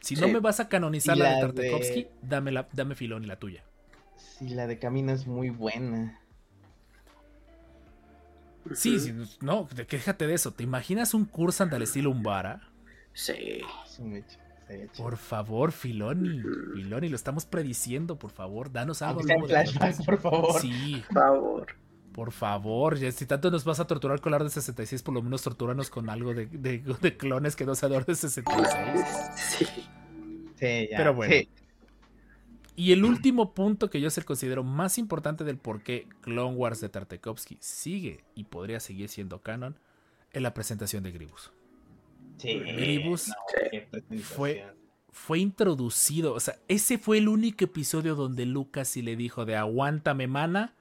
Si no Sí. me vas a canonizar la de Tartakovsky, de- dame, la, dame Filoni la tuya. Sí, la de camino es muy buena. Sí, sí, no, déjate de eso. ¿Te imaginas un Cursant al estilo Umbara? Sí. Es un hecho. Por favor, Filoni. Filoni, lo estamos prediciendo, por favor. Danos algo de flashback, por favor. Sí, Por favor. por favor. Si tanto nos vas a torturar con el Orden 66, por lo menos tortúranos con algo de, de- de clones que no sea de Orden 66. Sí. Sí, ya. Pero bueno. sí. Y el último punto que yo se considero más importante del por qué Clone Wars de Tartakovsky sigue y podría seguir siendo canon es la presentación de Gribus. Sí. Gribus no, fue, fue introducido. O sea, ese fue el único episodio donde Lucas sí le dijo de aguántame, mana.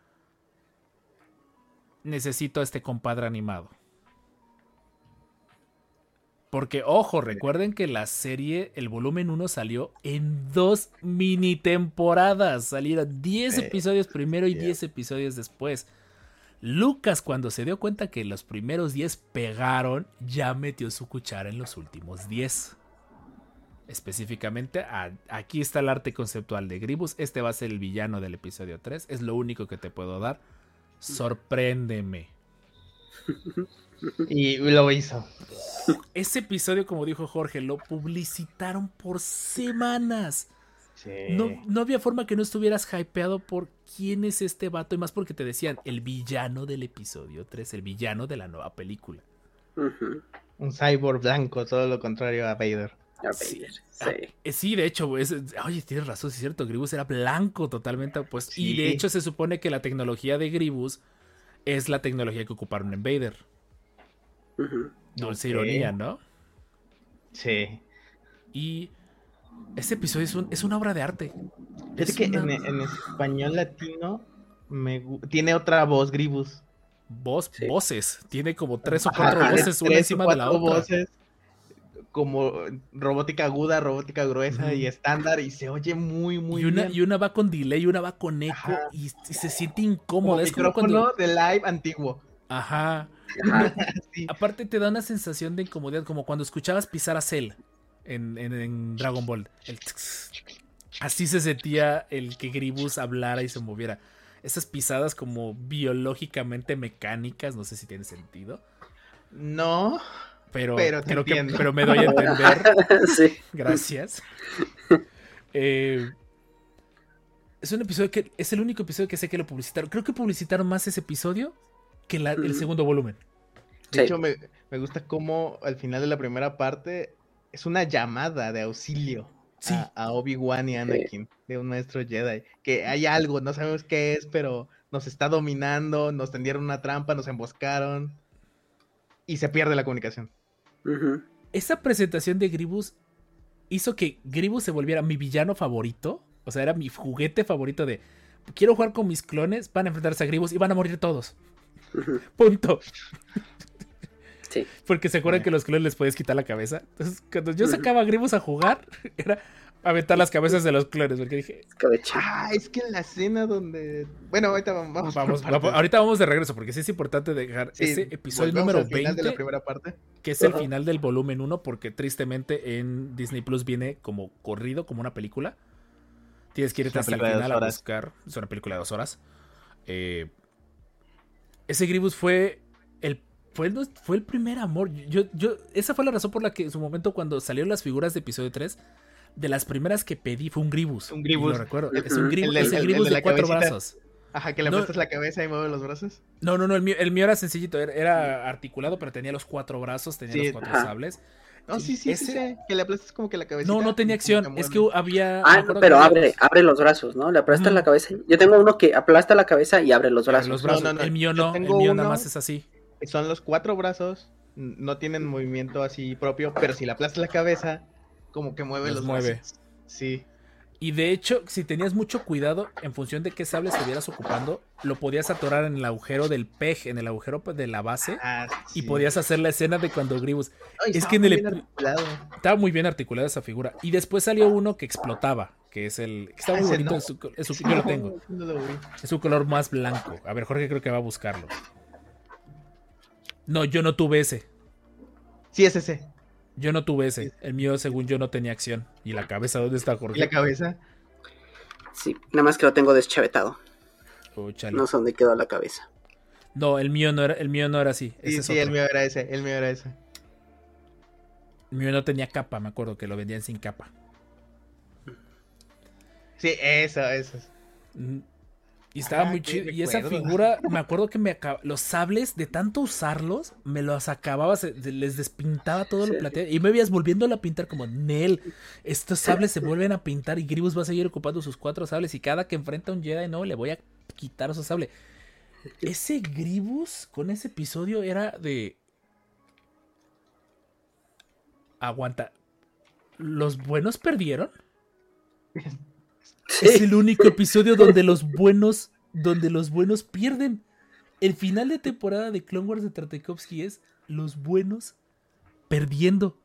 Necesito a este compadre animado. Porque, ojo, recuerden que la serie, el volumen 1 salió en dos mini temporadas. Salieron 10 Sí. episodios primero y Yeah. 10 episodios después. Lucas, cuando se dio cuenta que los primeros 10 pegaron, ya metió su cuchara en los últimos 10. Específicamente, a- aquí está el arte conceptual de Gribus. Este va a ser el villano del episodio 3. Es lo único que te puedo dar. Sorpréndeme. Y lo hizo. Ese episodio, como dijo Jorge, lo publicitaron por semanas. Sí. No, no había forma que no estuvieras hypeado por quién es este vato. Y más porque te decían el villano del episodio 3, el villano de la nueva película. Un cyborg blanco, todo lo contrario a Vader. A Sí. Ah, sí. eh, sí, de hecho, es- oye, tienes razón, es cierto, Gribus era blanco totalmente opuesto. Y de hecho se supone que la tecnología de Gribus es la tecnología que ocuparon en Vader. Ujú. Dulce ironía, ¿no? Sí. Y ese episodio es, un- es una obra de arte. Es que una en, en español latino me tiene otra voz, Gribus. voz, Sí. voces. Tiene como tres o cuatro voces una encima de la cuatro otra. voces, como robótica aguda, robótica gruesa y estándar y se oye muy, muy y, una, bien. y una va con delay y una va con eco y, y se siente como incómoda. Es como micrófono cuando. de live antiguo. Ajá. Ajá. Sí. Aparte te da una sensación de incomodidad, como cuando escuchabas pisar a Cell en, en- en Dragon Ball. El así se sentía el que Gribus hablara y se moviera. Esas pisadas como biológicamente mecánicas, no sé si tiene sentido. No, Pero, Pero te creo que, entiendo. pero me doy a entender. sí. Gracias. Eh, es un episodio que es el único episodio que sé que lo publicitaron. Creo que publicitaron más ese episodio que la- el Ujú. segundo volumen. de Sí. hecho me, me gusta cómo al final de la primera parte es una llamada de auxilio Sí. a, a Obi-Wan y Anakin de un maestro Jedi. Que hay algo, no sabemos qué es, pero nos está dominando, nos tendieron una trampa, nos emboscaron y se pierde la comunicación. Esa presentación de Gribus hizo que Gribus se volviera mi villano favorito. O sea, era mi juguete favorito de quiero jugar con mis clones, van a enfrentarse a Gribus y van a morir todos. Punto. Sí. Porque se acuerdan Sí. que los clones les puedes quitar la cabeza. Entonces, cuando yo sacaba a Gribus a jugar, era aventar las cabezas de los clones. Porque dije. Ah, es que en la escena donde. Bueno, ahorita vamos. vamos, ahorita vamos de regreso, porque sí es importante dejar Sí, ese episodio número al final 20. de la primera parte. que es el final del volumen 1, porque tristemente en Disney Plus viene como corrido, como una película. Tienes que irte hasta el final a buscar. Es una película de dos horas. Eh, ese Gribus fue fue, el, fue el primer amor. Yo, yo, esa fue la razón por la que en su momento, cuando salieron las figuras de episodio 3, de las primeras que pedí fue un Gribus. Un Gribus. lo recuerdo. Es un Gribus, El del- es el el- el Gribus de cuatro cabecita. brazos. Ajá, que le No. apretas la cabeza y mueve los brazos. No, no, no, el mío, el mío era sencillito, era, era articulado, pero tenía los cuatro brazos, tenía Sí, los cuatro ajá. sables. No, sí, sí, sí, Ese- sí, Que le aplastas como que la cabeza. No, no tenía acción. Es que había. Ah, acuerdo pero abre, había abre los brazos, ¿no? Le aplasta Ujú. la cabeza. Yo tengo uno que aplasta la cabeza y abre los abre brazos. los brazos. No, no, no, El mío no, el mío nada más es así. Son los cuatro brazos. No tienen movimiento así propio, pero si le aplastas la cabeza, como que mueve Los los, mueve. brazos. Sí. Y de hecho, si tenías mucho cuidado, en función de qué sable estuvieras ocupando, lo podías atorar en el agujero del pej, en el agujero de la base. Ah, Y podías hacer la escena de cuando Gribus. Ay, es que en el muy articulado. Estaba muy bien articulada esa figura. Y después salió uno que explotaba, que es el. que Está muy Ah, ese bonito. no. es su- es su- yo lo tengo. Es un color más blanco. A ver, Jorge creo que va a buscarlo. No, yo no tuve ese. Sí, es ese. Yo no tuve ese. El mío, según yo, no tenía acción. ¿Y la cabeza dónde está, Y Jorge? la cabeza. Sí, nada más que lo tengo deschavetado. Oh. No sé dónde quedó la cabeza. No, el mío no era, el mío no era así. Ese Sí, es sí, el mío era ese. El mío era ese. El mío no tenía capa, me acuerdo que lo vendían sin capa. Sí, eso, eso. Y estaba Ah, muy chido. Y esa figura, me acuerdo que me acaba- los sables, de tanto usarlos, me los acababa, se- les despintaba todo lo plateado. Y me veías volviéndolo a pintar como Nel. Estos sables se vuelven a pintar y Gribus va a seguir ocupando sus cuatro sables. Y cada que enfrenta a un Jedi, no, le voy a quitar su sable. Ese Gribus con ese episodio era de. Aguanta. ¿Los buenos perdieron? Sí. Es el único episodio donde los buenos, donde los buenos pierden. El final de temporada de Clone Wars de Tartakovsky es los buenos perdiendo.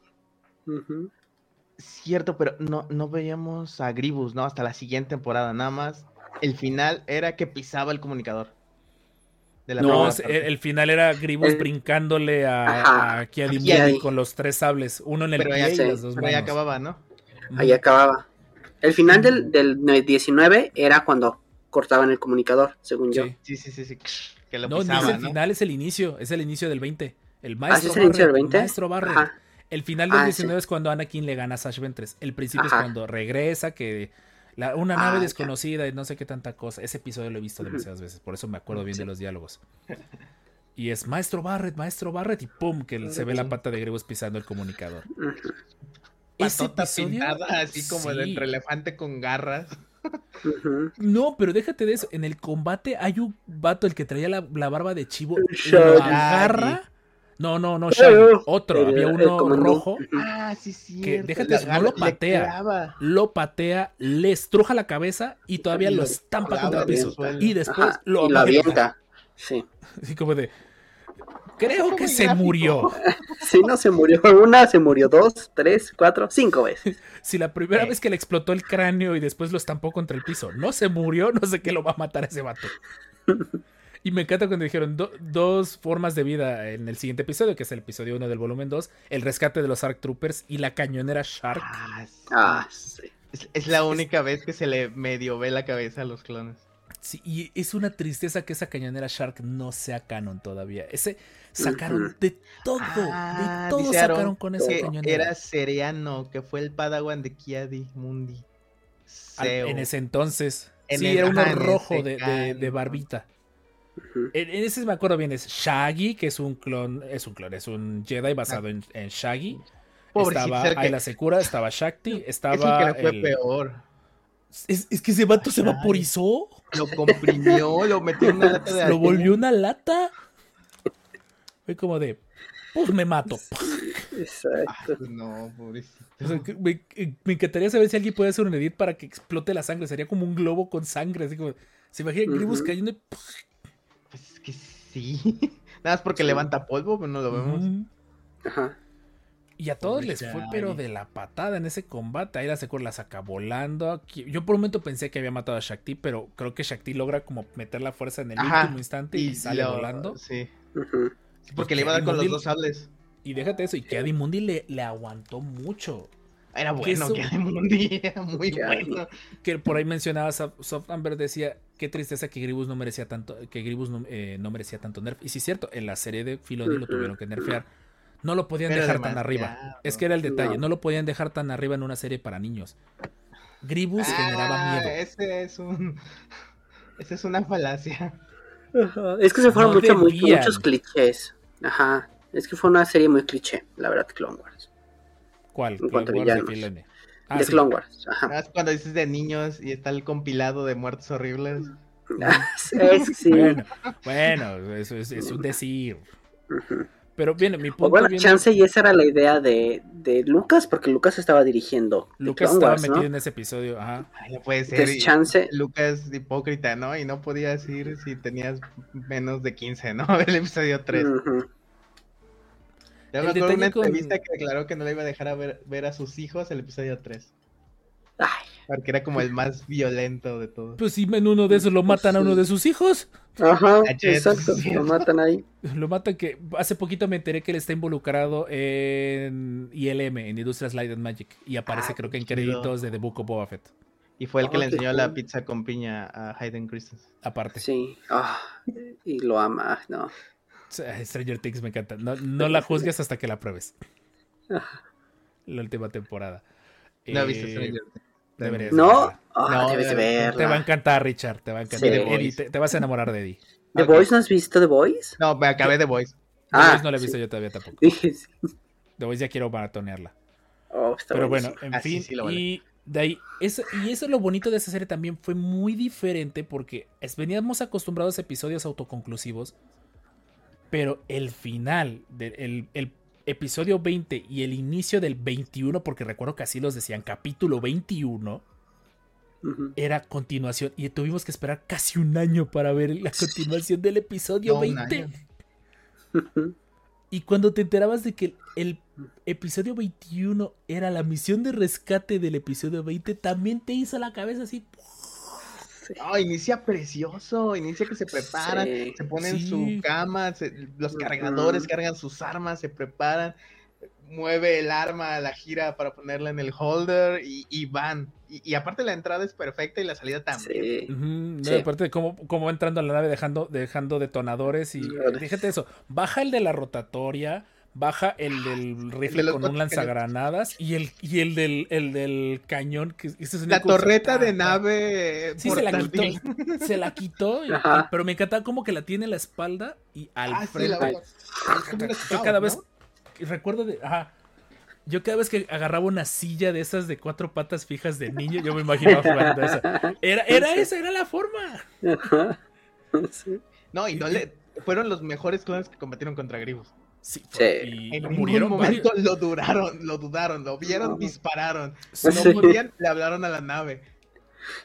Cierto, pero no, no veíamos a Gribus, ¿no? Hasta la siguiente temporada, nada más. El final era que pisaba el comunicador. De la No, el, el final era Gribus El- brincándole a, a Kiadi con los tres sables, uno en el pero pie ya, y sé, las dos pero manos. acababa, ¿no? Ahí acababa. El final del, del 19 era cuando cortaban el comunicador, según yo. Sí. Sí, sí, sí, sí. Que lo No, pisaba, es el ¿no? final, es el inicio, es el inicio del 20. El ¿Ah, sí maestro es el inicio del Barret, 20? maestro Barret. Ajá. El final del Ah, 19 sí. es cuando Anakin le gana a Sash Ventress. El principio Ajá. es cuando regresa, que la- una Ah, nave ya. desconocida y no sé qué tanta cosa. Ese episodio lo he visto demasiadas veces, por eso me acuerdo bien Sí. de los diálogos. Y es maestro Barret, maestro Barret, y pum, que se ve la pata de Gribus pisando el comunicador. Patota episodio. pintada así como de Sí. entre elefante con garras. No, pero déjate de eso. En el combate hay un vato, el que traía la, la barba de chivo, lo agarra. No, no, no, Shaggy. Otro, había uno rojo. Ah, sí, sí. Que déjate eso, no lo patea. Lo patea, le estruja la cabeza y todavía Y lo lo estampa contra el piso. Y después Ajá, lo y lo avienta. avienta. Sí. Así como de. Creo que se gráfico. murió. Sí, no se murió una, se murió dos, tres, cuatro, cinco veces. Si la primera Eh. vez que le explotó el cráneo y después lo estampó contra el piso no se murió, no sé qué lo va a matar a ese vato. Y me encanta cuando dijeron do- dos formas de vida en el siguiente episodio, que es el episodio 1 del volumen 2, el rescate de los Arc Troopers y la cañonera Shark. Ah, sí. Ah, sí. Es, es la única vez que se le medio ve la cabeza a los clones. Sí, y es una tristeza que esa cañonera Shark no sea canon todavía. Ese sacaron de todo, Ah, de todo dice Aaron sacaron con esa cañonera. era Seriano, que fue el padawan de Kiadi Mundi. Al- Seo. en ese entonces. En sí, el- era uno rojo de, de- de canon. barbita. En, en ese me acuerdo bien, es Shaggy, que es un clon, es un clon, es un Jedi basado en, en Shaggy. Pobrecito, estaba que- Ayla Secura, estaba Shakti, es el estaba. que fue el- peor. Es, es que ese vato se vaporizó, Lo comprimió, lo metió en una lata de lo volvió una lata. Fue como de, pues me mato. Exacto. Ay, no, pobrecito. O sea, que me, me encantaría saber si alguien puede hacer un edit para que explote la sangre. Sería como un globo con sangre. Así como, se imaginan Gribus cayendo. y- Pues es que sí. Nada más porque Sí. levanta polvo, pero no lo vemos. Ajá. Y a todos Pobre les fue, pero de la patada en ese combate. Ahí la Secura la saca volando. Aquí- Yo por un momento pensé que había matado a Shakti, pero creo que Shakti logra como meter la fuerza en el Ajá, último instante y, sale lo- volando. Sí. Ujú. Sí, porque le iba a dar con los dos sables. Y déjate eso, y que Adi Mundi le, le aguantó mucho. Era bueno, eso- que de Mundi era muy bueno. Que por ahí mencionaba Soft Amber decía qué tristeza que Gribus no merecía tanto, que Gribus no, eh, no merecía tanto nerf. Y sí es cierto, en la serie de Filoni lo tuvieron que nerfear. No lo podían Pero dejar tan arriba. Es que era el detalle, No. no lo podían dejar tan arriba en una serie para niños. Gribus generaba Ah, miedo. Ese es un. Esa es una falacia. Ajá. Es que se fueron No mucho, muchos clichés. Ajá. Es que fue una serie muy cliché, la verdad, Clone Wars. ¿Cuál? en Clone Wars de. Ah, de sí. Clone Wars. Ajá. Más cuando dices de niños y está el compilado de muertes horribles. es que sí. Bueno, bueno, eso es, es un decir. Ujú. Pero bien, mi punto O bueno, viene- chance y esa era la idea de, de Lucas, porque Lucas estaba dirigiendo. Lucas estaba Wars, ¿no? metido en ese episodio, ajá. Ay, no puede ser. Entonces, y- chance. Lucas hipócrita, ¿no? Y no podías ir si tenías menos de 15, ¿no? El episodio 3. Ujú. Ya El me acuerdo una con- entrevista que declaró que no le iba a dejar a ver, ver a sus hijos el episodio 3. Ay, Porque era como el más violento de todos. Pues si en uno de esos lo matan a uno de sus hijos. Ajá, Ah, exacto. Lo matan ahí. Lo matan que hace poquito me enteré que él está involucrado en ILM, en Industrias Light and Magic. Y aparece Ah, creo que en créditos de The Book of Boba Fett. Y fue el que Ah, le qué enseñó la pizza con piña a Hayden Christensen. Aparte. Sí. Y lo ama, no. Stranger Things me encanta. No, no la juzgues hasta que la pruebes. La última temporada. No Eh, viste Stranger Things? Deberías ¿No? verla. Ah, No, debes de de- Te va a verla. encantar, Richard. Te va a encantar. Sí. Eddie, te, te vas a enamorar de Eddie. ¿The Ok. Voice no has visto The Voice? No, me acabé de Voice. The Ah, Voice no la he sí. visto yo todavía tampoco. Sí. The Voice ya quiero maratonearla. Oh, está Pero buenísimo. bueno, en Ah, fin. sí, lo vale. y de ahí, eso, y eso es lo bonito de esa serie también fue muy diferente porque es- veníamos acostumbrados a episodios autoconclusivos. Pero el final del el- el episodio 20 y el inicio del 21, porque recuerdo que así los decían, capítulo 21, Ujú. era continuación. Y tuvimos que esperar casi un año para ver la continuación del episodio No, un 20. año. Ujú. Y cuando te enterabas de que el episodio 21 era la misión de rescate del episodio 20, también te hizo la cabeza así. No, inicia precioso, inicia que se preparan, Sí. se ponen en Sí. su cama, se- los cargadores cargan sus armas, se preparan, mueve el arma, la gira para ponerla en el holder y, y van. Y, y aparte la entrada es perfecta y la salida también. Sí. Ujú, no, Sí. Aparte de cómo, cómo entrando a la nave dejando, dejando detonadores y. Detonadores. Fíjate eso. Baja el de la rotatoria. Baja el del rifle los con un lanzagranadas y el, y el del, el del cañón. Que, sonido La torreta de nave Sí, se la quitó. Se la quitó. y- pero me encantaba como que la tiene en la espalda y al Ah, sí, frente. la Yo cada ¿no? vez recuerdo de, ajá, yo cada vez que agarraba una silla de esas de cuatro patas fijas de niño, yo me imaginaba jugando esa. Era, era esa, era la forma. Ajá. Sí. No, y no le... Fueron los mejores clones que combatieron contra Gribus. Sí, Sí. y En murieron ningún varios. momento lo duraron, lo dudaron, lo vieron, No. dispararon. Sí. No podían, le hablaron a la nave.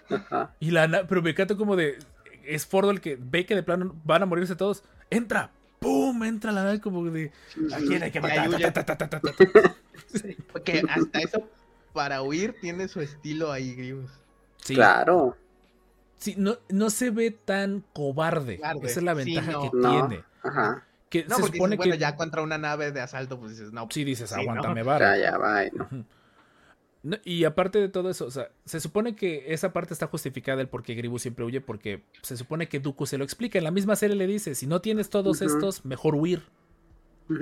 Ajá. Y la na- pero me encanta como de es Fordo el que ve que de plano van a morirse todos. Entra, ¡pum! Entra la nave como de ¿a quién hay que matar? Porque hasta eso, para huir, tiene su estilo ahí, Gribus. Sí, Claro. sí, no, no se ve tan cobarde. Cobarde. Esa es la Sí, ventaja no. que No. tiene. Ajá. Que No, se porque supone dices, bueno, que ya contra una nave de asalto, pues dices, no. sí dices, Sí, aguántame ¿no? vara. Ya, ya, va. ¿no? No, y aparte de todo eso, o sea, se supone que esa parte está justificada el por qué Gribu siempre huye, porque se supone que Dooku se lo explica. En la misma serie le dice, si no tienes todos estos, mejor huir.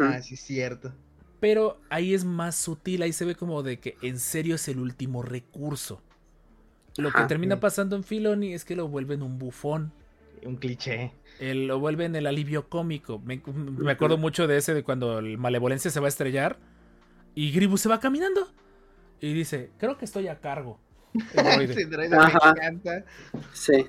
Ah, sí, es cierto. Pero ahí es más sutil, ahí se ve como de que en serio es el último recurso. Lo que termina pasando en Filoni es que lo vuelven un bufón. Un cliché. El- lo vuelven el alivio cómico. Me, me acuerdo mucho de ese de cuando el Malevolencia se va a estrellar y Gribu se va caminando y dice, creo que estoy a cargo. Ajá. me encanta. Sí.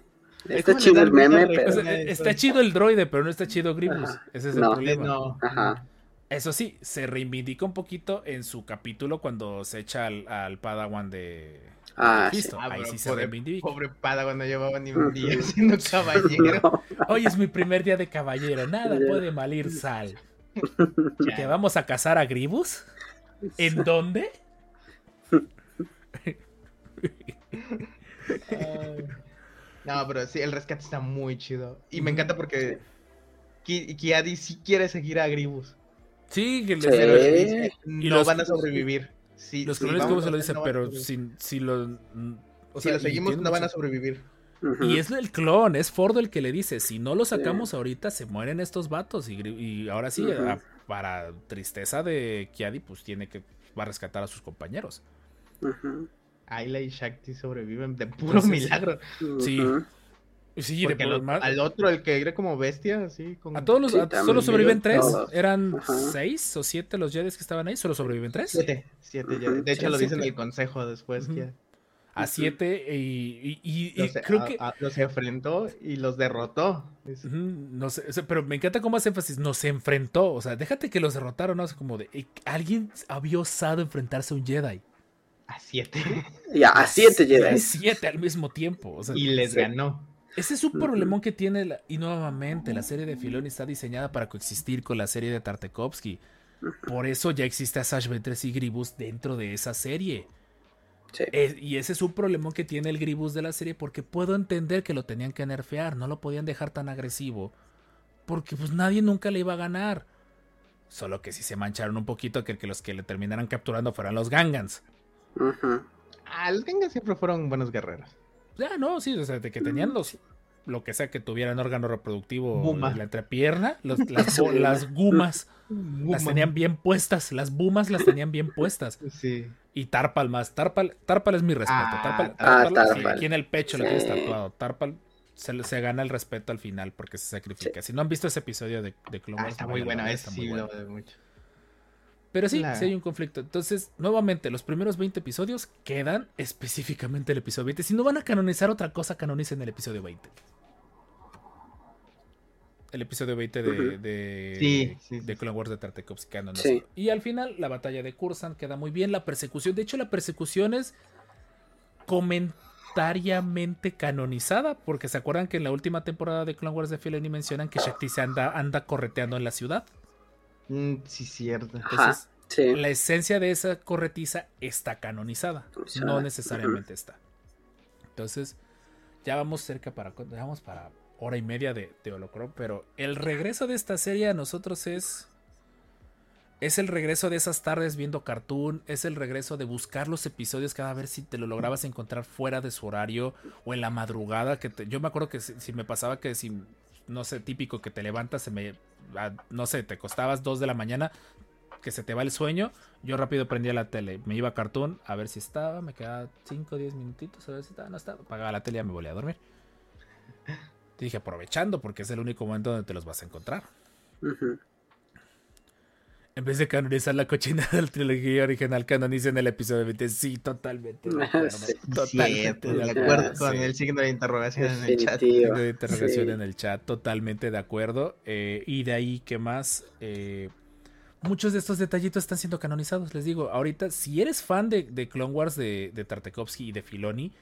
Es Está chido el meme, O pero. sea, está chido el droide, pero no está chido. Ajá. Ese es el No. problema. No. Ajá. Eso sí, se reivindica un poquito en su capítulo cuando se echa al, al Padawan de Ah, sí. Cristo. Ah, Ahí sí se pobre, reivindica. pobre Padawan no llevaba ni un día siendo caballero. No. Hoy es mi primer día de caballero, nada puede malir sal. ¿Que vamos a cazar a Gribus? ¿En dónde? No, pero sí, el rescate está muy chido. Y me encanta porque Ki- Kiadi sí quiere seguir a Gribus. Sí, que les- Sí. Y no los- van a sobrevivir. Sí, los sí, clones vamos como se lo dicen, no pero si, si lo... mm, o si sea, lo seguimos, no van a sobrevivir. Y es el clon, es Fordo el que le dice, si no lo sacamos ahorita se mueren estos vatos. Y, y ahora sí, a- para tristeza de Kiadi, pues tiene que va a rescatar a sus compañeros. Ayla y Shakti sobreviven de puro Entonces, milagro. Sí. Sí, de Porque por al, más- al otro, el que era como bestia, así. Con... a todos los Sí, a- también. solo sobreviven tres. Todos. Eran Ajá. seis o siete los Jedi que estaban ahí, solo sobreviven tres. Siete, siete. Ujú, De hecho, sí, lo dicen en el consejo después. Que A siete y, y- y- y los, creo a- que a- los enfrentó y los derrotó. No sé, pero me encanta cómo hace énfasis. Nos enfrentó. O sea, déjate que los derrotaron. ¿no? O sea, como de. eh, Alguien había osado enfrentarse a un Jedi. A siete. Ya, a siete Y a Jedi. siete al mismo tiempo. O sea, y les sí. ganó. Ese es un problemón que tiene. la- y nuevamente, la serie de Filoni está diseñada para coexistir con la serie de Tartakovsky. Por eso ya existe a Sash Ventress y Gribus dentro de esa serie. Sí. Eh, y ese es un problemón que tiene el Gribus de la serie. Porque puedo entender que lo tenían que nerfear. No lo podían dejar tan agresivo. Porque pues nadie nunca le iba a ganar. Solo que si se mancharon un poquito que, que los que le terminaran capturando fueran los Gangans. Ujú. Ah, los Gengas siempre fueron buenos guerreros. Ya, no, sí, o sea, de que tenían los lo que sea que tuvieran órgano reproductivo Guma. en la entrepierna, los- las, las gumas las tenían bien puestas, las bumas las tenían bien puestas. Sí. Y Tarpal más, Tarpal, Tarpal es mi respeto. Ah, Tarpal, ah, Tarpal, sí, Tarpal. aquí en el pecho lo tienes tatuado. Tarpal se, se gana el respeto al final porque se sacrifica. Si no han visto ese episodio de, de Clone Ah, está muy bueno, está muy sí bueno. lo veo mucho. Pero sí, sí hay un conflicto. Entonces, nuevamente, los primeros 20 episodios quedan específicamente el episodio 20. Si no van a canonizar otra cosa, canonicen el episodio 20. El episodio 20 de, de, Sí, sí, de. Clone Wars de Tartakovsky canonizó. Sí. Y al final, la batalla de Kursan queda muy bien. La persecución, de hecho, la persecución es comentariamente canonizada. Porque se acuerdan que en la última temporada de Clone Wars de Filoni mencionan que Shakti se anda, anda correteando en la ciudad. Mm, sí, cierto. Ajá, Entonces, sí. la esencia de esa corretiza está canonizada, no necesariamente está. Entonces, ya vamos cerca para, ya vamos para hora y media de, de Holocron, pero el regreso de esta serie a nosotros es es el regreso de esas tardes viendo cartoon, es el regreso de buscar los episodios cada vez si te lo lograbas encontrar fuera de su horario o en la madrugada que te- yo me acuerdo que si, si me pasaba que si no sé, típico que te levantas, se me a- no sé, te costabas 2 de la mañana, que se te va el sueño, yo rápido prendía la tele, me iba a cartoon a ver si estaba, me quedaba 5 o 10 minutitos a ver si estaba, no estaba, apagaba la tele y ya me volvía a dormir. Te dije aprovechando porque es el único momento donde te los vas a encontrar. En vez de canonizar la cochina de la trilogía original, canonicen el episodio 20. Sí, totalmente de acuerdo. Sí. Totalmente de acuerdo. con sí. el signo de interrogación en el chat. Definitivo. Signo de interrogación Sí. en el chat, totalmente de acuerdo. Eh, y de ahí, ¿qué más? Eh, muchos de estos detallitos están siendo canonizados. Les digo, ahorita, si eres fan de, de Clone Wars de, de Tartakovsky y de Filoni,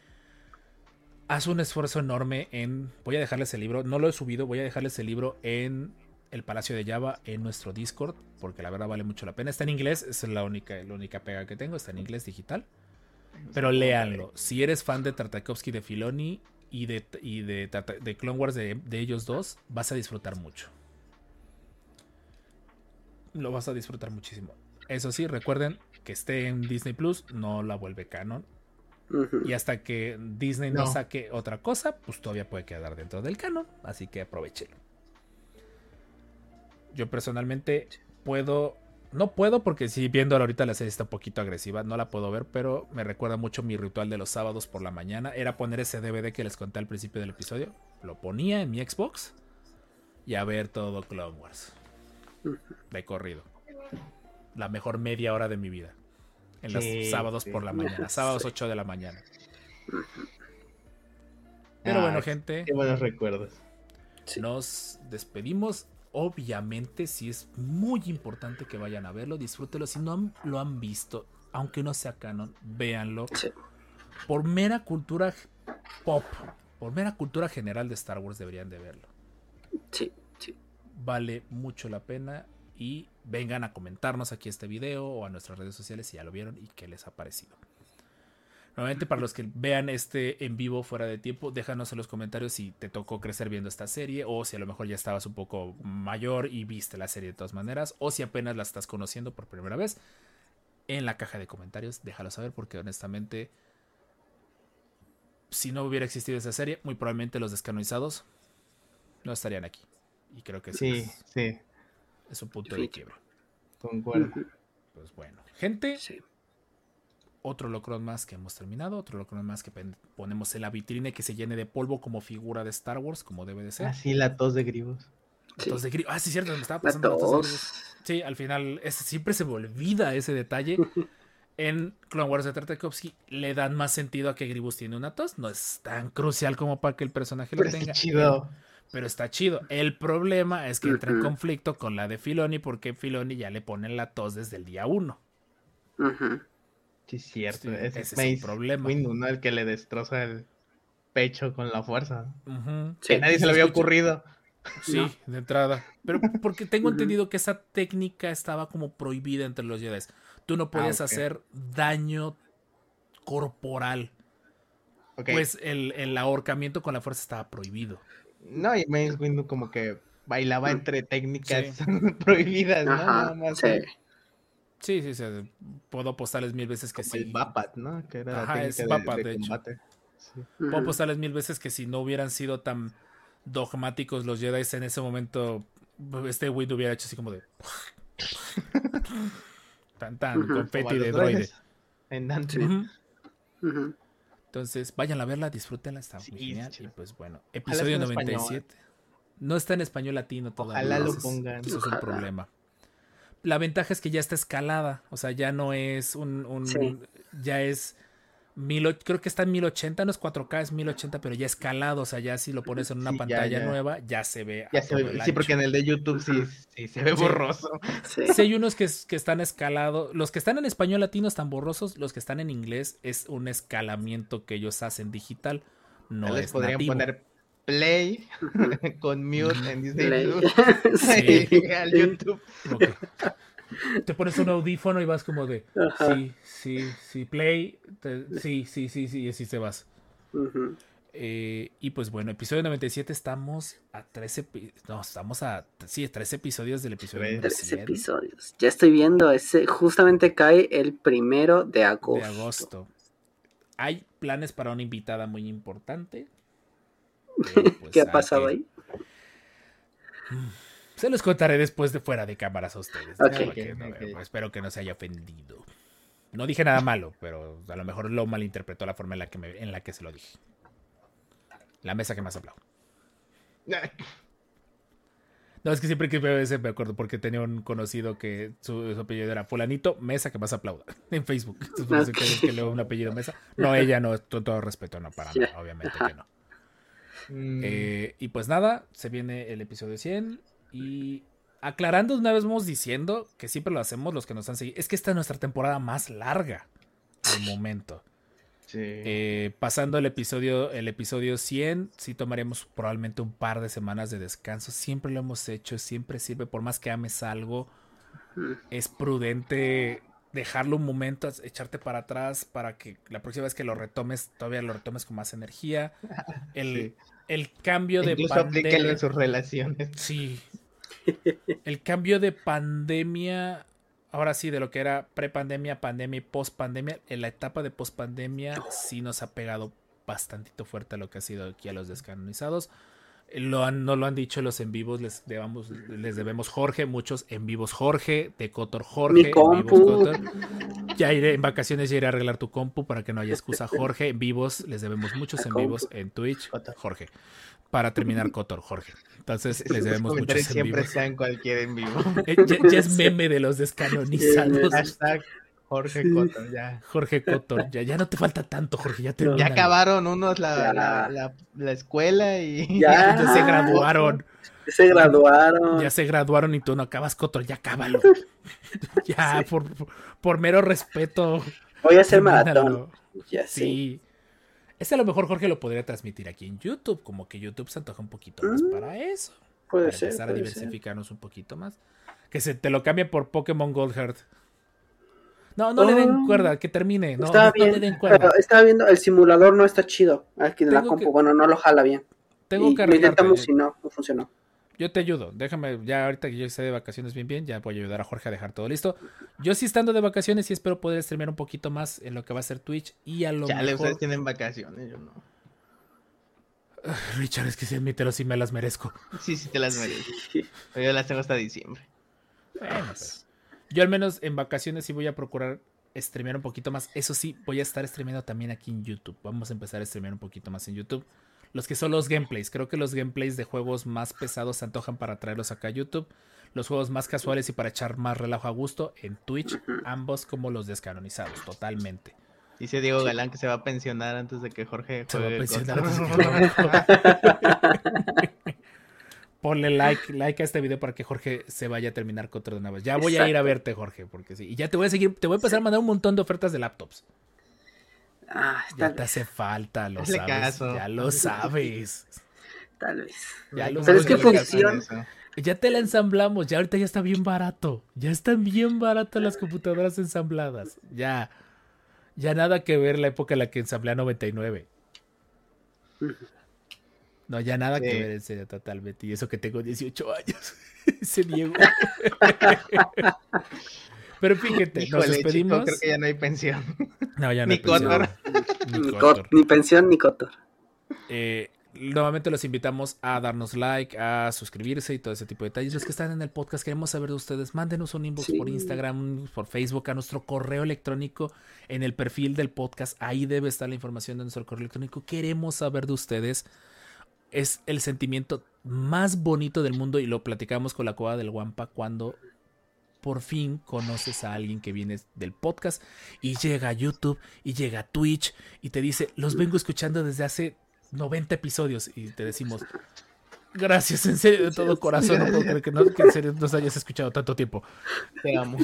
haz un esfuerzo enorme en. Voy a dejarles el libro, no lo he subido, voy a dejarles el libro en el Palacio de Java, en nuestro Discord, porque la verdad vale mucho la pena. Está en inglés, esa es la única, la única pega que tengo, está en inglés digital. Pero léanlo. Si eres fan de Tartakovsky, de Filoni y de, y de, de Clone Wars de, de ellos dos, vas a disfrutar mucho. Lo vas a disfrutar muchísimo. Eso sí, recuerden que esté en Disney Plus, no la vuelve canon. Y hasta que Disney no, No. saque otra cosa, pues todavía puede quedar dentro del canon. Así que aprovechelo. Yo personalmente puedo. No puedo porque si viendo ahorita la serie está un poquito agresiva, no la puedo ver, pero me recuerda mucho mi ritual de los sábados por la mañana. Era poner ese DVD que les conté al principio del episodio. Lo ponía en mi Xbox y a ver todo Clone Wars. De corrido. La mejor media hora de mi vida. En los Sí, sábados sí. por la mañana. Sábados Sí. 8 de la mañana. Pero Ah, bueno, gente, Qué buenos recuerdos. Sí. nos despedimos. Obviamente, sí es muy importante que vayan a verlo, disfrútelo. Si no lo han visto, aunque no sea canon, véanlo. Sí. Por mera cultura pop, por mera cultura general de Star Wars deberían de verlo. Sí, sí. Vale mucho la pena y vengan a comentarnos aquí este video o a nuestras redes sociales si ya lo vieron y qué les ha parecido. Nuevamente, para los que vean este en vivo fuera de tiempo, déjanos en los comentarios si te tocó crecer viendo esta serie o si a lo mejor ya estabas un poco mayor y viste la serie de todas maneras o si apenas la estás conociendo por primera vez. En la caja de comentarios, déjalo saber porque honestamente, si no hubiera existido esa serie, muy probablemente los descanonizados no estarían aquí. Y creo que sí, Sí, es, sí, es un punto de quiebre. concuerdo. Pues bueno, gente, Sí. Otro locron más que hemos terminado, otro locron más que ponemos en la vitrina y que se llene de polvo como figura de Star Wars, como debe de ser. Así la tos de gribos. Sí. Tos de gri- Ah, sí, cierto, me estaba La pasando la tos de. Sí, al final siempre se me olvida ese detalle. En Clone Wars de Tartakovsky le dan más sentido a que Gribus tiene una tos. No es tan crucial como para que el personaje lo Pero tenga. está chido. Pero está chido. El problema es que entra en conflicto con la de Filoni porque Filoni ya le ponen la tos desde el día uno. Ujú. Sí, es cierto. Sí, ese ese es el problema. Windu, ¿no? El que le destroza el pecho con la fuerza. Sí. Que nadie se le había escucha- ocurrido. Sí, No. de entrada. Pero porque tengo entendido que esa técnica estaba como prohibida entre los Jedi. Tú no podías Ah, hacer daño corporal. Pues el, el ahorcamiento con la fuerza estaba prohibido. No, y Mace Windu como que bailaba Mm. entre técnicas prohibidas, ¿no? Nada Ajá. más Sí. Sí, sí, sí. Puedo apostarles mil veces que como sí. el Bapat, ¿no? Que era Ajá, es técnica de- Bapat, de, de hecho. combate. Sí. Puedo apostarles mil veces que si no hubieran sido tan dogmáticos los Jedi en ese momento, este Wind hubiera hecho así como de. tan tan, confeti de droide. En Dante. Entonces, vayan a verla, disfrútenla, está Sí, muy genial. Y pues bueno, episodio en español. 97. No está en español latino todavía. Ojalá lo pongan. Eso es un problema. La ventaja es que ya está escalada. O sea, ya no es un. un- Sí. Ya es. Mil, creo que está en 1080, no es 4K, es 1080, pero ya escalado. O sea, ya si lo pones en una Sí, pantalla ya. nueva, ya se ve. Ya se sí, porque en el de YouTube sí, sí se ve Sí. borroso. Sí. Sí, hay unos que, que están escalados. Los que están en español latino están borrosos. Los que están en inglés es un escalamiento que ellos hacen digital. No Tal vez es podrían nativo. poner play con mute en Disney Play. Plus. Sí. y al YouTube. Te pones un audífono y vas como de Ajá. sí, sí, sí, play, te- sí, sí, sí, sí, y así te vas. Eh, y pues bueno, episodio 97 estamos a 13, epi- no, estamos a, sí, 13 episodios del episodio Tres. número Tres 100 episodios. Ya estoy viendo, ese justamente cae el primero de agosto. de agosto. Hay planes para una invitada muy importante. Pero, pues, ¿Qué ha pasado que- ahí? Se los contaré después de fuera de cámaras a ustedes. No- ok. Espero que no se haya ofendido. No dije nada malo, pero a lo mejor lo malinterpretó la forma en la que, me- en la que se lo dije. La mesa que más hablado. No, es que siempre que veo ese me acuerdo porque tenía un conocido que su, su apellido era Fulanito Mesa que más aplauda en Facebook. Entonces, Ok. que, es que leo un apellido Mesa. No, ella no, con todo respeto, no, para nada, obviamente que no. Mm, Eh, y pues nada, se viene el episodio 100 y aclarando una vez vamos diciendo que siempre lo hacemos los que nos han seguido. Es que esta es nuestra temporada más larga al momento. sí. Eh, pasando el episodio, el episodio 100, sí tomaremos probablemente un par de semanas de descanso. Siempre lo hemos hecho, siempre sirve, por más que ames algo, es prudente dejarlo un momento, echarte para atrás para que la próxima vez que lo retomes, todavía lo retomes con más energía. El, Sí. El cambio de Incluso pandemia. en sus relaciones. Sí. El cambio de pandemia, ahora sí, de lo que era prepandemia, pandemia y postpandemia, en la etapa de postpandemia sí nos ha pegado bastantito fuerte a lo que ha sido aquí a los descanonizados. Lo han, no lo han dicho los en vivos, les debamos, les debemos Jorge, muchos en vivos Jorge, de Cotor Jorge, Mi en vivos Cotor. Ya iré en vacaciones, ya iré a arreglar tu compu para que no haya excusa. Jorge, en vivos, les debemos muchos en vivos en Twitch, Cotor. Jorge. Para terminar Cotor, Jorge. Entonces les debemos muchos en siempre vivos. están en cualquier en vivo. Eh, ya, ya es meme de los descanonizados. Hashtag Jorge Sí. Cotton, ya. Jorge Cotor, ya, ya no te falta tanto, Jorge, ya te Ya acabaron unos la, Ya. la, la, la escuela y Ya. Ya se graduaron, Se graduaron. ya se graduaron y tú no acabas Cotor, ya acábalo. Ya, por, por, por mero respeto. Voy a hacer maratón. Ya sí. Sí. Este a lo mejor Jorge lo podría transmitir aquí en YouTube, como que YouTube se antoja un poquito más Mm, para eso. Puede para ser. empezar a ser. diversificarnos un poquito más. Que se te lo cambie por Pokémon Gold Heart. No, no le den Oh. cuerda, que termine. No, Estaba no, no bien. le den cuerda. pero estaba viendo, el simulador no está chido. Aquí de la compu, que- bueno, no lo jala bien. Tengo Y que lo intentamos y no, no funcionó. Yo te ayudo. Déjame, ya ahorita que yo esté de vacaciones bien, bien, ya voy a ayudar a Jorge a dejar todo listo. Yo sí estando de vacaciones sí espero poder streamear un poquito más en lo que va a ser Twitch y a lo ya le mejor... ustedes tienen vacaciones, yo no. Richard, es que si admítelo, sí me las merezco. Sí, sí te las merezco. Pero yo las tengo hasta diciembre. Bueno, pero Yo al menos en vacaciones sí voy a procurar streamear un poquito más. Eso sí, voy a estar streameando también aquí en YouTube. Vamos a empezar a streamear un poquito más en YouTube. Los que son los gameplays. Creo que los gameplays de juegos más pesados se antojan para traerlos acá a YouTube. Los juegos más casuales y para echar más relajo a gusto en Twitch. Ambos como los descanonizados, totalmente. Dice Diego Galán que se va a pensionar antes de que Jorge Se va a pensionar Ponle like, like a este video para que Jorge se vaya a terminar con otro de una vez. Ya voy a ir a verte, Jorge, porque sí. Y ya te voy a seguir, te voy a empezar a mandar un montón de ofertas de laptops. Ah, Ya te hace falta, lo Hazle sabes. caso. Ya lo sabes. tal vez. Ya lo Pero es que funciona. Ya te la ensamblamos, ya ahorita ya está bien barato. Ya están bien baratas las computadoras ensambladas. Ya. Ya nada que ver la época en la que ensamblé a 99. No, ya nada que ver en serio, totalmente. Y eso que tengo 18 años. Se niego. Pero fíjate, nos chico, despedimos. creo que ya no hay pensión. No, ya no Ni hay pensión. Cotor. Ni Ni, Cotor. cot- ni pensión ni cotor. Eh, nuevamente los invitamos a darnos like, a suscribirse y todo ese tipo de detalles. Los que están en el podcast, queremos saber de ustedes. Mándenos un inbox Sí. por Instagram, por Facebook, a nuestro correo electrónico en el perfil del podcast. Ahí debe estar la información de nuestro correo electrónico. Queremos saber de ustedes. Es el sentimiento más bonito del mundo y lo platicamos con la cueva del Guampa cuando por fin conoces a alguien que viene del podcast y llega a YouTube y llega a Twitch y te dice, los vengo escuchando desde hace 90 episodios y te decimos, gracias, en serio, de todo corazón, no puedo creer que, no- que en serio nos hayas escuchado tanto tiempo. Te amo.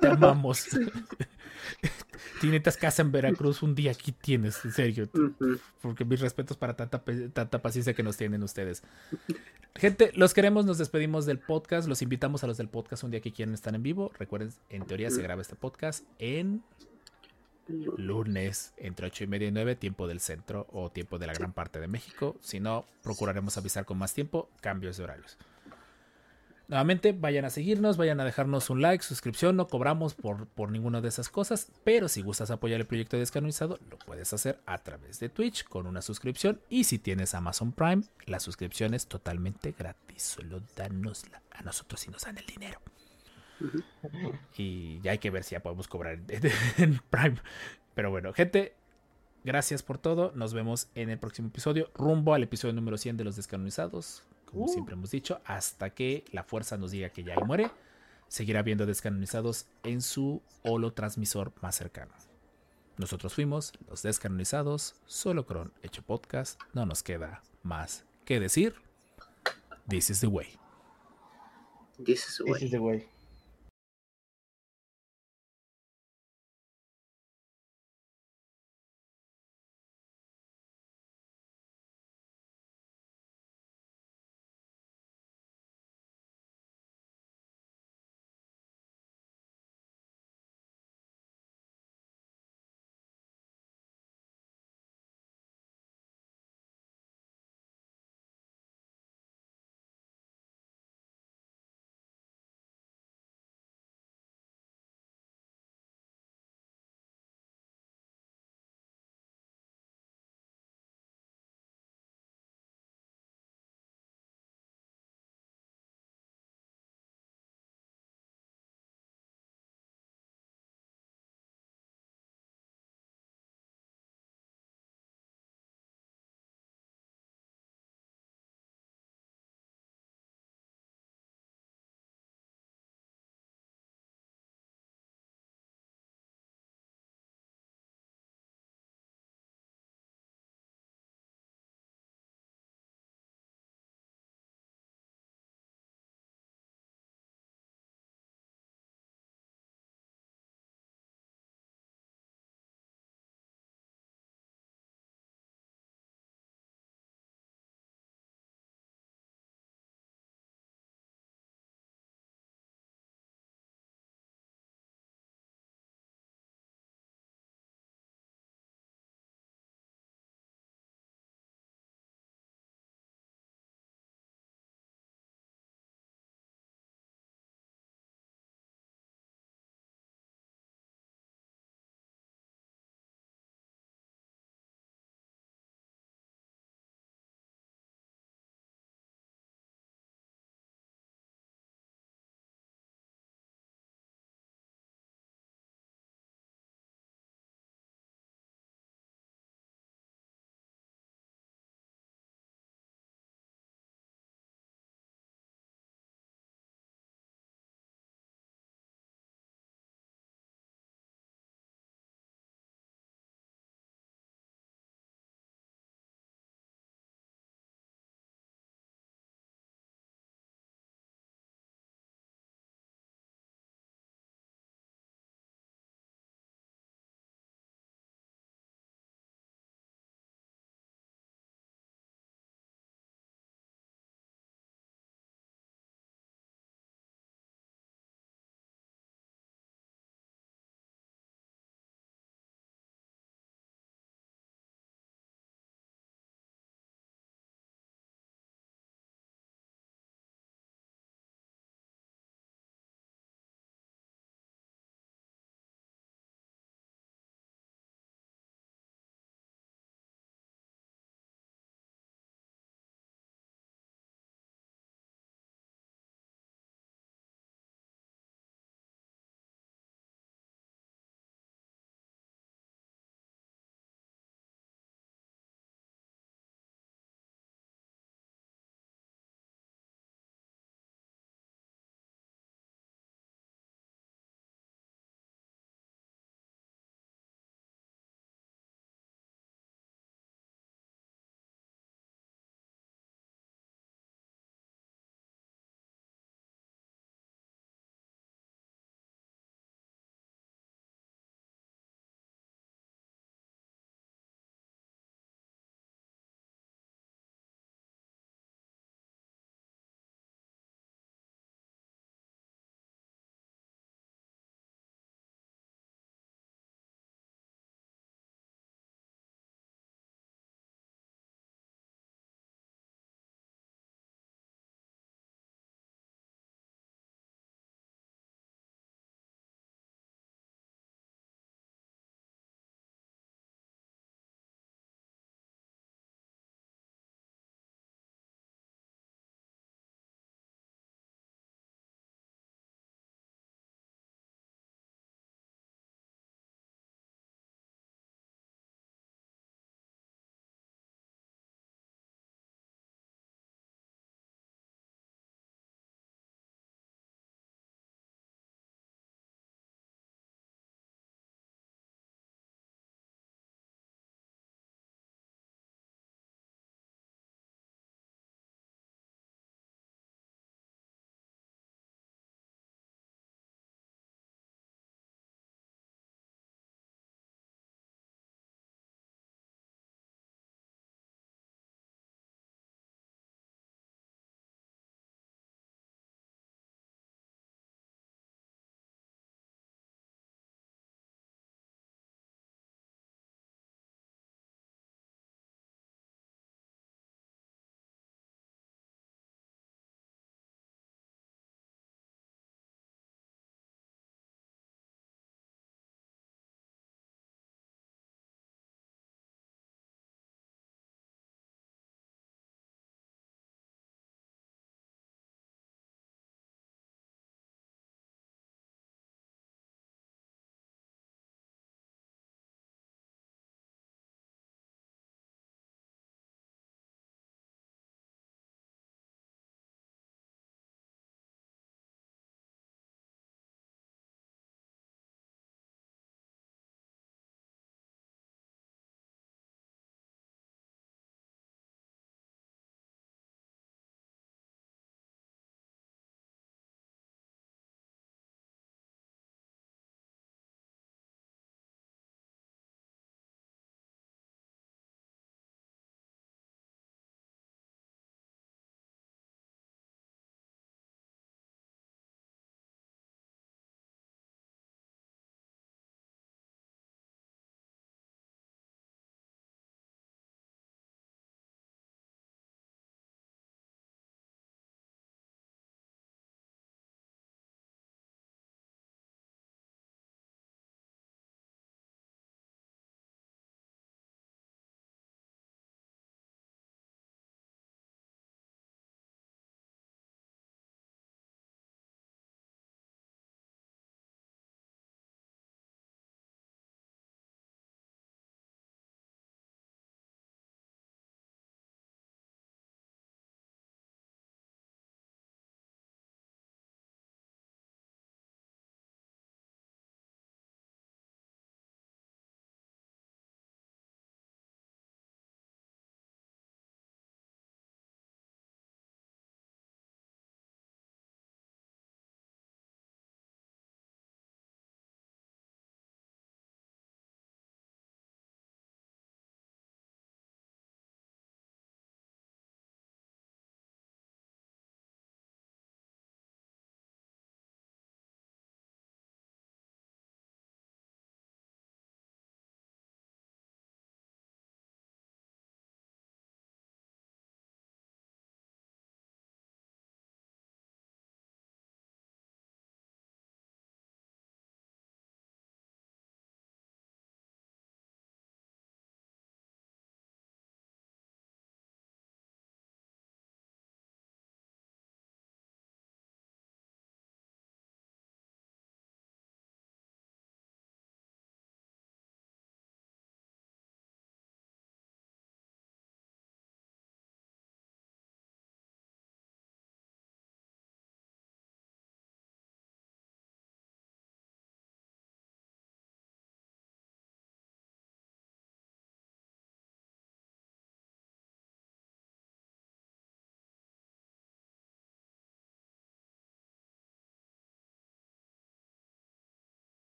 Te amamos. Tienes casa en Veracruz, un día aquí tienes, en serio. Porque mis respetos para tanta, tanta paciencia que nos tienen ustedes. Gente, los queremos, nos despedimos del podcast. Los invitamos a los del podcast un día que quieran estar en vivo. Recuerden, en teoría se graba este podcast en lunes entre 8 y media y 9, tiempo del centro o tiempo de la gran parte de México. Si no, procuraremos avisar con más tiempo, cambios de horarios. Nuevamente, vayan a seguirnos, vayan a dejarnos un like, suscripción, no cobramos por, por ninguna de esas cosas, pero si gustas apoyar el proyecto de Descanonizado, lo puedes hacer a través de Twitch con una suscripción y si tienes Amazon Prime, la suscripción es totalmente gratis, solo danosla, a nosotros si nos dan el dinero. Y ya hay que ver si ya podemos cobrar en, en Prime. Pero bueno, gente, gracias por todo. Nos vemos en el próximo episodio, rumbo al episodio número 100 de los descanonizados. Como siempre hemos dicho, hasta que la fuerza nos diga que ya ahí muere, seguirá viendo descanonizados en su holotransmisor más cercano. Nosotros fuimos los descanonizados, solo Cron hecho podcast. No nos queda más que decir. This is the way. This is the This way. is the way.